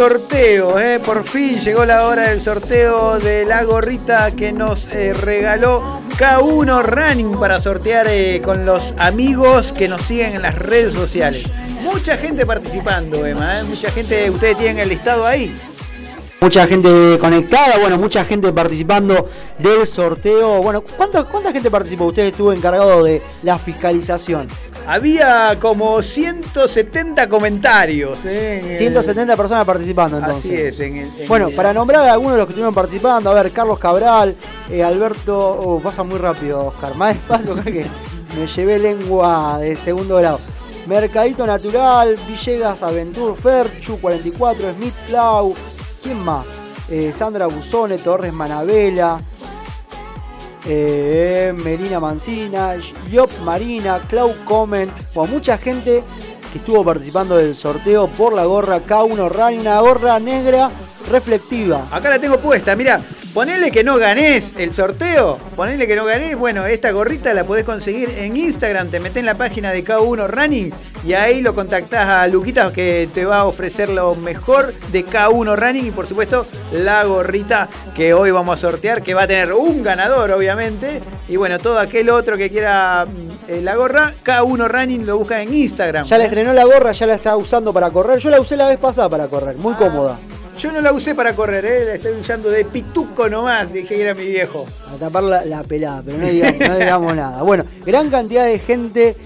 sorteo, ¿eh? por fin llegó la hora del sorteo de la gorrita que nos eh, regaló K1 Running para sortear eh, con los amigos que nos siguen en las redes sociales. Mucha gente participando, Emma, mucha gente, ustedes tienen el listado ahí. Mucha gente conectada, bueno, mucha gente participando del sorteo. Bueno, ¿cuánta, cuánta gente participó? Usted estuvo encargado de la fiscalización. Había como 170 comentarios. ¿eh? en el- 170 personas participando entonces. Así es. En el- en Bueno, el- para nombrar a algunos de los que estuvieron participando, a ver, Carlos Cabral, eh, Alberto, oh, pasa muy rápido, Oscar, más despacio acá que me llevé lengua de segundo grado. Mercadito Natural, Villegas Aventur, Ferchu 44, Smith Clau, ¿quién más? Eh, Sandra Busone, Torres Manabela, eh, Melina Mancina, Yop Marina, Clau Comment, bueno, mucha gente que estuvo participando del sorteo por la gorra K1 Running, una gorra negra reflectiva. Acá la tengo puesta, mira, ponele que no ganés el sorteo, ponele que no ganés, bueno, esta gorrita la podés conseguir en Instagram, te metés en la página de K1 Running y ahí lo contactás a Luquita que te va a ofrecer lo mejor de K1 Running y por supuesto la gorrita que hoy vamos a sortear, que va a tener un ganador obviamente, y bueno, todo aquel otro que quiera mm, eh, la gorra, K1 Running lo busca en Instagram. Ya le estrenó la gorra, ya la está usando para correr. Yo la usé la vez pasada para correr, muy cómoda. Yo no la usé para correr, ¿eh? la estoy usando de pituco nomás, dije que era mi viejo. A tapar la, la pelada, pero no digamos, no digamos nada. Bueno, gran cantidad de gente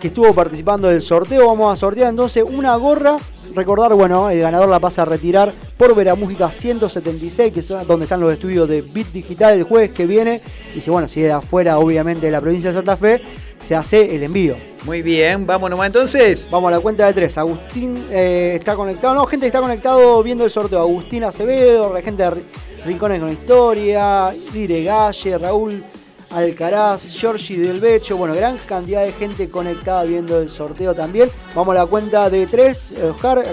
que estuvo participando del sorteo. Vamos a sortear entonces una gorra. Recordar, bueno, el ganador la pasa a retirar por Veramúsica 176, que es donde están los estudios de Bit Digital el jueves que viene. Y si, bueno, si es de afuera, obviamente, de la provincia de Santa Fe, se hace el envío. Muy bien, vamos nomás entonces. Vamos a la cuenta de tres. Agustín eh, está conectado. No, gente que está conectado viendo el sorteo. Agustín Acevedo, gente de Ri- Rincones con Historia, Lire Galle, Raúl Alcaraz, Giorgi del Becho. Bueno, gran cantidad de gente conectada viendo el sorteo también. Vamos a la cuenta de tres. Eh, Oscar,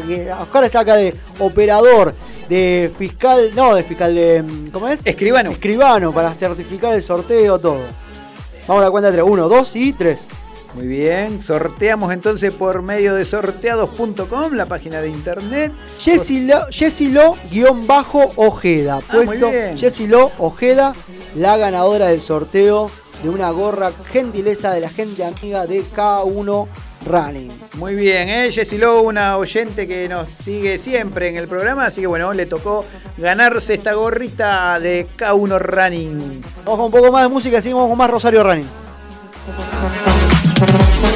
Oscar está acá de operador, de fiscal, no, de fiscal de. mm, ¿Cómo es? Escribano. Escribano para certificar el sorteo, todo. Vamos a la cuenta de tres. Uno, dos y tres. Muy bien, sorteamos entonces por medio de sorteados.com, la página de internet. Jessilo, guion bajo Ojeda. Ah, Puesto. Jessilo Ojeda, la ganadora del sorteo de una gorra gentileza de la gente amiga de K1 Running. Muy bien, ¿eh? Jessie Lowe, una oyente que nos sigue siempre en el programa, así que bueno, le tocó ganarse esta gorrita de K1 Running. Vamos con un poco más de música, seguimos con más Rosario Running.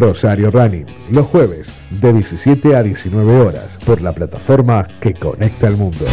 Rosario Running, los jueves de 17 a 19 horas por la plataforma que conecta al mundo.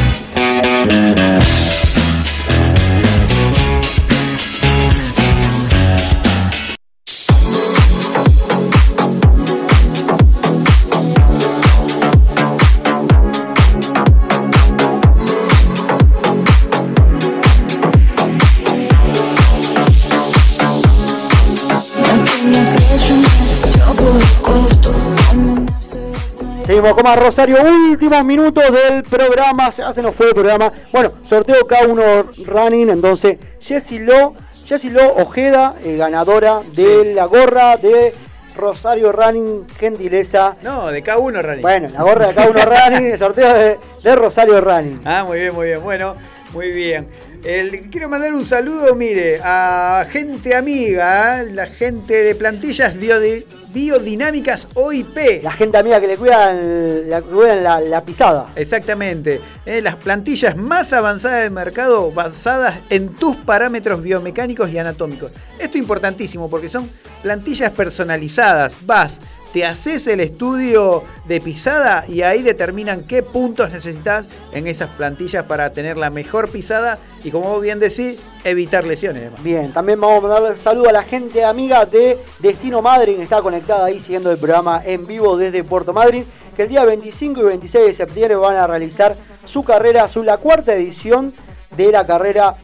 Seguimos con más Rosario, últimos minutos del programa, se se nos fue el programa. Bueno, sorteo K1 Running, entonces Jessie Lo, Jessie Lo Ojeda, eh, ganadora de la gorra de Rosario Running, gentileza. No, de K1 Running. Bueno, la gorra de K1 Running, el sorteo de, de Rosario Running. Ah, muy bien, muy bien. Bueno, muy bien. El- quiero mandar un saludo, mire, a gente amiga, ¿eh? la gente de plantillas biodi- biodinámicas OIP. La gente amiga que le cuidan la, cuidan la, la pisada. Exactamente. eh, las plantillas más avanzadas del mercado basadas en tus parámetros biomecánicos y anatómicos. Esto es importantísimo porque son plantillas personalizadas. Vas, te haces el estudio de pisada y ahí determinan qué puntos necesitas en esas plantillas para tener la mejor pisada y como bien decís, evitar lesiones. Bien, también vamos a mandarle saludo a la gente amiga de Destino Madrid, que está conectada ahí siguiendo el programa en vivo desde Puerto Madryn, que el día 25 y 26 de septiembre van a realizar su carrera, su la cuarta edición de la carrera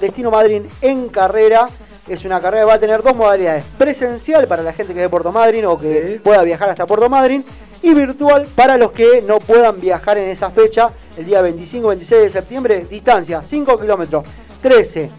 Destino Madrid en carrera. Es una carrera que va a tener dos modalidades, presencial para la gente que es de Puerto Madryn o que pueda viajar hasta Puerto Madryn y virtual para los que no puedan viajar en esa fecha, el día 25-26 de septiembre, distancia 5 kilómetros, 13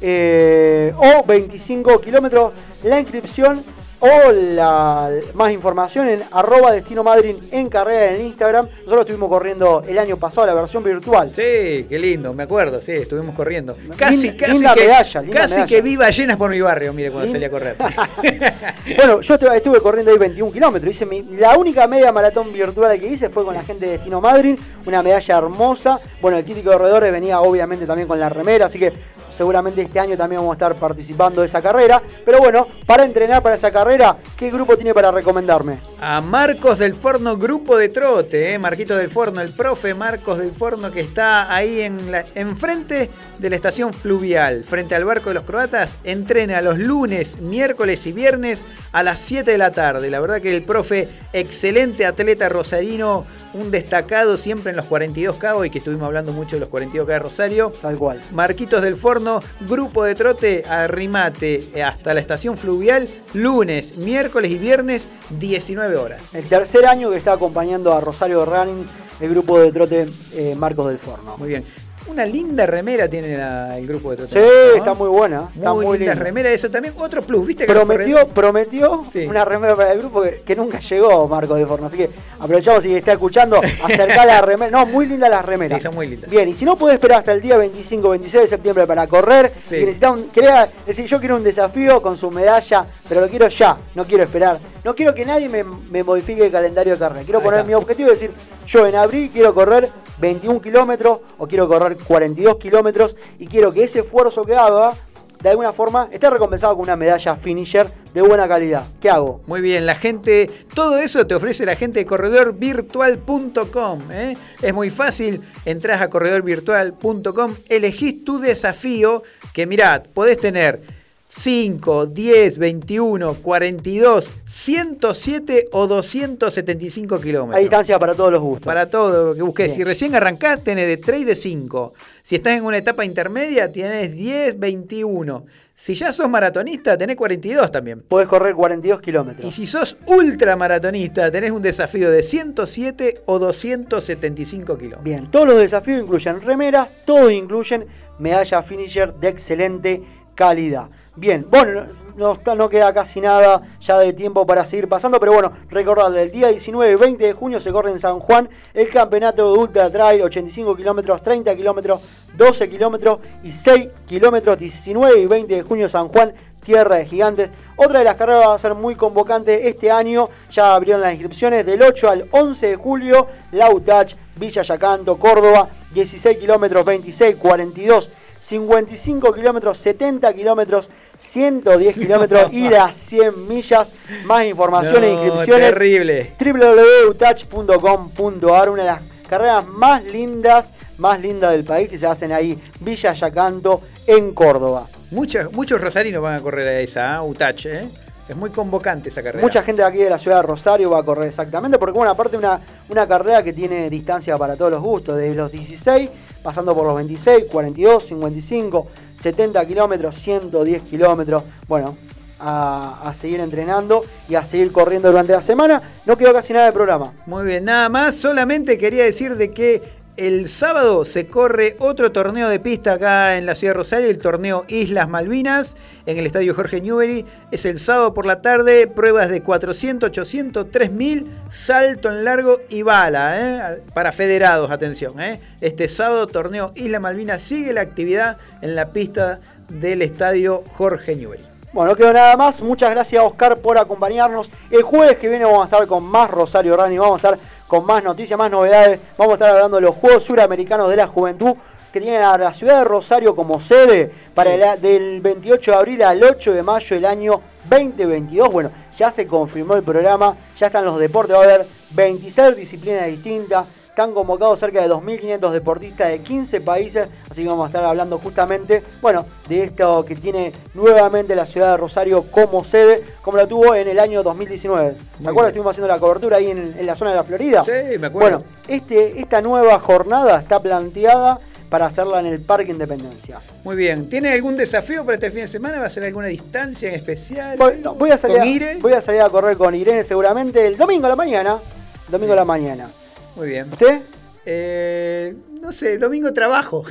eh, o 25 kilómetros. La inscripción o la más información en arroba destino Madrid en carrera en Instagram. Nosotros estuvimos corriendo el año pasado la versión virtual. Sí, qué lindo, me acuerdo, sí, estuvimos corriendo. Casi, casi, linda que, medalla, casi medalla. que vi ballenas por mi barrio, mire, cuando salí a correr. Bueno, yo estuve, estuve corriendo ahí 21 kilómetros. Hice mi- la única media maratón virtual que hice fue con la gente de Destino Madrid. Una medalla hermosa. Bueno, el crítico de corredores venía obviamente también con la remera, así que seguramente este año también vamos a estar participando de esa carrera. Pero bueno, para entrenar para esa carrera, ¿qué grupo tiene para recomendarme? A Marcos del Forno, grupo de trote, ¿eh? Marquito del Forno, el profe Marcos del Forno que está ahí en la, enfrente de la estación fluvial, frente al barco de los croatas, entrena los lunes, miércoles y viernes a las 7 de la tarde. La verdad que el profe, excelente atleta rosarino, un destacado siempre en los 42K y que estuvimos hablando mucho de los 42K de Rosario. Tal cual. Marquitos del Forno, grupo de trote, arrimate hasta la estación fluvial, lunes, miércoles y viernes, 19 horas. El tercer año que está acompañando a Rosario Running, el grupo de trote eh, Marcos del Forno. Muy bien. Una linda remera tiene la- el grupo de trote. Sí, ¿no? está muy buena. Está Muy, muy, linda linda. remera, eso también. Otro plus, ¿viste? que Prometió, prometió Sí. una remera para el grupo que, que nunca llegó, Marco de Forno. Así que aprovechamos si está escuchando, acercar la remera. No, muy lindas las remeras. Sí, son muy lindas. Bien, y si no puede esperar hasta el día 25 26 de septiembre para correr, Sí. y necesita un, quería decir, yo quiero un desafío con su medalla, pero lo quiero ya, no quiero esperar. No quiero que nadie me, me modifique el calendario de carrera. Quiero Ahí poner está. mi objetivo y decir, yo en abril quiero correr 21 kilómetros o quiero correr 42 kilómetros y quiero que ese esfuerzo que haga, de alguna forma, esté recompensado con una medalla finisher de buena calidad. ¿Qué hago? Muy bien, la gente, todo eso te ofrece la gente de corredorvirtual.com. ¿eh? Es muy fácil, entras a corredorvirtual.com, elegís tu desafío, que mirad, podés tener 5, 10, 21, 42, 107 o 275 kilómetros. Hay distancia para todos los gustos. Para todo lo que busques. Bien. Si recién arrancás, tenés de 3 y de 5. Si estás en una etapa intermedia, tienes 10, 21. Si ya sos maratonista, tenés 42 también. Podés correr 42 kilómetros. Y si sos ultramaratonista, tenés un desafío de 107 o 275 kilómetros. Bien, todos los desafíos incluyen remeras, todos incluyen medalla finisher de excelente calidad. Bien, bueno, no, no queda casi nada ya de tiempo para seguir pasando, pero bueno, recordad, el día 19 y 20 de junio se corre en San Juan el campeonato de Ultra Trail, 85 kilómetros, 30 kilómetros, 12 kilómetros y 6 kilómetros, 19 y 20 de junio San Juan, Tierra de Gigantes. Otra de las carreras va a ser muy convocante este año, ya abrieron las inscripciones del 8 al 11 de julio, Lautach, Villa Yacanto, Córdoba, 16 kilómetros, 26, 42, 55 kilómetros, 70 kilómetros, 110 kilómetros y las 100 millas. Más información e inscripciones. terrible. www.touch.com.ar, una de las carreras más lindas, más lindas del país que se hacen ahí, Villa Yacanto, en Córdoba. Muchos, muchos rosarinos van a correr a esa, ¿eh? Utach, ¿eh? Es muy convocante esa carrera. Mucha gente de aquí de la ciudad de Rosario va a correr exactamente, porque bueno, aparte una, una carrera que tiene distancia para todos los gustos, desde los 16, pasando por los 26, 42, 55, 70 kilómetros, 110 kilómetros, bueno, a, a seguir entrenando y a seguir corriendo durante la semana. No quedó casi nada de programa. Muy bien, nada más. Solamente quería decir de que el sábado se corre otro torneo de pista acá en la ciudad de Rosario, el torneo Islas Malvinas, en el estadio Jorge Newbery. Es el sábado por la tarde, pruebas de 400, 800, 3000, salto en largo y bala, ¿eh? para federados, atención. ¿eh? Este sábado, torneo Islas Malvinas, sigue la actividad en la pista del estadio Jorge Newbery. Bueno, no quedó nada más. Muchas gracias, Oscar, por acompañarnos. El jueves que viene vamos a estar con más Rosario Running, vamos a estar con más noticias, más novedades. Vamos a estar hablando de los Juegos Suramericanos de la Juventud que tienen a la ciudad de Rosario como sede para el- del 28 de abril al 8 de mayo del año 2022. Bueno, ya se confirmó el programa, ya están los deportes, va a haber 26 disciplinas distintas. Están convocados cerca de 2.500 deportistas de 15 países, así que vamos a estar hablando justamente, bueno, de esto que tiene nuevamente la ciudad de Rosario como sede, como la tuvo en el año 2019. ¿Se acuerdan? Estuvimos haciendo la cobertura ahí en, en la zona de la Florida. Sí, me acuerdo. Bueno, este, esta nueva jornada está planteada para hacerla en el Parque Independencia. Muy bien. ¿Tiene algún desafío para este fin de semana? ¿Va a ser alguna distancia en especial? Voy, no, voy a salir, ¿Con a- voy a salir a correr con Irene seguramente el domingo a la mañana. Domingo a la mañana. Muy bien. ¿Usted? Eh, no sé, domingo trabajo.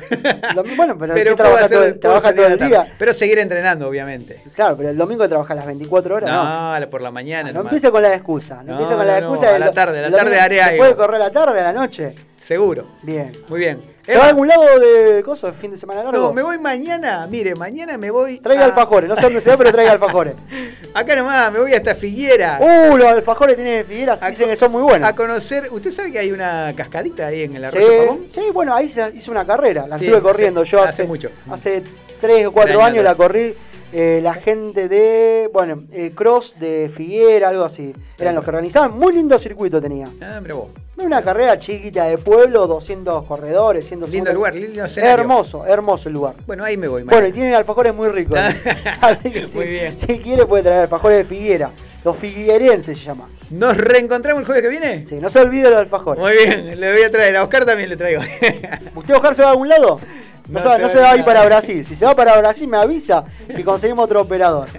Bueno, pero, pero ¿qué puedo, trabaja hacer, todo, el- trabaja todo día? Pero seguir entrenando, obviamente. Claro, pero el domingo trabaja las 24 horas. No, No, por la mañana. no nomás. empiece con la excusa. No, No, empiece con no, la no, excusa. a la tarde, la tarde haré ¿Se algo. puede correr a la tarde, a la noche? Seguro. Bien. Muy bien. ¿Se va a algún lado de cosas, fin de semana largo? No, me voy mañana. Mire, mañana me voy. Traiga a- alfajores, no sé dónde se va, pero traiga alfajores. Acá nomás, me voy hasta Figuera. Uh, los alfajores tienen figueras, A dicen que son muy buenos. A conocer. ¿Usted sabe que hay una cascadita ahí en el Sí, arroyo Pavón? sí, bueno, ahí se hizo una carrera, la Sí, estuve corriendo sí, yo hace hace, mucho. Hace 3 o 4 Un año años la corrí. Eh, la gente de, bueno, eh, Cross de Figuera, algo así. Eran los que organizaban. Muy lindo circuito tenía. Ah, mira vos. Una carrera chiquita de pueblo, 200 corredores, 150. Lindo lugar, lindo escenario. Hermoso, hermoso el lugar. Bueno, ahí me voy. Bueno, y tienen alfajores muy ricos. Así que si, Muy bien. si quiere puede traer alfajores de Figuera. Los figuerenses se llama. ¿Nos reencontramos el jueves que viene? Sí, no se olvide los alfajores. Muy bien, le voy a traer. A Oscar también le traigo. ¿Usted, Oscar, se va a algún lado? No, No se, no se va a ir para Brasil. Si se va para Brasil, me avisa que conseguimos otro operador.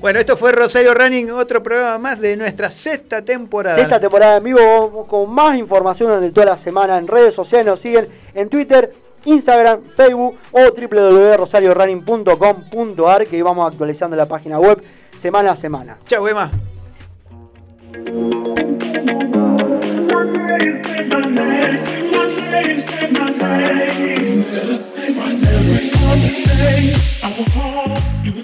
Bueno, esto fue Rosario Running, otro programa más de nuestra sexta temporada. Sexta temporada en vivo vamos con más información durante toda la semana en redes sociales. Nos siguen en Twitter, Instagram, Facebook o www.rosariorunning.com.ar que vamos actualizando la página web semana a semana. Chau, Emma. I will call you.